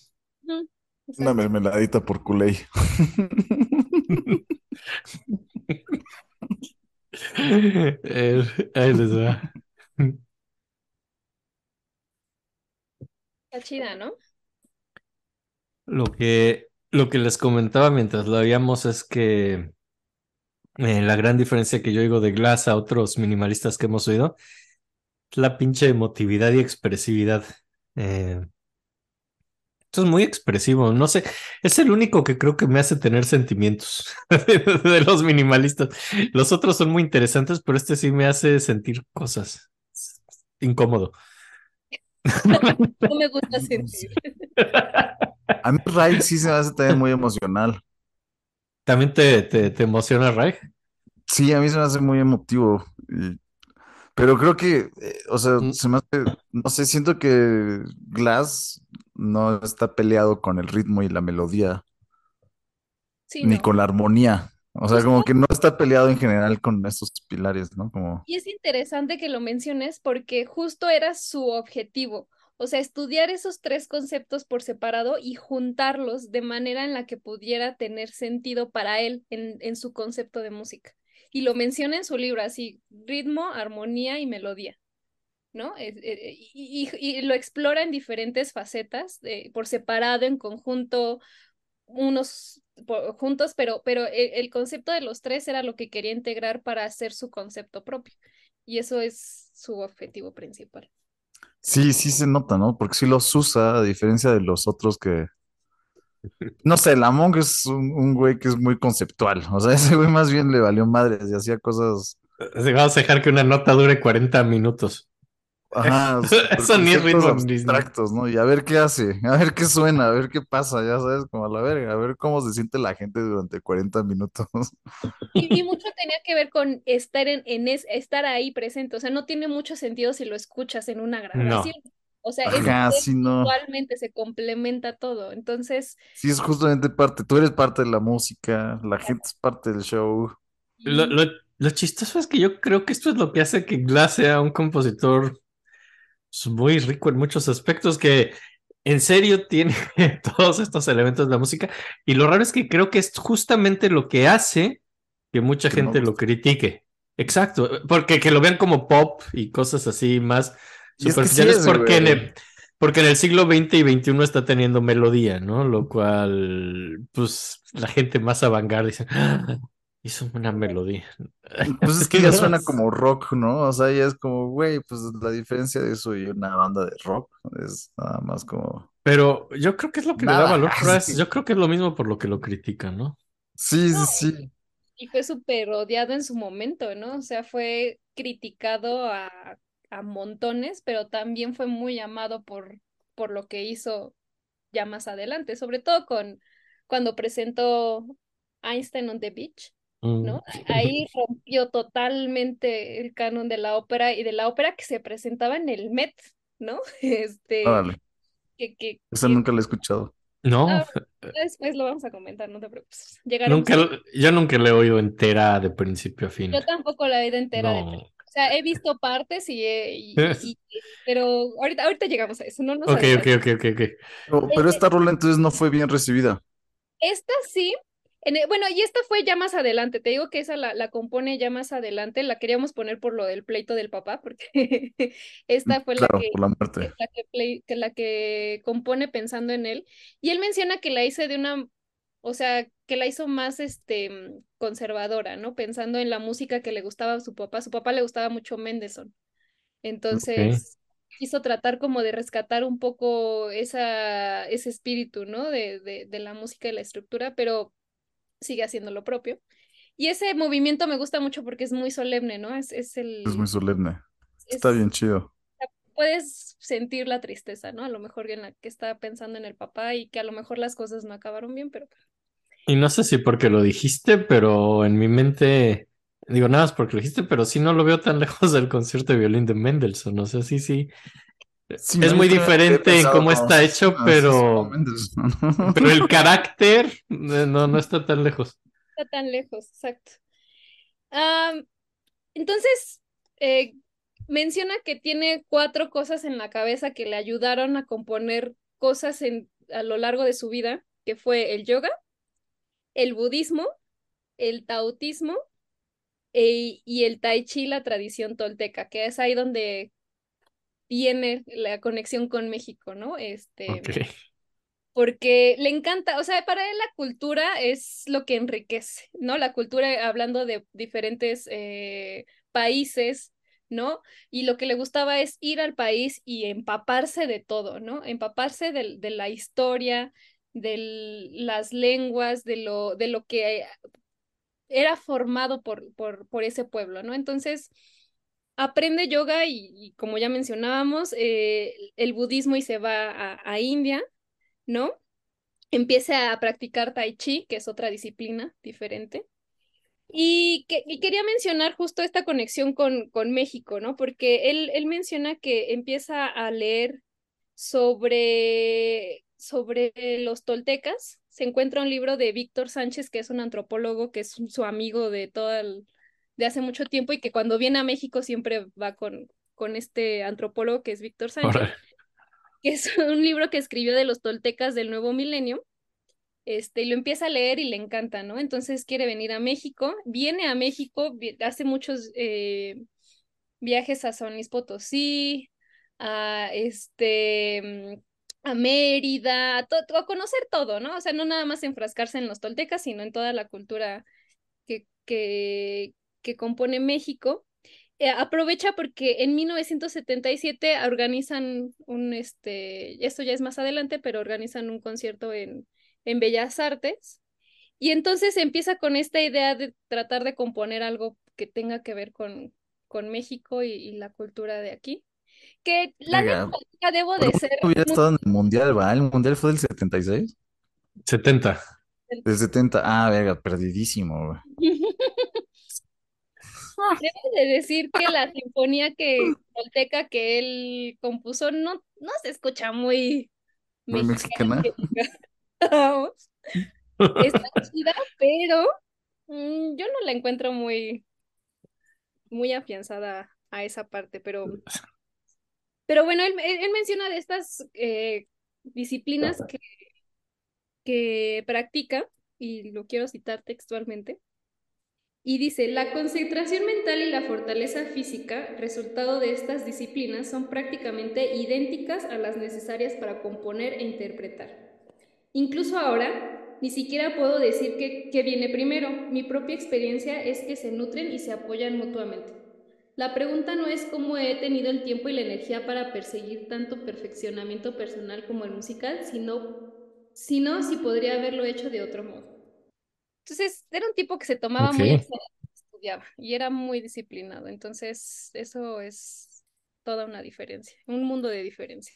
Ujú. O sea, Una mermeladita por culé. [LAUGHS] Ahí les va. está chida, ¿no? Lo que, lo que les comentaba mientras lo veíamos es que eh, la gran diferencia que yo digo de Glass a otros minimalistas que hemos oído es la pinche emotividad y expresividad. Eh, es muy expresivo, no sé, es el único que creo que me hace tener sentimientos [LAUGHS] de los minimalistas. Los otros son muy interesantes, pero este sí me hace sentir cosas. Incómodo. No me gusta [LAUGHS] sentir. A mí Ray sí se me hace también muy emocional. ¿También te, te, te emociona, Ray? Sí, a mí se me hace muy emotivo. y- Pero creo que, eh, o sea, Mm. se me hace, no sé, siento que Glass no está peleado con el ritmo y la melodía, Sí, ni no. con la armonía. O sea, como Justo. que no está peleado en general con estos pilares, ¿no? Como, Y es interesante que lo menciones porque justo era su objetivo, o sea, estudiar esos tres conceptos por separado y juntarlos de manera en la que pudiera tener sentido para él en, en su concepto de música. Y lo menciona en su libro así, ritmo, armonía y melodía, ¿no? Eh, y, y- lo explora en diferentes facetas, eh, por separado, en conjunto, unos juntos, pero, pero el, el concepto de los tres era lo que quería integrar para hacer su concepto propio. Y eso es su objetivo principal. sí, sí se nota, ¿no? Porque sí los usa, a diferencia de los otros que, no sé, el Among es un, un güey que es muy conceptual. O sea, [LAUGHS] ese güey más bien le valió madres y hacía cosas, Vamos a dejar que una nota dure 40 minutos. ajá, [LAUGHS] Eso ni es ritmo abstractos, ¿no? Y a ver qué hace, a ver qué suena, a ver qué pasa, ya sabes, como a la verga, a ver cómo se siente la gente durante 40 minutos. [LAUGHS] Y, y mucho tenía que ver con estar, en, en es, estar ahí presente. O sea, no tiene mucho sentido si lo escuchas en una grabación. O sea, es, Ajá, es sí, no. visualmente se complementa todo. Entonces, Sí, es justamente parte, tú eres parte de la música, la gente es parte del show. Lo, lo, lo chistoso es que yo creo que esto es lo que hace que Glass sea un compositor pues, muy rico en muchos aspectos, que en serio tiene [LAUGHS] todos estos elementos de la música. Y lo raro es que creo que es justamente lo que hace que mucha Que no gente lo critique. Exacto, porque que lo vean como pop y cosas así más Y es que sí superficiales, es, porque, en el, porque en el siglo XX y XXI está teniendo melodía, ¿no? Lo cual, pues, la gente más avant dice, "Ah, hizo una melodía. Pues [LAUGHS] es que ya suena como rock, ¿no? O sea, ya es como, güey, pues la diferencia de eso y una banda de rock es nada más como... Pero yo creo que es lo que le da valor. Yo creo que es lo mismo por lo que lo critican, ¿no? Sí, sí, sí. y fue súper odiado en su momento, ¿no? O sea, fue criticado a, a montones, pero también fue muy amado por, por lo que hizo ya más adelante, sobre todo con cuando presentó Einstein on the Beach, Mm. ¿no? Ahí rompió totalmente el canon de la ópera y de la ópera que se presentaba en el Met, ¿no? [LAUGHS] Este, que, que, que- nunca la he escuchado. No, Ah, después lo vamos a comentar, no te preocupes. Llegaremos nunca, a- yo nunca le he oído entera de principio a fin. Yo tampoco la vida entera de No. O sea, he visto partes y, he- y- y- [LAUGHS] y- pero ahorita, ahorita llegamos a eso, no nos Ok, ok, ok, ok, ok. Pero, pero esta rola entonces no fue bien recibida. Esta sí, en el- bueno, y esta fue ya más adelante, te digo que esa la, la compone ya más adelante, la queríamos poner por lo del pleito del papá, porque [LAUGHS] esta fue Claro, la que, por la muerte. la que, play- que la que compone pensando en él, y él menciona que la hice de una, o sea, que la hizo más este mm, conservadora, ¿no? Pensando en la música que le gustaba a su papá, su papá le gustaba mucho Mendelssohn. Entonces, quiso tratar como de rescatar un poco esa, ese espíritu, ¿no? De, de, de la música y la estructura, pero sigue haciendo lo propio. Y ese movimiento me gusta mucho porque es muy solemne, ¿no? Es, es el... Es muy solemne. Está es- bien chido. Puedes sentir la tristeza, ¿no? A lo mejor en la que está pensando en el papá y que a lo mejor las cosas no acabaron bien, pero Y no sé si porque lo dijiste, pero en mi mente, digo nada más porque lo dijiste, pero sí no lo veo tan [LAUGHS] lejos del concierto de violín de Mendelssohn. O sea, sí, sí. Sí, es muy diferente en cómo está hecho, pero, [LAUGHS] pero el carácter eh, no, no está tan lejos. está tan lejos, exacto. Am, entonces, eh, menciona que tiene cuatro cosas en la cabeza que le ayudaron a componer cosas en, a lo largo de su vida que fue el yoga, el budismo, el taoísmo e- y el tai chi, la tradición tolteca, que es ahí donde viene la conexión con México, ¿no? Este, porque le encanta, o sea, para él la cultura es lo que enriquece, ¿no? La cultura hablando de diferentes eh, países, ¿no? Y lo que le gustaba es ir al país y empaparse de todo, ¿no? Empaparse del- de, la historia, de las lenguas, de lo, de lo que era formado por, por, por ese pueblo, ¿no? Entonces, aprende yoga y, y como ya mencionábamos, eh, el budismo y se va a, a India, ¿no? Empieza a practicar tai chi, que es otra disciplina diferente. Y, que, y quería mencionar justo esta conexión con, con México, ¿no? Porque él, él menciona que empieza a leer sobre, sobre los toltecas. Se encuentra un libro de Víctor Sánchez, que es un antropólogo, que es su amigo de todo el, de hace mucho tiempo y que cuando viene a México siempre va con, con este antropólogo que es Víctor Sánchez que es [LAUGHS] un libro que escribió de los toltecas del nuevo milenio, este, y lo empieza a leer y le encanta, ¿no? Entonces quiere venir a México, viene a México, hace muchos eh, viajes a San Potosí, a este, mm, a Mérida, a conocer todo, ¿no? O sea, no nada más enfrascarse en los toltecas, sino en toda la cultura que, que, que compone México. Eh, aprovecha porque en 1977 organizan un, este, esto ya es más adelante, pero organizan un concierto en, en Bellas Artes. Y entonces empieza con esta idea de tratar de componer algo que tenga que ver con, con México y, y la cultura de aquí. Que la neta, debo de ser hubiera muy- estado en el mundial, ¿va? El mundial fue del 76, 70. del 70. Ah, verga, perdidísimo. [LAUGHS] Debo de decir que la sinfonía que tolteca que él compuso no, no se escucha muy Muy mexicana, mexicana. [LAUGHS] Está chida, pero mm, yo no la encuentro muy, muy afianzada a esa parte, pero, pero bueno, él, él- él menciona de estas eh, disciplinas que, que practica, y lo quiero citar textualmente. Y dice, la concentración mental y la fortaleza física, resultado de estas disciplinas, son prácticamente idénticas a las necesarias para componer e interpretar. Incluso ahora, ni siquiera puedo decir que, que viene primero. Mi propia experiencia es que se nutren y se apoyan mutuamente. La pregunta no es cómo he tenido el tiempo y la energía para perseguir tanto perfeccionamiento personal como el musical, sino, sino si podría haberlo hecho de otro modo. Entonces, era un tipo que se tomaba muy en serio estudiaba y era muy disciplinado. Entonces, eso es toda una diferencia, un mundo de diferencia.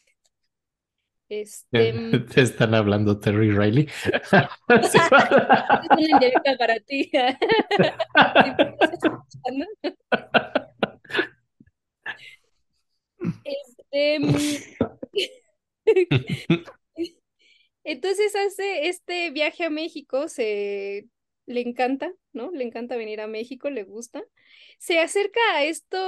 Este, [LAUGHS] Te están hablando Terry Riley. [LAUGHS] [LAUGHS] Es una indirecta para ti. Este, mm, entonces hace este viaje a México, se le encanta, ¿no? Le encanta venir a México, le gusta. Se acerca a esto,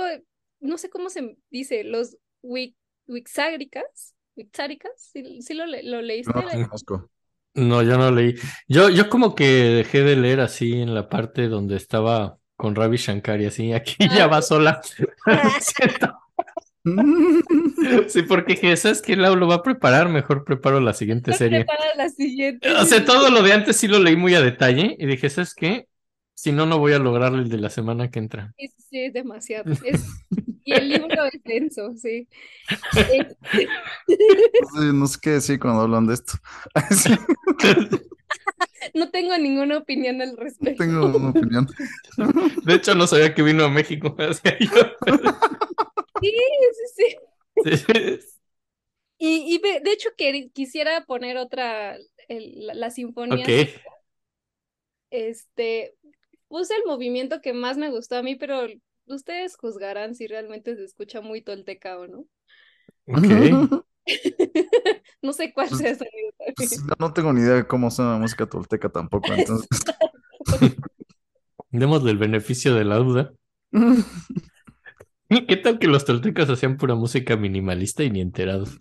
no sé cómo se dice, los Wix- Wixágricas, Wixáricas, ¿sí, sí lo, le- lo leíste? No. No, yo no leí. Yo, yo como que dejé de leer así en la parte donde estaba con Ravi Shankar y así. Aquí [LAUGHS] ya va sola. [LAUGHS] Siento. Sí, porque dije, ¿sabes qué? Lau lo va a preparar, mejor preparo la siguiente serie. Prepara la siguiente. O sea, todo lo de antes sí lo leí muy a detalle y dije, ¿sabes qué? Si no, no voy a lograr el de la semana que entra. Sí, sí, sí, es demasiado. [LAUGHS] Es- y el libro es denso, sí. No sé, no sé qué decir cuando hablan de esto. [LAUGHS] [LAUGHS] No tengo ninguna opinión al respecto. tengo una opinión. De hecho, no sabía que vino a México. Sí, sí, sí. sí. Y, y de, hecho que quisiera poner otra, el- la, la sinfonía. Ok. Este, puse el movimiento que más me gustó a mí, pero ustedes juzgarán si realmente se escucha muy tolteca o no. Ok. [LAUGHS] No sé cuál sea esa Pues, no tengo ni idea de cómo suena la música tolteca tampoco, entonces. [LAUGHS] Démosle el beneficio de la duda. [LAUGHS] ¿Qué tal que los toltecas hacían pura música minimalista y ni enterados?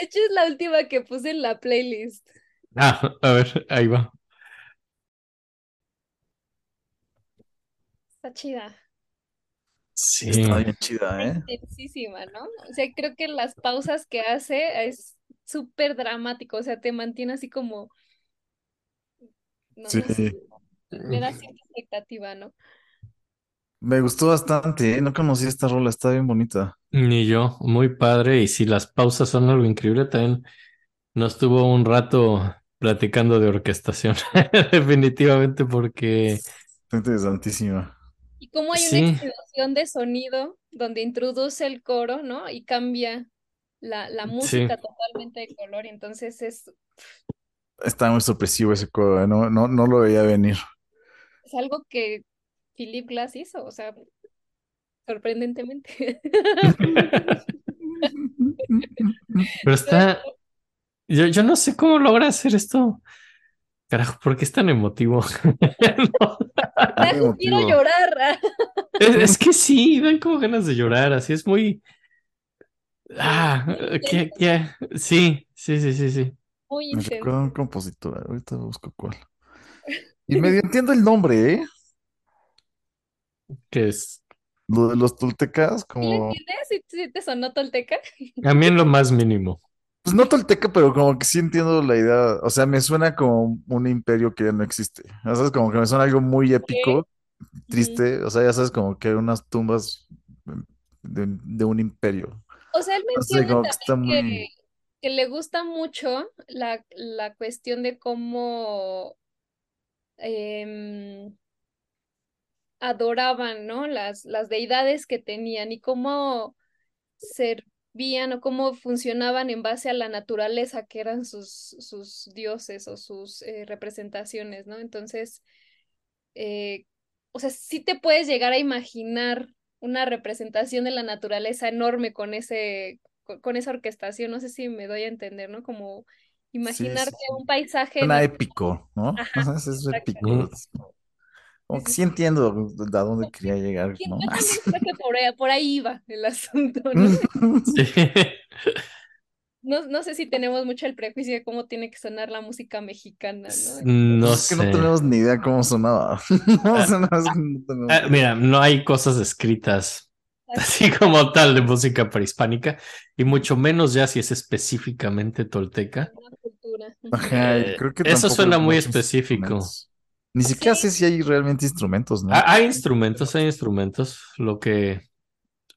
De hecho, es la última que puse en la playlist. Ah, a ver, ahí va. Está chida. Sí. Está bien chida, ¿eh? Intensísima, ¿no? O sea, creo que las pausas que hace es súper dramático. O sea, te mantiene así como. No, Sí. no sé, me da cierta expectativa, ¿no? Me gustó bastante, ¿eh? No conocía esta rola, está bien bonita. Ni yo, muy padre. Y si las pausas son algo increíble, también nos tuvo un rato platicando de orquestación, [LAUGHS] definitivamente, porque Está interesantísima. Y como hay una Sí. explosión de sonido donde introduce el coro, ¿no? Y cambia la, la música totalmente de color. Y entonces es, Está muy sorpresivo ese coro, ¿eh? No, no, no lo veía venir. es algo que Philip Glass hizo, o sea, sorprendentemente. [LAUGHS] Pero está. Yo, yo no sé cómo logra hacer esto. Carajo, ¿por qué es tan emotivo? [LAUGHS] No, Carajo, quiero llorar. es, es que sí, dan como ganas de llorar, así es muy. Ah, ¿qué, qué? Sí, sí, sí, sí, sí. Muy Me un compositor, ahorita busco cuál. Y medio entiendo el nombre, ¿eh? Que es Lo de los toltecas, ¿Sí lo como, entiendes? ¿Sí, sí te sonó tolteca? a mí en lo más mínimo. pues no tolteca, pero como que sí entiendo la idea, o sea, me suena como un imperio que ya no existe, o sea, es como que me suena algo muy épico, triste, o sea, ya sabes, como que unas tumbas de, de un imperio. O sea, él No sé, menciona como que está también muy... que, que le gusta mucho la, la cuestión de cómo em, adoraban, ¿no? Las, las deidades que tenían y cómo servían o cómo funcionaban en base a la naturaleza que eran sus, sus dioses o sus eh, representaciones, ¿no? Entonces, eh, o sea, sí te puedes llegar a imaginar una representación de la naturaleza enorme con ese, con, con esa orquestación, no sé si me doy a entender, ¿no? Como imaginarte sí. un paisaje de- épico, ¿no? Ajá, [LAUGHS] Es, épico. Mm. es como- como Sí, que sí, sí entiendo a dónde quería llegar, ¿no? [LAUGHS] Que por ahí, por ahí iba el asunto, ¿no? [LAUGHS] Sí. No, no sé si tenemos mucho el prejuicio de cómo tiene que sonar la música mexicana, ¿no? No es que no tenemos ni idea cómo sonaba. [LAUGHS] Es que no tenemos Ah, idea. mira, no hay cosas escritas así como tal de música prehispánica, y mucho menos ya si es específicamente tolteca. Ajá, Eh, creo que eso suena muy específico. Ni siquiera sé si hay realmente instrumentos, ¿no? Ah, Hay instrumentos, hay instrumentos. Lo que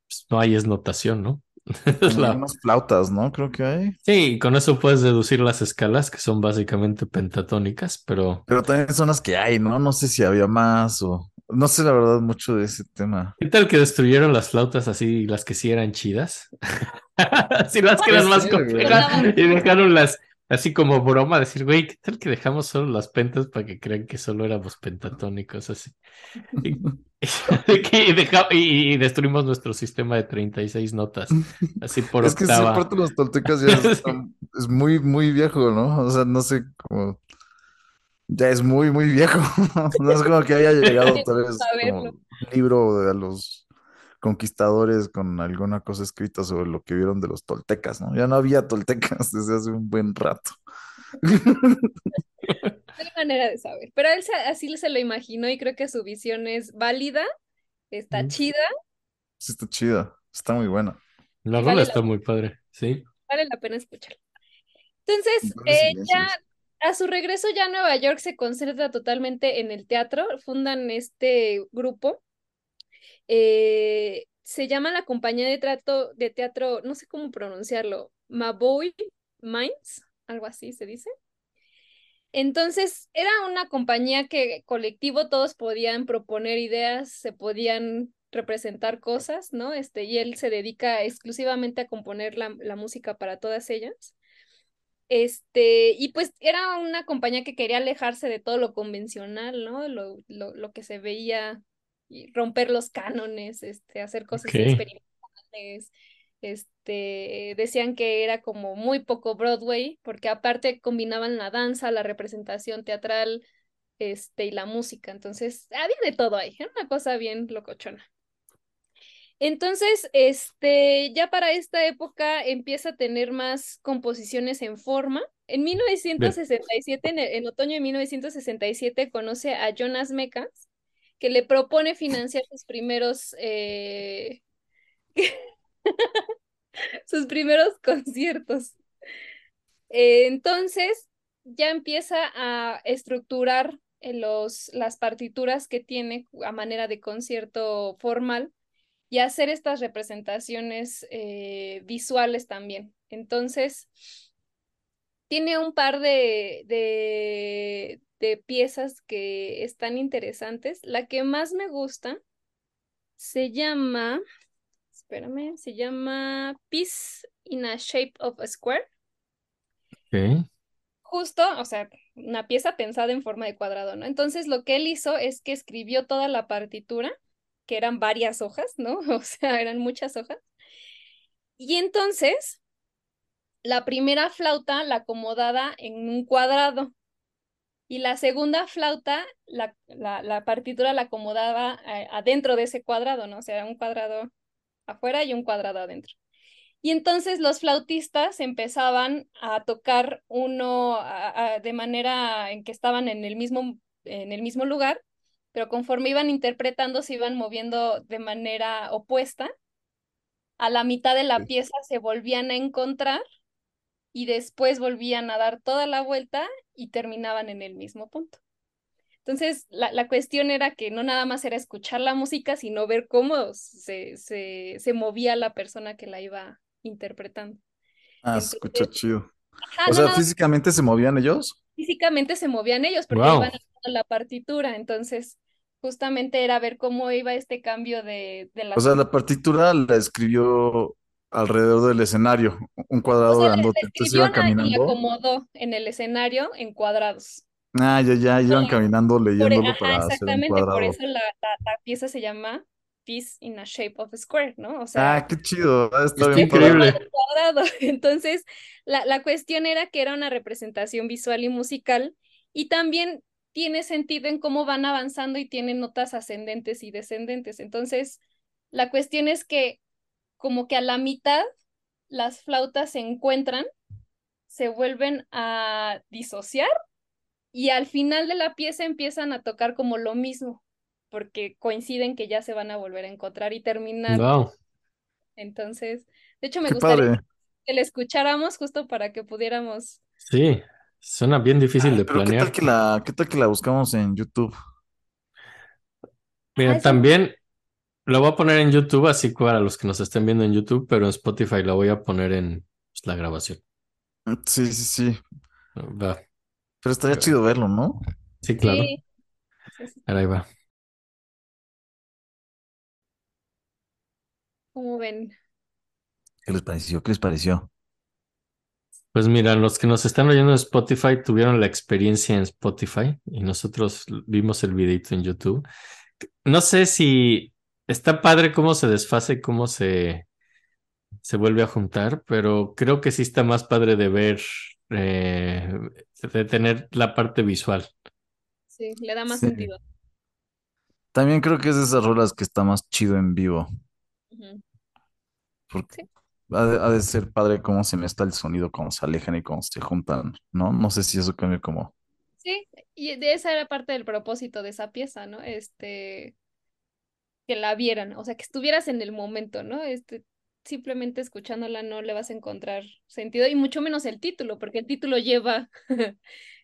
pues, no hay es notación, ¿no? [LAUGHS] La- unas flautas, ¿no? Creo que hay. Sí, con eso puedes deducir las escalas, que son básicamente pentatónicas, pero Pero también son las que hay, ¿no? No sé si había más o... No sé la verdad mucho de ese tema. ¿qué tal que destruyeron las flautas así, las que sí eran chidas? [LAUGHS] Así las que eran más complejas y dejaron las así como broma, decir, güey, ¿qué tal que dejamos solo las pentas para que crean que solo éramos pentatónicos así? Y, [LAUGHS] [LAUGHS] y deja- y- y destruimos nuestro sistema de 36 notas, así por es que sí, octava. aparte los toltecas ya [LAUGHS] están- es muy, muy viejo, ¿no? O sea, no sé cómo... Ya es muy, muy viejo. No es como que haya llegado tal vez como un libro de los conquistadores con alguna cosa escrita sobre lo que vieron de los toltecas, ¿no? Ya no había toltecas [LAUGHS] desde hace un buen rato. [LAUGHS] No hay manera de saber. Pero él se- así se lo imaginó y creo que su visión es válida, está Mm. chida, Sí, está chida, está muy buena. La rola vale está la- muy padre, sí. vale la pena escucharla. Entonces, Vale eh, ya a su regreso ya a Nueva York se concentra totalmente en el teatro, fundan este grupo. Eh, se llama la compañía de, trato, de teatro, no sé cómo pronunciarlo, Maboy Mines, algo así se dice. Entonces, era una compañía que colectivo todos podían proponer ideas, se podían representar cosas, ¿no? Este, y él se dedica exclusivamente a componer la, la música para todas ellas. Este, y pues era una compañía que quería alejarse de todo lo convencional, ¿no? Lo, lo, lo que se veía, romper los cánones, este, hacer cosas experimentales. Este, decían que era como muy poco Broadway, porque aparte combinaban la danza, la representación teatral, este, y la música. Entonces, había de todo ahí, era una cosa bien locochona. Entonces, este, ya para esta época empieza a tener más composiciones en forma. En 1967, en, el- en otoño de 1967, conoce a Jonas Mekas, que le propone financiar sus primeros, eh, [LAUGHS] sus primeros conciertos. Eh, entonces, ya empieza a estructurar los, las partituras que tiene a manera de concierto formal y hacer estas representaciones eh, visuales también. Entonces, tiene un par de, de, de piezas que están interesantes. La que más me gusta se llama, espérame, se llama Peace in a Shape of a Square. Justo, o sea, una pieza pensada en forma de cuadrado, ¿no? Entonces lo que él hizo es que escribió toda la partitura, que eran varias hojas, ¿no? [LAUGHS] O sea, eran muchas hojas. Y entonces, la primera flauta la acomodaba en un cuadrado y la segunda flauta, la, la, la partitura la acomodaba eh, adentro de ese cuadrado, ¿no? O sea, un cuadrado afuera y un cuadrado adentro. Y entonces los flautistas empezaban a tocar uno a- a- de manera en que estaban en el mismo, en el mismo lugar, pero conforme iban interpretando se iban moviendo de manera opuesta. A la mitad de la pieza se volvían a encontrar y después volvían a dar toda la vuelta y terminaban en el mismo punto. Entonces, la, la cuestión era que no nada más era escuchar la música, sino ver cómo se, se, se movía la persona que la iba interpretando. Ah, se escucha Entonces, chido. ajá, O sea, físicamente se movían ellos. físicamente se movían ellos porque Wow. iban haciendo la partitura. Entonces, justamente era ver cómo iba este cambio de, de O las... sea, la partitura la escribió alrededor del escenario, un O cuadrado sea, la, la grandote. Entonces iban y caminando. acomodó en el escenario en cuadrados. Ah, ya, ya, iban caminando Por, e- leyéndolo ajá, para hacer un exactamente, por eso la, la, la pieza se llama Peace in a Shape of a Square, ¿no? O sea, Ah, qué chido. ah, Está bien increíble. cuadrado. [LAUGHS] Entonces, la, la cuestión era que era una representación visual y musical y también tiene sentido en cómo van avanzando y tienen notas ascendentes y descendentes. Entonces, la cuestión es que como que a la mitad las flautas se encuentran, se vuelven a disociar y al final de la pieza empiezan a tocar como lo mismo, porque coinciden que ya se van a volver a encontrar y terminar. Wow. Entonces, de hecho, me Qué gustaría padre. que la escucháramos justo para que pudiéramos. Sí, suena bien difícil Ay, de pero qué tal planear. que la, qué tal que la buscamos en YouTube. Mira, Ah, también lo voy a poner en YouTube, así para los que nos estén viendo en YouTube, pero en Spotify la voy a poner en pues, la grabación. Sí, sí, sí. Va. Pero estaría chido verlo, ¿no? Sí, claro. Sí, sí, sí. Ahora ahí va. ¿Cómo ven? ¿Qué les pareció? ¿Qué les pareció? Pues mira, los que nos están oyendo en Spotify tuvieron la experiencia en Spotify y nosotros vimos el videito en YouTube. No sé si está padre cómo se desfase, cómo se, se vuelve a juntar, pero creo que sí está más padre de ver, eh, de tener la parte visual. Sí, le da más Sí. sentido. También creo que es de esas rolas que está más chido en vivo. Porque Sí. ha de, ha de ser padre cómo se mezcla el sonido, cómo se alejan y cómo se juntan, ¿no? No sé si eso cambia como. Sí, y de esa era parte del propósito de esa pieza, ¿no? Este, que la vieran, o sea, que estuvieras en el momento, ¿no? Este, simplemente escuchándola no le vas a encontrar sentido, y mucho menos el título, porque el título lleva [LAUGHS]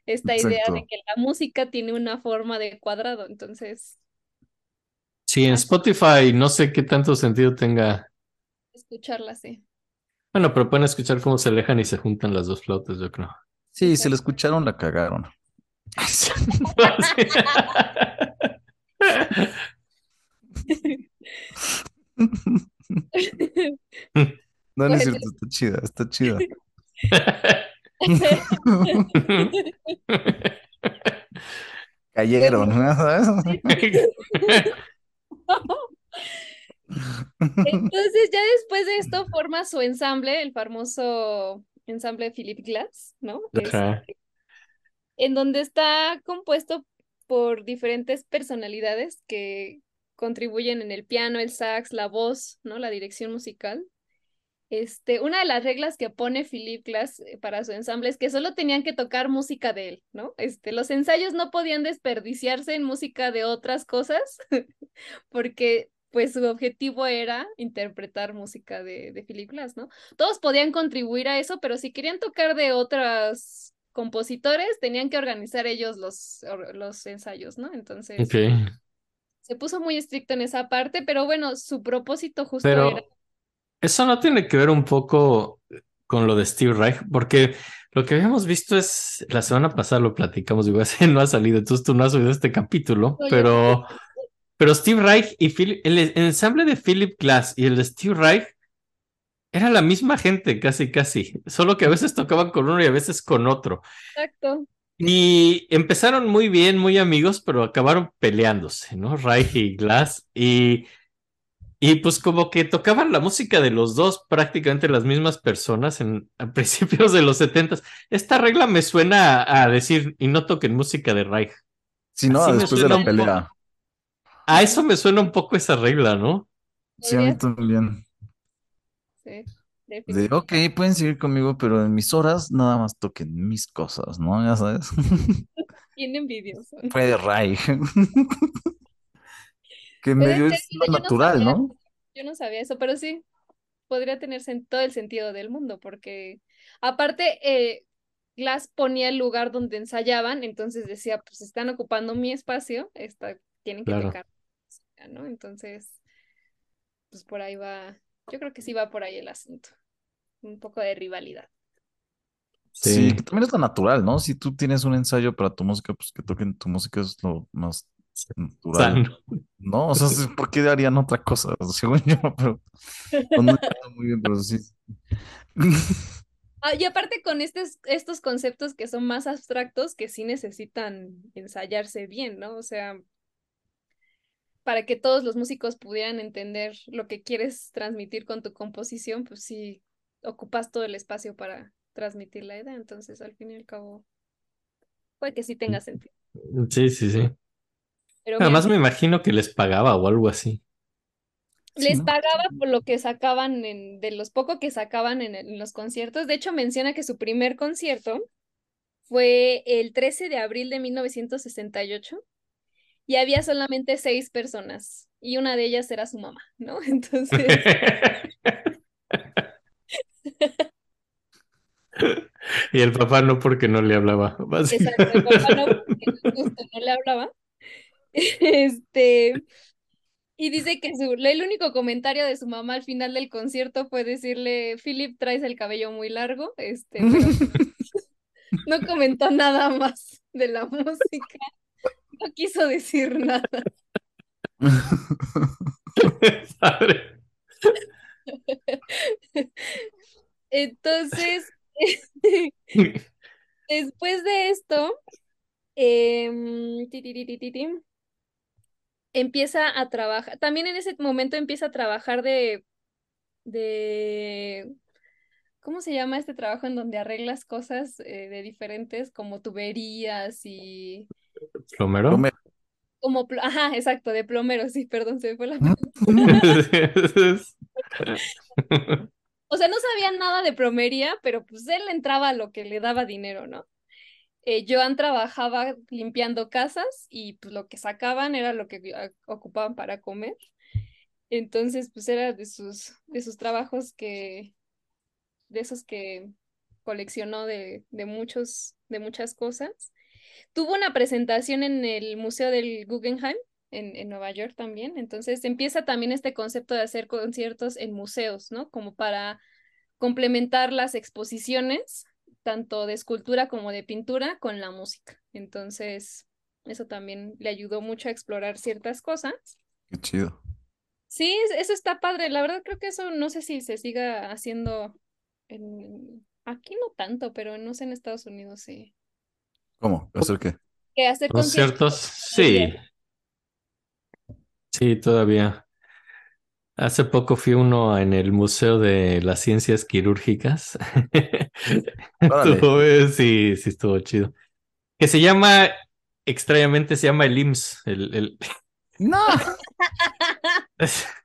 esta idea de Exacto. que la música tiene una forma de cuadrado, entonces, Sí, en. Spotify no sé qué tanto sentido tenga. escucharla, sí. Bueno, pero pueden escuchar cómo se alejan y se juntan las dos flautas, yo creo. Sí, si la escucharon, la cagaron. [LAUGHS] [LAUGHS] [LAUGHS] No, no es cierto, está chida, está chida. [LAUGHS] Cayeron, ¿no? ¿Sabes? Entonces ya después de esto forma su ensamble, el famoso ensamble Philip Glass, ¿no? Este, en donde está compuesto por diferentes personalidades que contribuyen en el piano, el sax, la voz, ¿no? La dirección musical. Este, una de las reglas que pone Philip Glass eh, para su ensamble es que solo tenían que tocar música de él, ¿no? Este, los ensayos no podían desperdiciarse en música de otras cosas, [LAUGHS] porque pues su objetivo era interpretar música de, de Philip Glass, ¿no? Todos podían contribuir a eso, pero si querían tocar de otros compositores, tenían que organizar ellos los, los ensayos, ¿no? Entonces. Se puso muy estricto en esa parte, pero bueno, su propósito justo Pero era... eso no tiene que ver un poco con lo de Steve Reich, porque lo que habíamos visto es, la semana pasada lo platicamos, digo, [LAUGHS] ese no ha salido, entonces tú no has oído este capítulo, No, yo pero, pero Steve Reich y Philip, el, el ensamble de Philip Glass y el de Steve Reich era la misma gente, casi, casi, solo que a veces tocaban con uno y a veces con otro. Exacto. Y empezaron muy bien, muy amigos, pero acabaron peleándose, ¿no? Reich y Glass. Y, y pues como que tocaban la música de los dos, prácticamente las mismas personas en, a [LAUGHS] principios de los setentas. Esta regla me suena a, a decir, y no toquen música de Reich. Si no, Así después de la pelea. A eso me suena un poco esa regla, ¿no? Sí, a mí también. sí, De, ok, pueden seguir conmigo, pero en mis horas nada más toquen mis cosas, ¿no? Ya sabes. [LAUGHS] Bien envidioso. Fue de Rai. [LAUGHS] Que medio es lo yo no natural, sabía- ¿no? Yo no sabía eso, pero sí, podría tener sen- todo el sentido del mundo, porque aparte, eh, Glass ponía el lugar donde ensayaban, entonces decía, pues están ocupando mi espacio, está, tienen que Claro. tocar ¿no? Entonces, pues por ahí va, yo creo que sí va por ahí el asunto, un poco de rivalidad. Sí, Sí. que también es lo natural, ¿no? Si tú tienes un ensayo para tu música, pues que toquen tu música es lo más natural. ¿no? O sea, ¿por qué harían otra cosa? [LAUGHS] Según yo, pero no, no muy bien, pero sí. Ah, y aparte con estos, estos conceptos que son más abstractos, que sí necesitan ensayarse bien, ¿no? O sea, para que todos los músicos pudieran entender lo que quieres transmitir con tu composición, pues sí, ocupas todo el espacio para transmitir la idea. Entonces, al fin y al cabo, puede que sí tenga sentido. Sí, sí, sí. Pero mira, Además me imagino que les pagaba o algo así. Sí, les ¿no? pagaba por lo que sacaban en, de los poco que sacaban en, en los conciertos. De hecho, menciona que su primer concierto fue el 13 de abril de 1968 y había solamente seis personas y una de ellas era su mamá, ¿no? [LAUGHS] Entonces, [LAUGHS] Y el papá no porque no le hablaba. exacto, el papá no, porque justo no le hablaba. Este, y dice que su, el único comentario de su mamá al final del concierto fue decirle, Philip, traes el cabello muy largo, este, [LAUGHS] no comentó nada más de la música, no quiso decir nada. [LAUGHS] Entonces, [LAUGHS] después de esto, em, ti, ti, ti, ti, ti, ti, empieza a trabajar, también en ese momento empieza a trabajar de, de, ¿cómo se llama este trabajo en donde arreglas cosas eh, de diferentes, como tuberías y ¿Plomero? Plomero. como, pl- ajá, exacto, de plomero, sí, perdón, se me fue la [LAUGHS] [LAUGHS] O sea, no sabía nada de plomería, pero pues él entraba a lo que le daba dinero, ¿no? Eh, Joan trabajaba limpiando casas y pues lo que sacaban era lo que ocupaban para comer. Entonces, pues era de sus, de sus trabajos que, de esos que coleccionó de, de muchos, de muchas cosas. Tuvo una presentación en el Museo del Guggenheim en, en Nueva York también. Entonces empieza también este concepto de hacer conciertos en museos, ¿no? Como para complementar las exposiciones, tanto de escultura como de pintura, con la música. Entonces, eso también le ayudó mucho a explorar ciertas cosas. Qué chido. Sí, es- eso está padre. La verdad creo que eso no sé si se siga haciendo en... Aquí no tanto, pero no sé en Estados Unidos sí. ¿Cómo? ¿Hacer qué? Que hacer conciertos. Conciertos, sí. Sí, todavía. Hace poco fui uno en el Museo de las Ciencias Quirúrgicas. [LAUGHS] Estuvo- sí, sí, estuvo chido. Que se llama, extrañamente se llama el IMSS, el, el, [LAUGHS] No. [LAUGHS]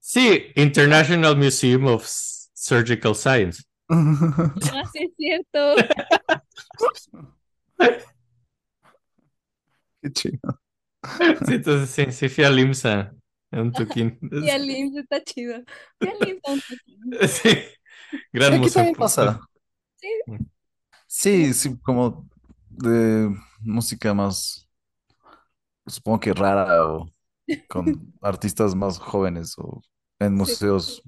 Sí, International Museum of Surgical Science. Ah, sí, es cierto. Qué chido. Sí, entonces sí, sí fui al IMSA a un toquín. Sí, al IMSS está chido. Sí, al IMSS, un. [LAUGHS] Sí, gran Aquí museo. también pasa. Sí. Sí, sí, como de música más, supongo que rara o con [LAUGHS] artistas más jóvenes o en museos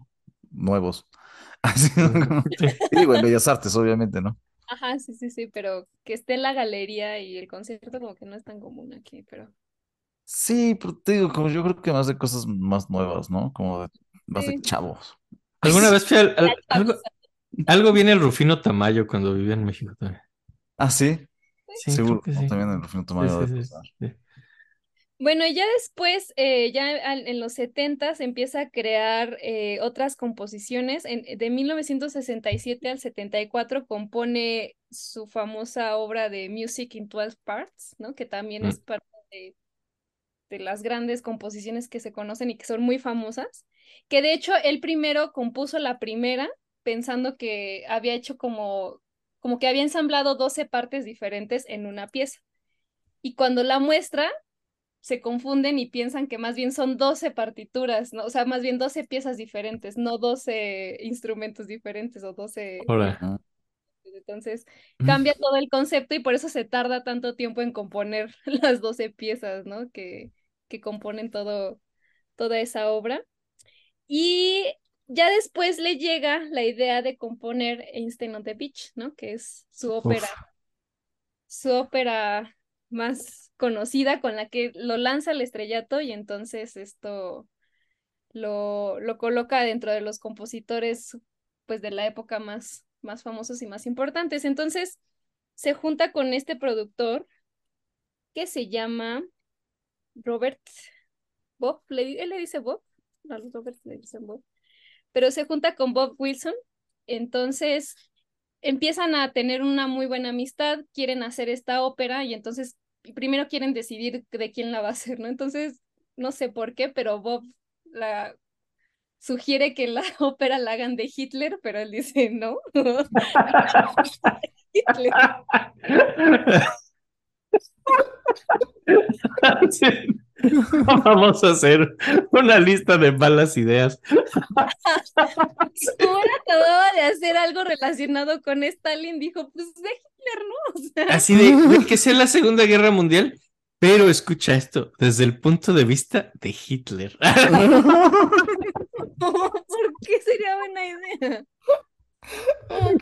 nuevos. [LAUGHS] Así, como- Sí. y digo, en Bellas Artes, obviamente, ¿no? Ajá, sí, sí, sí, pero que esté en la galería y el concierto como que no es tan común aquí, pero Sí, pero te digo, como yo creo que más de cosas más nuevas, ¿no? Como de, más de Sí. chavos. ¿Alguna vez fui al- al- Ya, [LAUGHS] algo, algo viene el Rufino Tamayo cuando vivía en México también? Ah, sí, Sí, seguro. creo que ¿no? sí. También el Rufino Sí, Tamayo sí, debe sí, pasar. sí. Bueno, y ya después, eh, ya en los 70 se empieza a crear eh, otras composiciones. En- de 1967 al 74 compone su famosa obra de Music in 12 Parts, ¿no? Que también Mm. es parte de, de las grandes composiciones que se conocen y que son muy famosas. Que de hecho él primero compuso la primera pensando que había hecho como, como que había ensamblado 12 partes diferentes en una pieza. Y cuando la muestra, se confunden y piensan que más bien son 12 partituras, ¿no? O sea, más bien 12 piezas diferentes, no 12 instrumentos diferentes o 12... Ahora, Entonces cambia todo el concepto y por eso se tarda tanto tiempo en componer [LAUGHS] las 12 piezas, ¿no? Que, que componen todo, toda esa obra. Y ya después le llega la idea de componer Einstein on the Beach, ¿no? Que es su ópera, uf, su ópera más conocida con la que lo lanza al estrellato y entonces esto lo, lo coloca dentro de los compositores pues de la época más, más famosos y más importantes. Entonces se junta con este productor que se llama Robert Bob, le él le dice Bob, a los Robert le dicen Bob, pero se junta con Bob Wilson, entonces empiezan a tener una muy buena amistad, quieren hacer esta ópera y entonces primero quieren decidir de quién la va a hacer, ¿no? Entonces, no sé por qué, pero Bob la sugiere que la [LAUGHS] ópera la hagan de Hitler, pero él dice no. [LAUGHS] [LAUGHS] Hitler. [LAUGHS] Vamos a hacer una lista de malas ideas. Como él acababa de hacer algo relacionado con Stalin, dijo, pues de Hitler, ¿no? O sea, Así de, de que sea la Segunda Guerra Mundial, pero escucha esto, desde el punto de vista de Hitler. [LAUGHS] ¿por qué sería buena idea?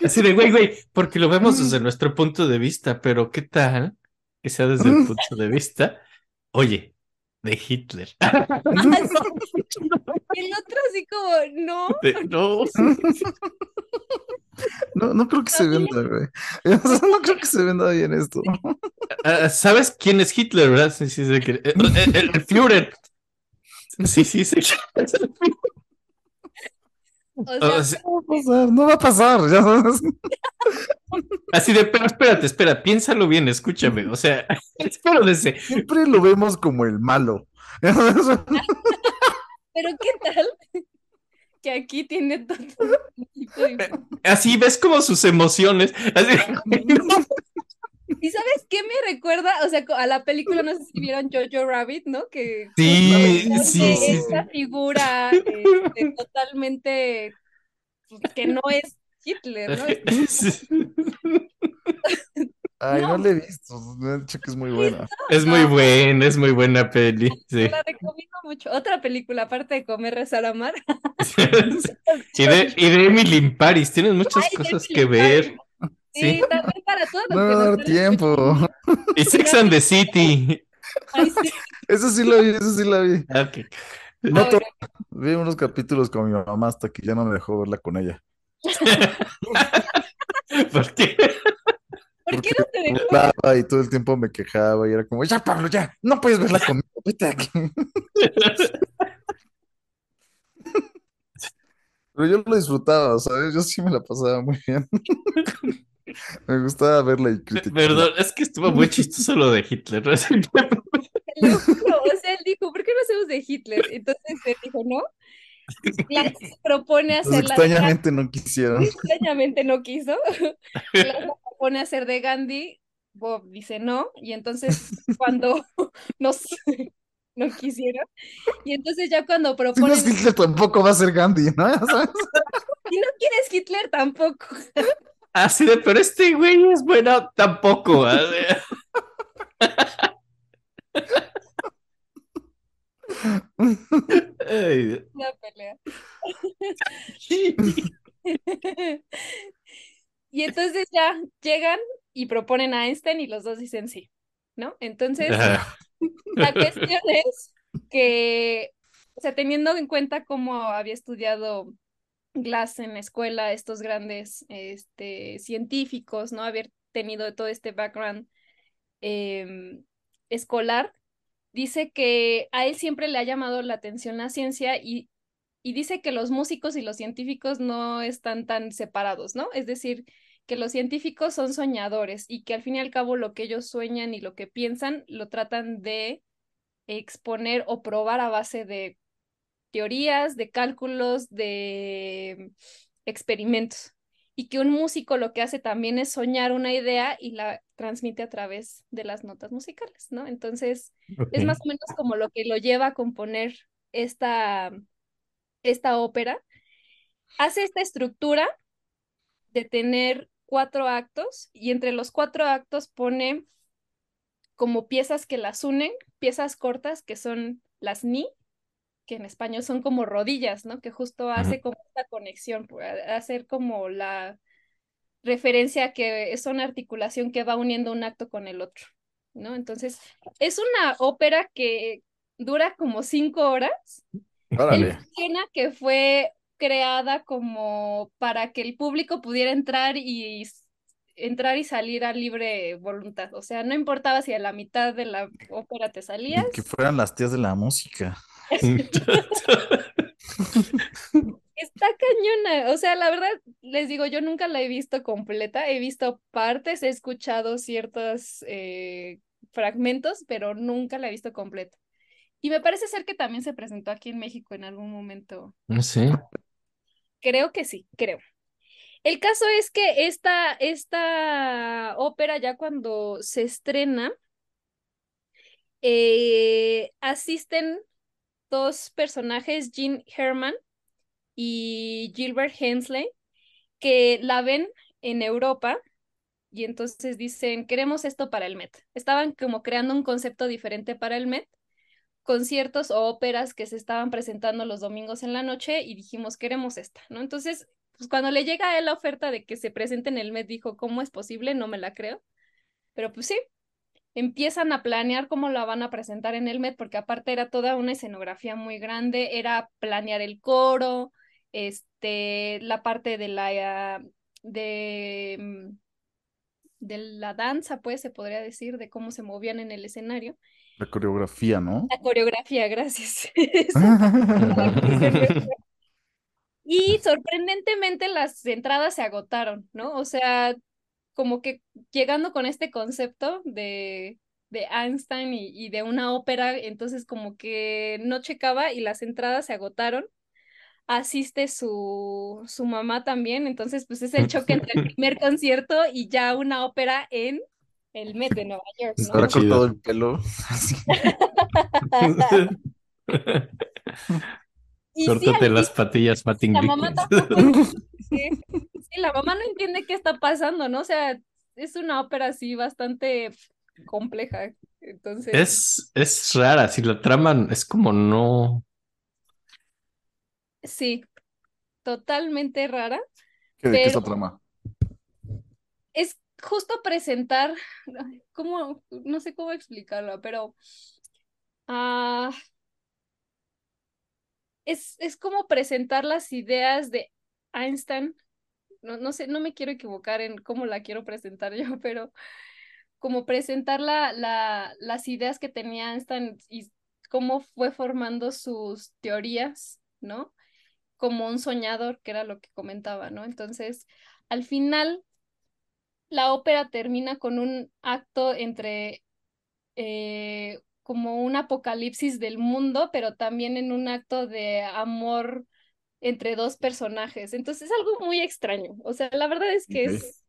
Así de, güey, güey, porque lo vemos desde nuestro punto de vista, pero ¿qué tal que sea desde el punto de vista, oye, de Hitler? [LAUGHS] El otro así como, no, De- no. No, no creo que se venda, güey. [LAUGHS] No creo que se venda bien esto. Ah, ¿Sabes quién es Hitler, verdad? Sí, sí, sí, que- eh, eh, el, el Führer. Sí, sí, sí. es el Führer. O sea, No va a pasar, no va a pasar. ya sabes. [LAUGHS] Así de, pero espérate, espera, piénsalo bien, escúchame. O sea, [LAUGHS] espero desde. Siempre lo vemos como el malo. [LAUGHS] Pero ¿qué tal? Que aquí tiene todo Así ves como sus emociones. Así, ¿Y sabes qué me recuerda? O sea, a la película, no sé si vieron Jojo Rabbit, ¿no? Que Sí, sí, sí, esta sí. figura este, [LAUGHS] totalmente pues, que no es Hitler, ¿no? [LAUGHS] Ay, no No. le he visto. Me han dicho que es muy buena. Es muy buena, es muy buena peli. [LAUGHS] Sí. La recomiendo mucho. Otra película, aparte de Comer, Rezar, Amar. Y de, y de Emily in Paris, tienes muchas Ay, cosas Emily que ver. Sí, también para todos No va a dar tiempo. Y Sex and the City. Ay, sí. Eso sí lo vi, eso sí la vi. Ah, ok. No to-. Vi unos capítulos con mi mamá hasta que ya no me dejó verla con ella. [LAUGHS] ¿Por qué? ¿Por qué no te dejó? Y todo el tiempo me quejaba y era como, ya Pablo, ya, no puedes verla conmigo, vete aquí. [LAUGHS] Pero yo lo disfrutaba, ¿sabes? Yo sí me la pasaba muy bien. [LAUGHS] Me gustaba verla y criticarla. Perdón, es que estuvo muy chistoso lo de Hitler. ¿no? [LAUGHS] Te lo juro, o sea, él dijo, ¿por qué no hacemos de Hitler? Entonces él dijo, no. Glass propone Entonces, hacer la extrañamente no quisieron. extrañamente no quiso. [LAUGHS] La propone hacer de Gandhi, Bob dice no, y entonces cuando nos, [LAUGHS] no quisieron, y entonces ya cuando Si no proponen, es Hitler, tampoco va a ser Gandhi, ¿no? Ya sabes. [LAUGHS] si no quieres Hitler tampoco. [LAUGHS] Así de, pero este güey es bueno tampoco. Una pelea. Y entonces ya llegan y proponen a Einstein y los dos dicen sí, ¿no? Entonces, Ajá. La cuestión es que, o sea, teniendo en cuenta cómo había estudiado Glass en la escuela, estos grandes este, científicos, ¿no? Haber tenido todo este background em, escolar, dice que a él siempre le ha llamado la atención la ciencia y, y dice que los músicos y los científicos no están tan separados, ¿no? Es decir, que los científicos son soñadores y que al fin y al cabo lo que ellos sueñan y lo que piensan lo tratan de exponer o probar a base de teorías, de cálculos, de experimentos. Y que un músico lo que hace también es soñar una idea y la transmite a través de las notas musicales, ¿no? Entonces, es más o menos como lo que lo lleva a componer esta, esta ópera. Hace esta estructura de tener cuatro actos y entre los cuatro actos pone como piezas que las unen, piezas cortas que son las ni, que en español son como rodillas, ¿no? Que justo hace como esta conexión, hacer como la referencia que es una articulación que va uniendo un acto con el otro, ¿no? Entonces, es una ópera que dura como cinco horas. Él menciona que fue creada como para que el público pudiera entrar y entrar y salir a libre voluntad. O sea, no importaba si a la mitad de la ópera te salías. Que fueran las tías de la música. [LAUGHS] Está cañona. O sea, la verdad, les digo, yo nunca la he visto completa. He visto partes, he escuchado ciertos eh, fragmentos, pero nunca la he visto completa. Y me parece ser que también se presentó aquí en México en algún momento. Sé. Creo que sí, creo. El caso es que esta, esta ópera ya cuando se estrena, eh, asisten dos personajes, Gene Herman y Gilbert Hensley, que la ven en Europa y entonces dicen, queremos esto para el Met. Estaban como creando un concepto diferente para el Met, conciertos o óperas que se estaban presentando los domingos en la noche y dijimos, queremos esta, ¿no? Entonces, pues cuando le llega a él la oferta de que se presente en el Met, dijo, ¿cómo es posible? No me la creo. Pero pues sí, empiezan a planear cómo la van a presentar en el Met, porque aparte era toda una escenografía muy grande, era planear el coro, este, la parte de la, de, mm, de la danza, pues se podría decir, de cómo se movían en el escenario. La coreografía, ¿no? La coreografía, gracias. [LAUGHS] [LAUGHS] Y sorprendentemente las entradas se agotaron, ¿no? O sea, como que llegando con este concepto de, de Einstein y, y de una ópera, entonces como que no checaba y las entradas se agotaron. Asiste su, su mamá también, entonces pues es el choque entre el primer concierto y ya una ópera en el Met de Nueva York, Se ¿no? habrá Chido. cortado el pelo. [LAUGHS] [LAUGHS] Y sí, Córtate las patillas, la mamá tampoco, [LAUGHS] sí, sí, la mamá no entiende qué está pasando, ¿no? O sea, es una ópera así bastante compleja. Entonces, Es, es rara, si la traman, es como no. sí, totalmente rara. ¿Qué, ¿De qué es la trama? Justo presentar, ¿cómo? No sé cómo explicarlo, pero ah, es, es como presentar las ideas de Einstein. No, no sé, no me quiero equivocar en cómo la quiero presentar [LAUGHS] yo, pero como presentar la, la, las ideas que tenía Einstein y cómo fue formando sus teorías, ¿no? Como un soñador, que era lo que comentaba, ¿no? Entonces, al final, la ópera termina con un acto entre eh, como un apocalipsis del mundo, pero también en un acto de amor entre dos personajes. Entonces es algo muy extraño. O sea, la verdad es que es...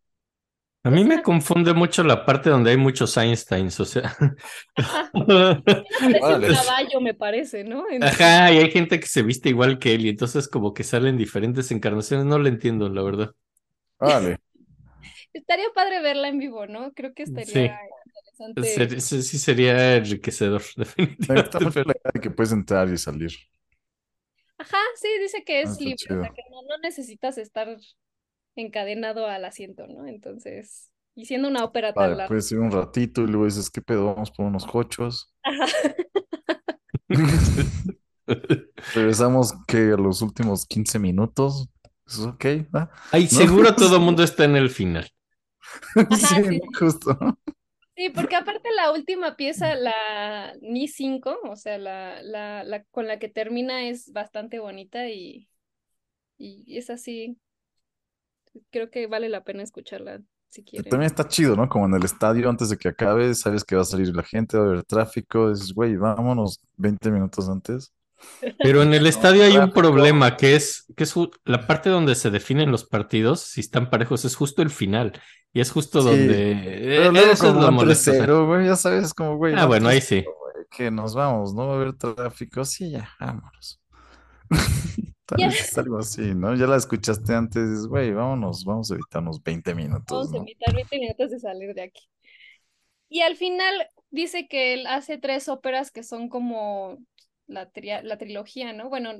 A mí me confunde mucho la parte donde hay muchos Einsteins, o sea. Ajá, [LAUGHS] un caballo, me parece, ¿no? Entonces, Ajá, y hay gente que se viste igual que él y entonces como que salen diferentes encarnaciones, no lo entiendo, la verdad. Vale. Estaría padre verla en vivo, ¿no? Creo que estaría Sí. interesante. Sí, sí sería enriquecedor, [LAUGHS] definitivamente. la idea de que puedes entrar y salir. Ajá, sí, dice que Ah, es está libre, o sea, que no, no necesitas estar encadenado al asiento, ¿no? Entonces, y siendo una ópera tan Vale, larga. puedes ir un ratito y luego dices, ¿qué pedo? Vamos por unos cochos. Ajá. [LAUGHS] Regresamos que a los últimos 15 minutos. ¿Es ok? ¿va? Ay, ¿No? seguro todo el [LAUGHS] mundo está en el final. [LAUGHS] Sí, sí. justo. Sí, porque aparte la última pieza, la Ni 5, o sea, la, la, la con la que termina es bastante bonita y, y es así. Creo que vale la pena escucharla si quieren. También está chido, ¿no? Como en el estadio, antes de que acabe, sabes que va a salir la gente, va a haber tráfico. Dices, güey, vámonos 20 minutos antes. Pero en el estadio hay un problema que es que es la parte donde se definen los partidos, si están parejos, es justo el final. Y es justo Sí, donde Pero eh, luego eso es lo molesto. o sea. 3-0, güey, ya sabes, como, güey, Ah, bueno, ahí 3-0, sí. que nos vamos, ¿no? Va a haber tráfico. Sí, ya, vámonos. [LAUGHS] Tal vez es algo así, ¿no? Ya la escuchaste antes, dices, güey, vámonos, vamos a evitarnos 20 minutos, Vamos a evitar 20 minutos de salir de aquí. Y al final dice que él hace tres óperas que son como la, tria- la trilogía, ¿no? Bueno,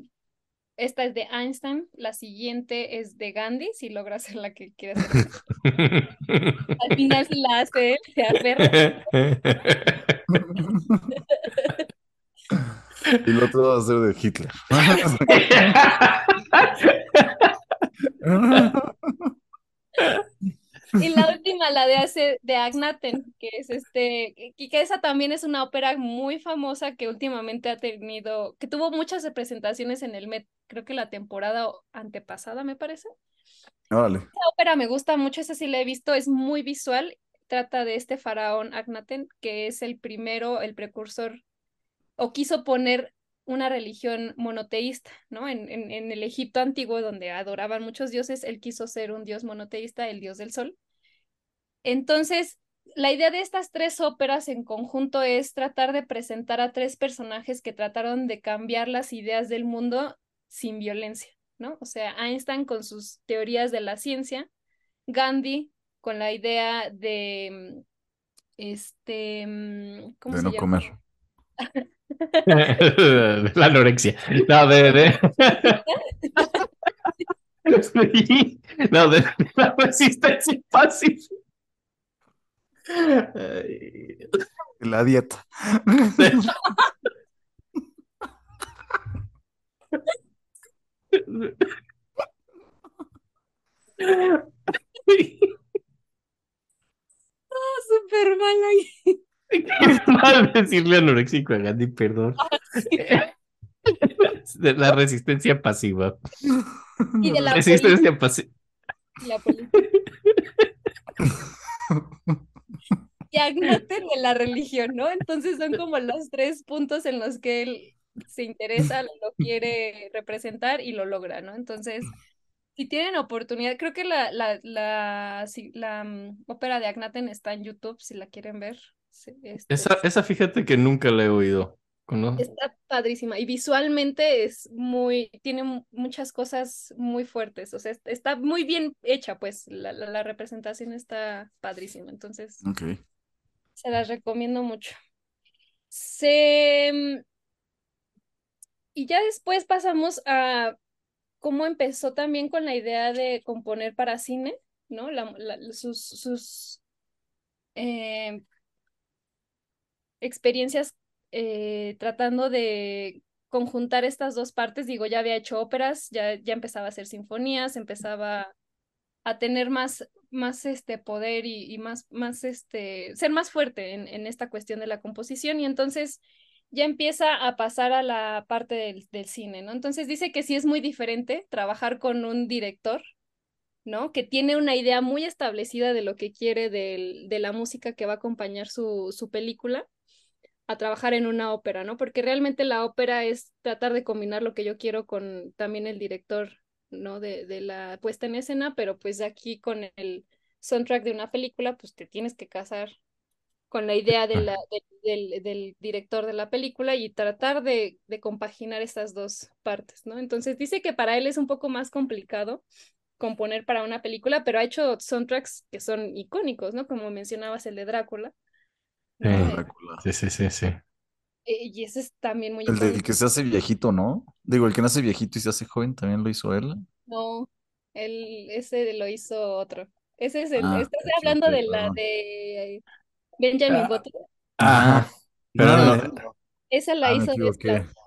esta es de Einstein, la siguiente es de Gandhi, si logra hacer la que quiere hacer. [LAUGHS] Al final si la hace él, se aferra. Y el otro va a ser de Hitler. [LAUGHS] [LAUGHS] Y la última, la de hace de Agnaten, que es este, y que esa también es una ópera muy famosa que últimamente ha tenido, que tuvo muchas representaciones en el Met, creo que la temporada antepasada, me parece. Órale. Esa ópera me gusta mucho, esa sí la he visto, es muy visual. Trata de este faraón Akhenaten, que es el primero, el precursor, o quiso poner una religión monoteísta, ¿no? En, en, en el Egipto antiguo, donde adoraban muchos dioses, él quiso ser un dios monoteísta, el dios del sol. Entonces, la idea de estas tres óperas en conjunto es tratar de presentar a tres personajes que trataron de cambiar las ideas del mundo sin violencia, ¿no? O sea, Einstein con sus teorías de la ciencia, Gandhi con la idea de, este, ¿cómo De se no llama? comer. [LAUGHS] [LAUGHS] La anorexia. No, de, de... [LAUGHS] No, de la resistencia. Ay. La dieta. [LAUGHS] Súper mal ahí. [LAUGHS] Mal decirle anoréxico a Gandhi, perdón. [LAUGHS] De la resistencia pasiva. Y de la Resistencia pasiva. La política. [LAUGHS] Y Agnaten de la religión, ¿no? Entonces son como los tres puntos en los que él se interesa, lo quiere representar y lo logra, ¿no? Entonces, si tienen oportunidad, creo que la, la, la, sí, la mm, ópera de Agnaten está en YouTube, si la quieren ver. Sí, este, Esa, esa fíjate que nunca la he oído. ¿Cono- Está padrísima y visualmente es muy, tiene mu- muchas cosas muy fuertes, o sea, est- está muy bien hecha, pues la, la, la representación está padrísima, entonces se las recomiendo mucho. Se... mm, Y ya después pasamos a cómo empezó también con la idea de componer para cine, ¿no? La, la- sus, sus eh, experiencias eh, tratando de conjuntar estas dos partes. Digo, ya había hecho óperas, ya, ya empezaba a hacer sinfonías, empezaba a tener más, más este poder y, y más, más este, ser más fuerte en, en esta cuestión de la composición. Y entonces ya empieza a pasar a la parte del, del cine, ¿no? Entonces dice que sí es muy diferente trabajar con un director, ¿no? Que tiene una idea muy establecida de lo que quiere del, de la música que va a acompañar su, su película, a trabajar en una ópera, ¿no? Porque realmente la ópera es tratar de combinar lo que yo quiero con también el director, ¿no? De, de la puesta en escena, pero pues aquí con el soundtrack de una película, pues te tienes que casar con la idea de la, de- del, del director de la película y tratar de, de compaginar estas dos partes, ¿no? Entonces dice que para él es un poco más complicado componer para una película, pero ha hecho soundtracks que son icónicos, ¿no? Como mencionabas el de Drácula. Sí. Eh, Drácula. Sí, sí, sí, sí. eh, y ese es también muy El del icónico. que se hace viejito, ¿no? Digo, el que nace viejito y se hace joven también lo hizo él. No, él, ese lo hizo otro. Ese es el, Ah, estás hablando de la perdón. de Benjamin Ah. Button. Ajá. Pero No, no- Esa la Ah, me hizo equivoqué. después,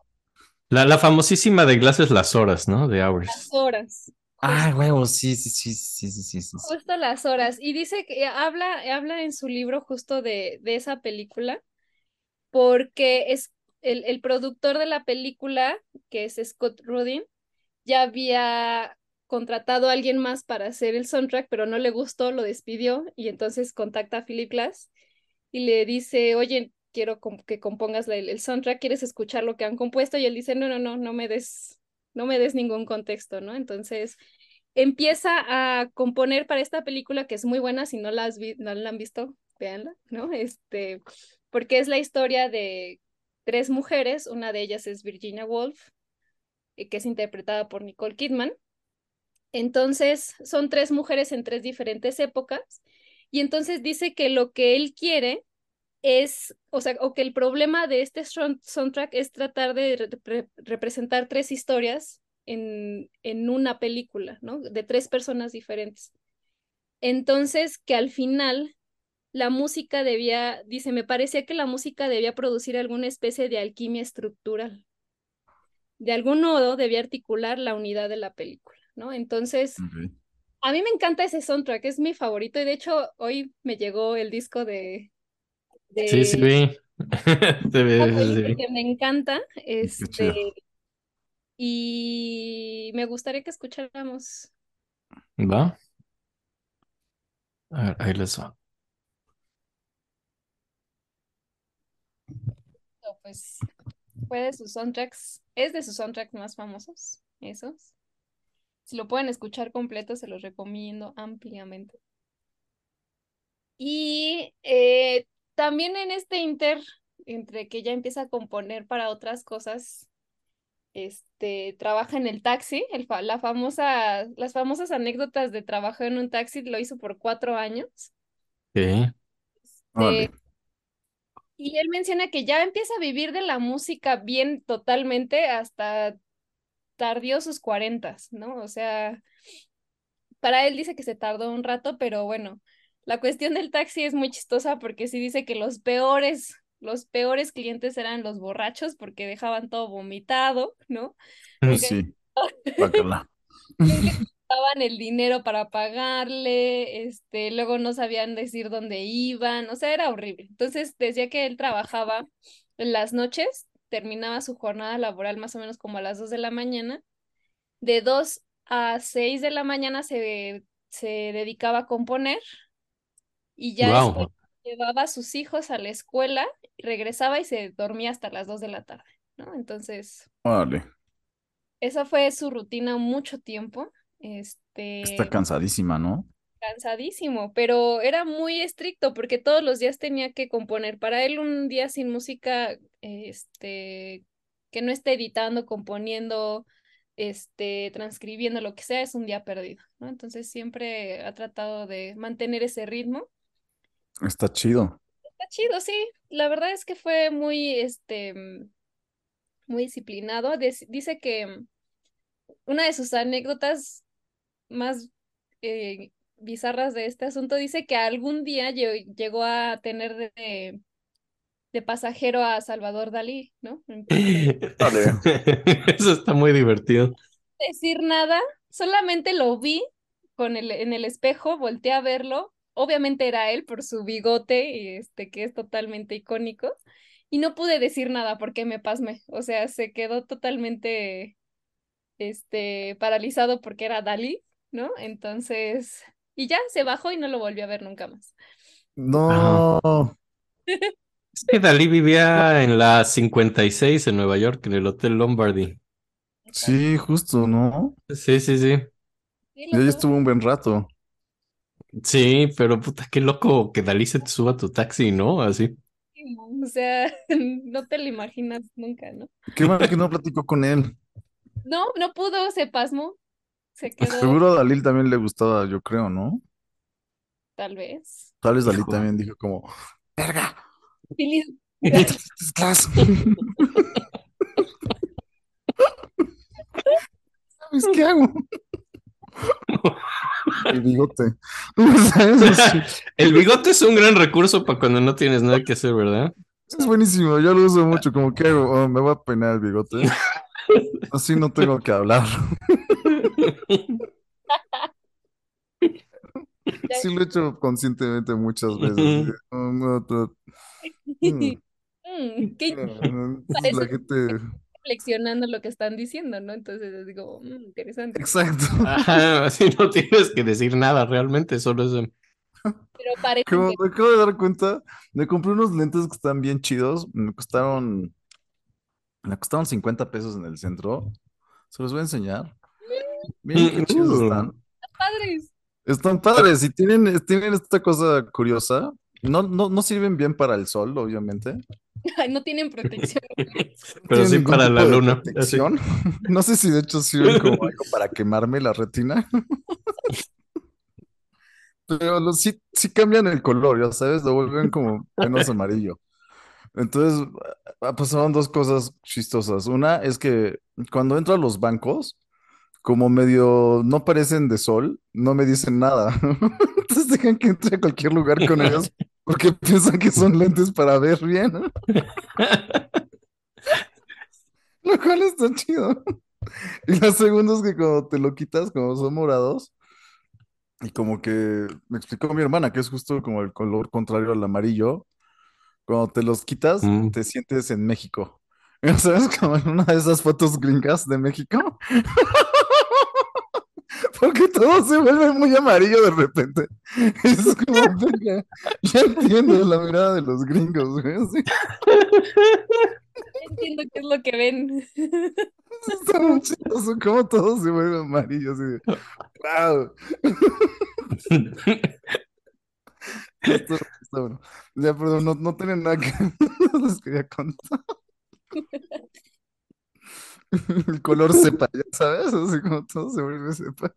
la, la famosísima de Glass es Las Horas, ¿no? De las Hours. horas. Ah, huevo, sí, sí, sí, sí, sí, sí. Justo las horas. Y dice que habla, habla en su libro justo de, de esa película, porque es el, el, productor de la película, que es Scott Rudin, ya había contratado a alguien más para hacer el soundtrack, pero no le gustó, lo despidió y entonces contacta a Philip Glass y le dice, oye, quiero que compongas el soundtrack, ¿quieres escuchar lo que han compuesto? Y él dice, no, no, no, no me des no me des ningún contexto, ¿no? Entonces empieza a componer para esta película que es muy buena, si no la, has vi- no la han visto, véanla, ¿no? Este, porque es la historia de tres mujeres, una de ellas es Virginia Woolf, eh, que es interpretada por Nicole Kidman. Entonces, son tres mujeres en tres diferentes épocas, y entonces dice que lo que él quiere es, o sea, o que el problema de este sound- soundtrack es tratar de re- re- representar tres historias en, en una película, ¿no? De tres personas diferentes. Entonces, que al final la música debía, dice, me parecía que la música debía producir alguna especie de alquimia estructural. De algún modo debía articular la unidad de la película, ¿no? Entonces, a mí me encanta ese soundtrack, es mi favorito y de hecho hoy me llegó el disco de, Sí, sí de vi. Te sí, sí que me encanta, este, y me gustaría que escucháramos. ¿Va? A ver, ahí les va. Pues fue de sus soundtracks, es de sus soundtracks más famosos, esos. Si lo pueden escuchar completo, se los recomiendo ampliamente. Y eh, también en este inter, entre que ya empieza a componer para otras cosas, este, trabaja en el taxi, el fa- la famosa, las famosas anécdotas de trabajo en un taxi, lo hizo por cuatro años. Sí. Este, y él menciona que ya empieza a vivir de la música bien totalmente hasta tardío sus cuarentas, ¿no? O sea, para él dice que se tardó un rato, pero bueno, la cuestión del taxi es muy chistosa porque sí dice que los peores, los peores clientes eran los borrachos porque dejaban todo vomitado, ¿no? [LAUGHS] Sí. [LAUGHS] Daban [LAUGHS] el dinero para pagarle, este, luego no sabían decir dónde iban, o sea, era horrible. Entonces decía que él trabajaba en las noches, terminaba su jornada laboral más o menos como a las 2 de la mañana, de 2 a 6 de la mañana se, se dedicaba a componer y ya Wow. llevaba a sus hijos a la escuela, regresaba y se dormía hasta las 2 de la tarde, ¿no? Entonces, Órale. esa fue su rutina mucho tiempo. Está Este, cansadísima, ¿no? cansadísimo, pero era muy estricto porque todos los días tenía que componer. Para él un día sin música, este, que no esté editando, componiendo, este, transcribiendo, lo que sea, es un día perdido, ¿no? Entonces siempre ha tratado de mantener ese ritmo. Está chido. Está chido, sí. La verdad es que fue muy, este, mm, muy disciplinado. Dice que mm, una de sus anécdotas más eh, bizarras de este asunto dice que algún día lle- llegó a tener de, de pasajero a Salvador Dalí, ¿no? [LAUGHS] Eso está muy divertido. decir nada, solamente lo vi con el, en el espejo, volteé a verlo. Obviamente era él por su bigote, y este, que es totalmente icónico, y no pude decir nada porque me pasmé. O sea, se quedó totalmente este, paralizado porque era Dalí, ¿no? Entonces, y ya se bajó y no lo volvió a ver nunca más. No. Es que Dalí vivía en la 56 en Nueva York, en el Hotel Lombardy. Sí, justo, ¿no? Sí, sí, sí. Y ahí tuvo estuvo un buen rato. Sí, pero puta, qué loco que Dalí se te suba a tu taxi, ¿no? Así. O sea, [LAUGHS] no te lo imaginas nunca, ¿no? Qué mal que no platicó con él. No, no pudo, se pasmó. Se quedó, Seguro a Dalil también le gustaba, yo creo, ¿no? tal vez. Tal vez Dalí Hijo. también dijo como, ¡verga! [LAUGHS] [LAUGHS] ¿Sabes qué hago? El bigote. [LAUGHS] El bigote es un gran recurso para cuando no tienes nada que hacer, ¿verdad? Es buenísimo, yo lo uso mucho, como que hago, Oh, me voy a peinar el bigote. [LAUGHS] Así no tengo que hablar. [LAUGHS] Sí lo he hecho conscientemente muchas veces. Oh, mm, Mm, la gente... flexionando lo que están diciendo, ¿no? Entonces digo, mm, interesante. Exacto. [LAUGHS] Ajá, así no tienes que decir nada realmente, solo eso. Pero parece Como que me acabo de dar cuenta, me compré unos lentes que están bien chidos. Me costaron, me costaron 50 pesos en el centro. Se los voy a enseñar. Miren qué chidos Uh. están. padres. Están padres y tienen, tienen esta cosa curiosa. No, no, no sirven bien para el sol, obviamente. [LAUGHS] Ay, no tienen protección. [LAUGHS] Pero tienen sí para la luna. así. [LAUGHS] No sé si de hecho sirven como algo para quemarme la retina. Pero los- sí, sí cambian el color, ya sabes, lo vuelven como menos amarillo. Entonces, ah, pasaron dos cosas chistosas. Una es que cuando entro a los bancos, como medio no parecen de sol, no me dicen nada. [LAUGHS] Entonces dejan que entre a cualquier lugar con ellos [LAUGHS] porque piensan que son lentes para ver bien. [LAUGHS] Lo cual está chido. Y la segunda es que cuando te lo quitas, como son morados, y como que me explicó mi hermana que es justo como el color contrario al amarillo, cuando te los quitas, Mm. te sientes en México. ¿Sabes? Como en una de esas fotos gringas de México. Porque todo se vuelve muy amarillo de repente. [LAUGHS] Es como, "Verga, ya entiendo la mirada de los gringos, güey. Sí, Entiendo qué es lo que ven. [LAUGHS] está muy chistoso cómo todo se vuelve amarillo. Así de, wow. [LAUGHS] Esto está bueno. Ya, perdón, no, no tiene nada que les quería contar. [LAUGHS] El color sepa, ya sabes, así como todo se vuelve sepa.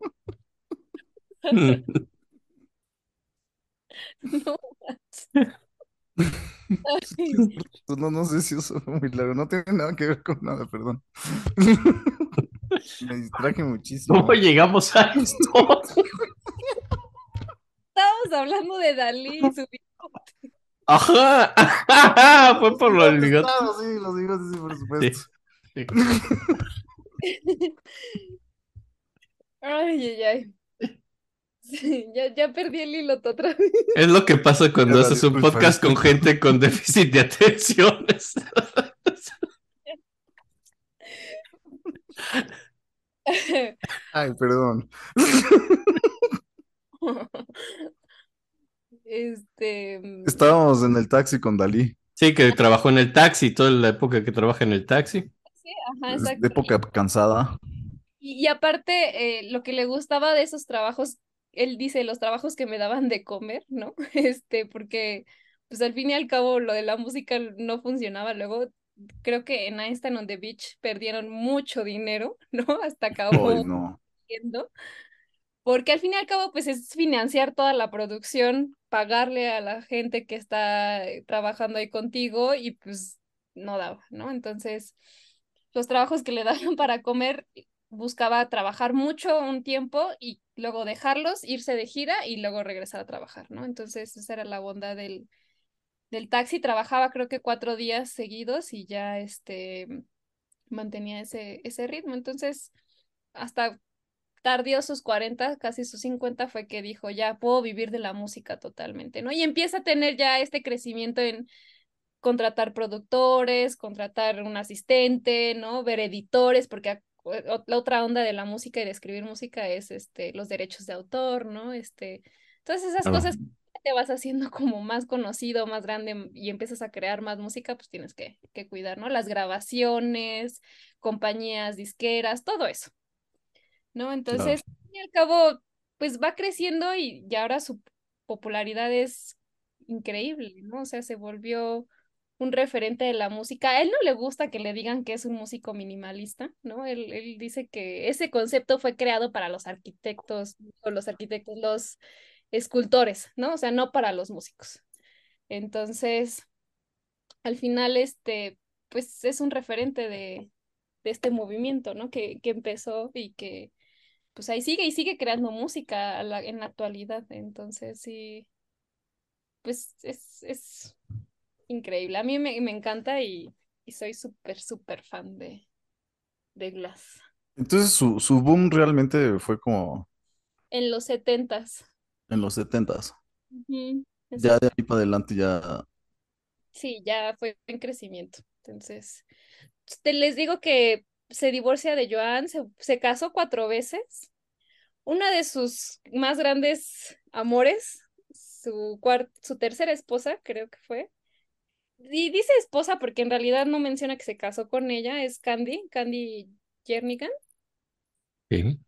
No. Ay, No, no sé si eso fue muy largo, no tiene nada que ver con nada, perdón. Me distraje muchísimo. ¿Cómo llegamos a esto? Estábamos hablando de Dalí y su Ajá, ajá, [LAUGHS] fue por lo del bigote. Claro, sí, los bigotes, sí, por supuesto. Sí. [LAUGHS] Ay, ay, ay. Sí, ya, ya perdí el hilo otra vez. Es lo que pasa cuando Ya, haces un podcast con gente con déficit de atención. [LAUGHS] Ay, perdón. Este. mm, Estábamos en el taxi con Dalí, Sí, que trabajó en el taxi, toda la época que trabaja en el taxi. Ajá, exacto. de época cansada. Y, y aparte, eh, lo que le gustaba de esos trabajos, él dice, los trabajos que me daban de comer, ¿no? [LAUGHS] Este, porque, pues al fin y al cabo, lo de la música no funcionaba. Luego, creo que en Einstein on the Beach perdieron mucho dinero, [LAUGHS] ¿no? Hasta acabó Ay, no. Porque al fin y al cabo, pues es financiar toda la producción, pagarle a la gente que está eh, trabajando ahí contigo y pues no daba, ¿no? Entonces, los trabajos que le daban [LAUGHS] para comer, buscaba trabajar mucho un tiempo y luego dejarlos, irse de gira y luego regresar a trabajar, ¿no? Entonces, esa era la bondad del, del taxi. Trabajaba creo que cuatro días seguidos y ya este mantenía ese, ese ritmo. Entonces, hasta tardío sus 40, casi sus 50, fue que dijo, ya puedo vivir de la música totalmente, ¿no? Y empieza a tener ya este crecimiento en contratar productores, contratar un asistente, ¿no? Ver editores, porque la otra onda de la música y de escribir música es este, los derechos de autor, ¿no? Este, todas esas cosas te vas haciendo como más conocido, más grande y empiezas a crear más música, pues tienes que, que cuidar, ¿no? Las grabaciones, compañías disqueras, todo eso, ¿no? Entonces, y al cabo, pues va creciendo y, y ahora su popularidad es increíble, ¿no? O sea, se volvió un referente de la música. A él no le gusta que le digan que es un músico minimalista, ¿no? Él, él dice que ese concepto fue creado para los arquitectos, o los arquitectos, los escultores, ¿no? O sea, no para los músicos. Entonces, al final, este, pues es un referente de, de este movimiento, ¿no? Que, que empezó y que, pues ahí sigue y sigue creando música en la actualidad. Entonces, sí, pues es, es increíble. A mí me, me encanta y, y soy súper, súper fan de, de Glass. Entonces su, su boom realmente fue como En los setentas. en los setentas. Ujú, Ya de ahí para adelante ya. Sí, ya fue en crecimiento. Entonces, te les digo que se divorcia de Joan, se, se casó cuatro veces. Una de sus más grandes amores, su su tercera esposa, creo que fue. Y dice esposa porque en realidad no menciona que se casó con ella, es Candy, Candy Jernigan. Sí.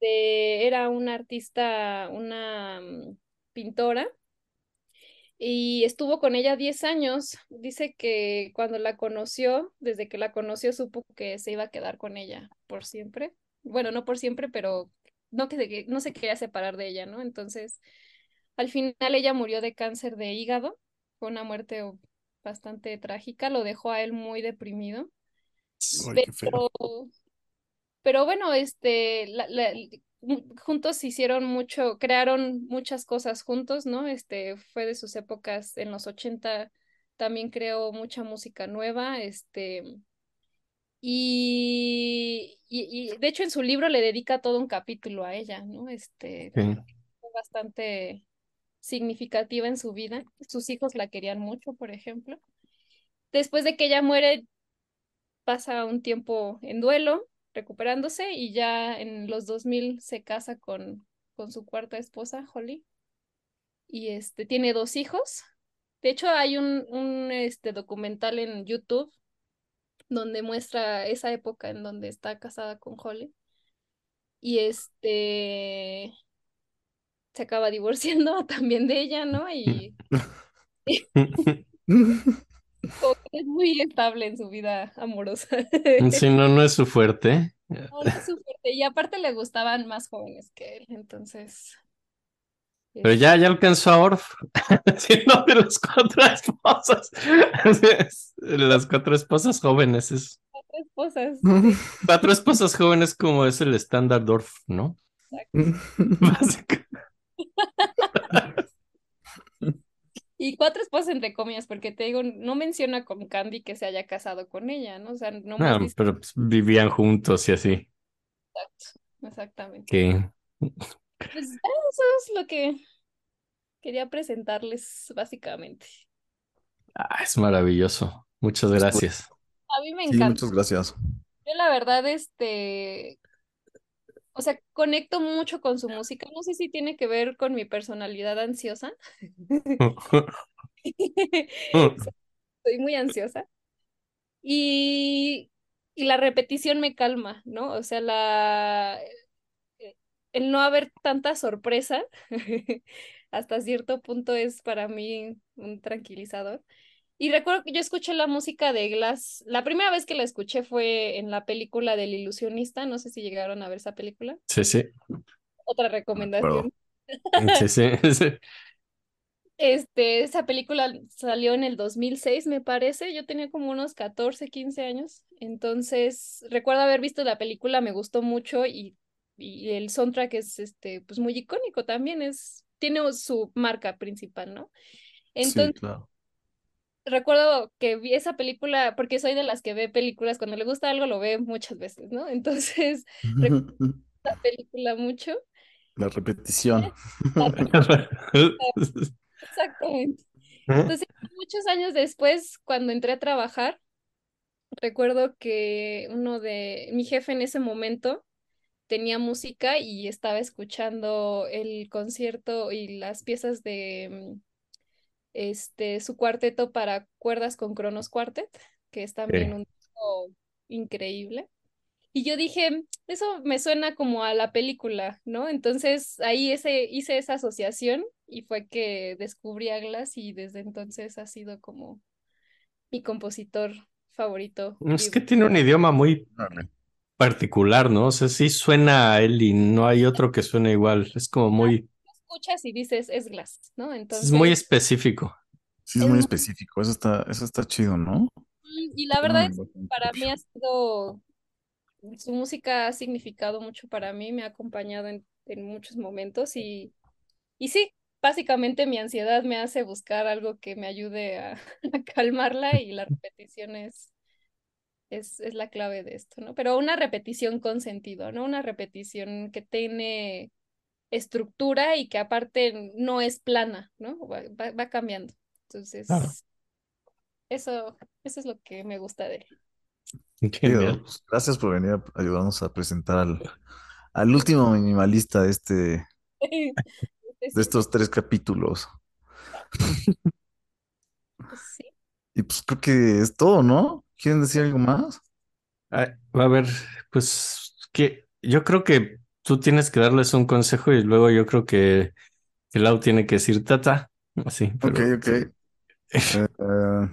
de- era una artista, una mm, pintora, y estuvo con ella 10 años. Dice que cuando la conoció, desde que la conoció, supo que se iba a quedar con ella por siempre. Bueno, no por siempre, pero no, que se- no se quería separar de ella, ¿no? Entonces, al final ella murió de cáncer de hígado. Fue una muerte bastante trágica, lo dejó a él muy deprimido. Ay. Pero, pero bueno, este, la- la- mu- juntos hicieron mucho, crearon muchas cosas juntos, ¿no? Este, fue de sus épocas en los 80, también creó mucha música nueva, este, y, y, y de hecho en su libro le dedica todo un capítulo a ella, ¿no? Este, Sí. fue bastante significativa en su vida. Sus hijos la querían mucho, por ejemplo. Después de que ella muere, pasa un tiempo en duelo, recuperándose, y ya en los 2000 se casa con, con su cuarta esposa, Holly, y este, tiene dos hijos. De hecho, hay un, un este, documental en YouTube donde muestra esa época en donde está casada con Holly. Y este se acaba divorciando [LAUGHS] también de ella, ¿no? Y [LAUGHS] como que es muy estable en su vida amorosa. Sí, no, no es su fuerte. No, no es su fuerte. Y aparte le gustaban más jóvenes que él, entonces. Pero ya, ya alcanzó a Orf, [LAUGHS] siendo de las cuatro esposas. Las cuatro esposas jóvenes. Es... Cuatro esposas. Cuatro esposas jóvenes como es el estándar Orf, ¿no? Básico. Y cuatro esposas entre comillas, porque te digo, no menciona con Candy que se haya casado con ella, ¿no? O sea, no Ah, más dice pero pues, vivían juntos y así. exactamente. Que Pues eso es lo que quería presentarles, básicamente. ah, es maravilloso. Muchas gracias. A mí me Sí, encanta. muchas gracias. Yo la verdad, este, o sea, conecto mucho con su música. No sé si tiene que ver con mi personalidad ansiosa. [LAUGHS] [LAUGHS] Soy muy ansiosa. Y, y la repetición me calma, ¿no? O sea, la, el no haber tanta sorpresa [LAUGHS] hasta cierto punto es para mí un tranquilizador. Y recuerdo que yo escuché la música de Glass, la primera vez que la escuché fue en la película del ilusionista, no sé si llegaron a ver esa película. Sí, sí. Otra recomendación. Sí, sí, [LAUGHS] sí. Este, esa película salió en el 2006, me parece. Yo tenía como unos 14, 15 años. Entonces, recuerdo haber visto la película, me gustó mucho y, y el soundtrack es este, pues muy icónico también, es, tiene su marca principal, ¿no? Sí, Entonces, claro. Recuerdo que vi esa película, porque soy de las que ve películas, cuando le gusta algo lo ve muchas veces, ¿no? [LAUGHS] Entonces, recuerdo [LAUGHS] la película mucho. La repetición. [LAUGHS] Exactamente. Entonces, muchos años después, cuando entré a trabajar, recuerdo que uno de mi jefe en ese momento tenía música y estaba escuchando el concierto y las piezas de mm, este su cuarteto para cuerdas con Cronos Quartet, que es también Sí. un disco increíble. Y yo dije, eso me suena como a la película, ¿no? Entonces ahí ese, hice esa asociación y fue que descubrí a Glass y desde entonces ha sido como mi compositor favorito. Es que tiene un idioma muy particular, ¿no? O sea, sí suena a él y no hay otro que suene igual. Es como muy, Escuchas y dices, es Glass, ¿no? es Entonces, muy específico. Sí, es muy específico. Eso está, eso está chido, ¿no? y y la verdad es Mm, que para mí ha sido, su música ha significado mucho para mí, me ha acompañado en, en muchos momentos y, y sí, básicamente mi ansiedad me hace buscar algo que me ayude a, [LAUGHS] a calmarla y la repetición es, es, es la clave de esto, ¿no? Pero una repetición con sentido, ¿no? Una repetición que tiene estructura y que aparte no es plana, ¿no? Va, va- va cambiando. Entonces, Claro. eso, eso es lo que me gusta de él. Pues, Gracias por venir a ayudarnos a presentar al, al último minimalista de este, de [LAUGHS] estos tres capítulos. sí. Y pues creo que es todo, ¿no? ¿Quieren decir algo más? Va a haber, pues, que yo creo que tú tienes que darles un consejo y luego yo creo que, que Lau tiene que decir tata. Así, Ok, pero ok. Eh, eh,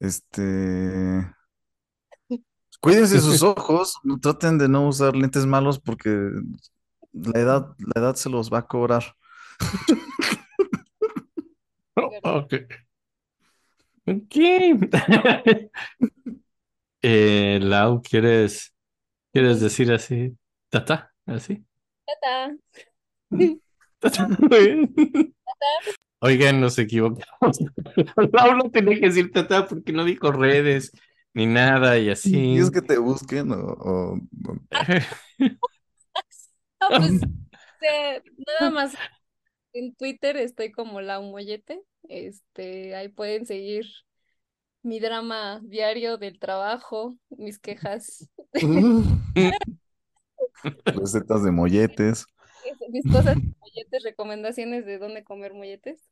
este. Cuídense sus [LAUGHS] ojos, traten de no usar lentes malos porque la edad, la edad se los va a cobrar. [LAUGHS] Ok. Ok. [LAUGHS] Eh, Lau, ¿quieres, quieres decir así? Tata, así. Tata. Tata, muy bien. Oigan, nos equivocamos. [LAUGHS] Lau no tenía que decir tata porque no dijo redes ni nada y así. ¿Quieres que te busquen o, o- o- [LAUGHS] [LAUGHS] No, pues, eh, nada más en Twitter estoy como la Mollete. Este, ahí pueden seguir mi drama diario del trabajo, mis quejas, recetas de molletes? mis cosas, molletes, recomendaciones de dónde comer molletes.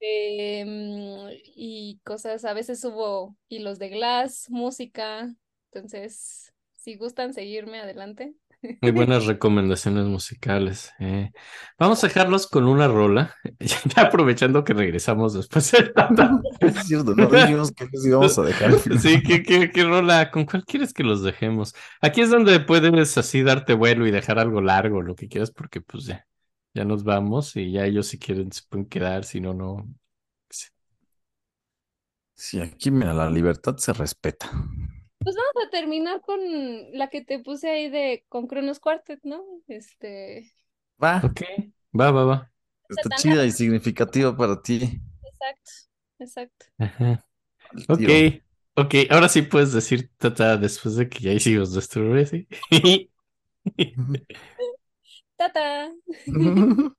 Em, y cosas, a veces subo hilos de glass, música. Entonces, si gustan seguirme, adelante. Muy buenas recomendaciones musicales. eh. Vamos a dejarlos con una rola, [LAUGHS] ya aprovechando que regresamos después. [LAUGHS] Es cierto, no [LAUGHS] dijimos que les íbamos a dejar. Sí, ¿qué, qué, qué rola? ¿Con cuál quieres que los dejemos? Aquí es donde puedes así darte vuelo y dejar algo largo, lo que quieras, porque pues ya, ya nos vamos y ya ellos si quieren se pueden quedar, si no, no. Sí. Sí, aquí, mira, la libertad se respeta. Pues vamos a terminar con la que te puse ahí de con Cronos Quartet, ¿no? Este, Va, Ok, va, va, va. está tan chida y significativa para ti. exacto, exacto. Ajá. Ok, ok, ahora sí puedes decir tata después de que ya hicimos nuestro ¿sí? [LAUGHS] Tata. [LAUGHS]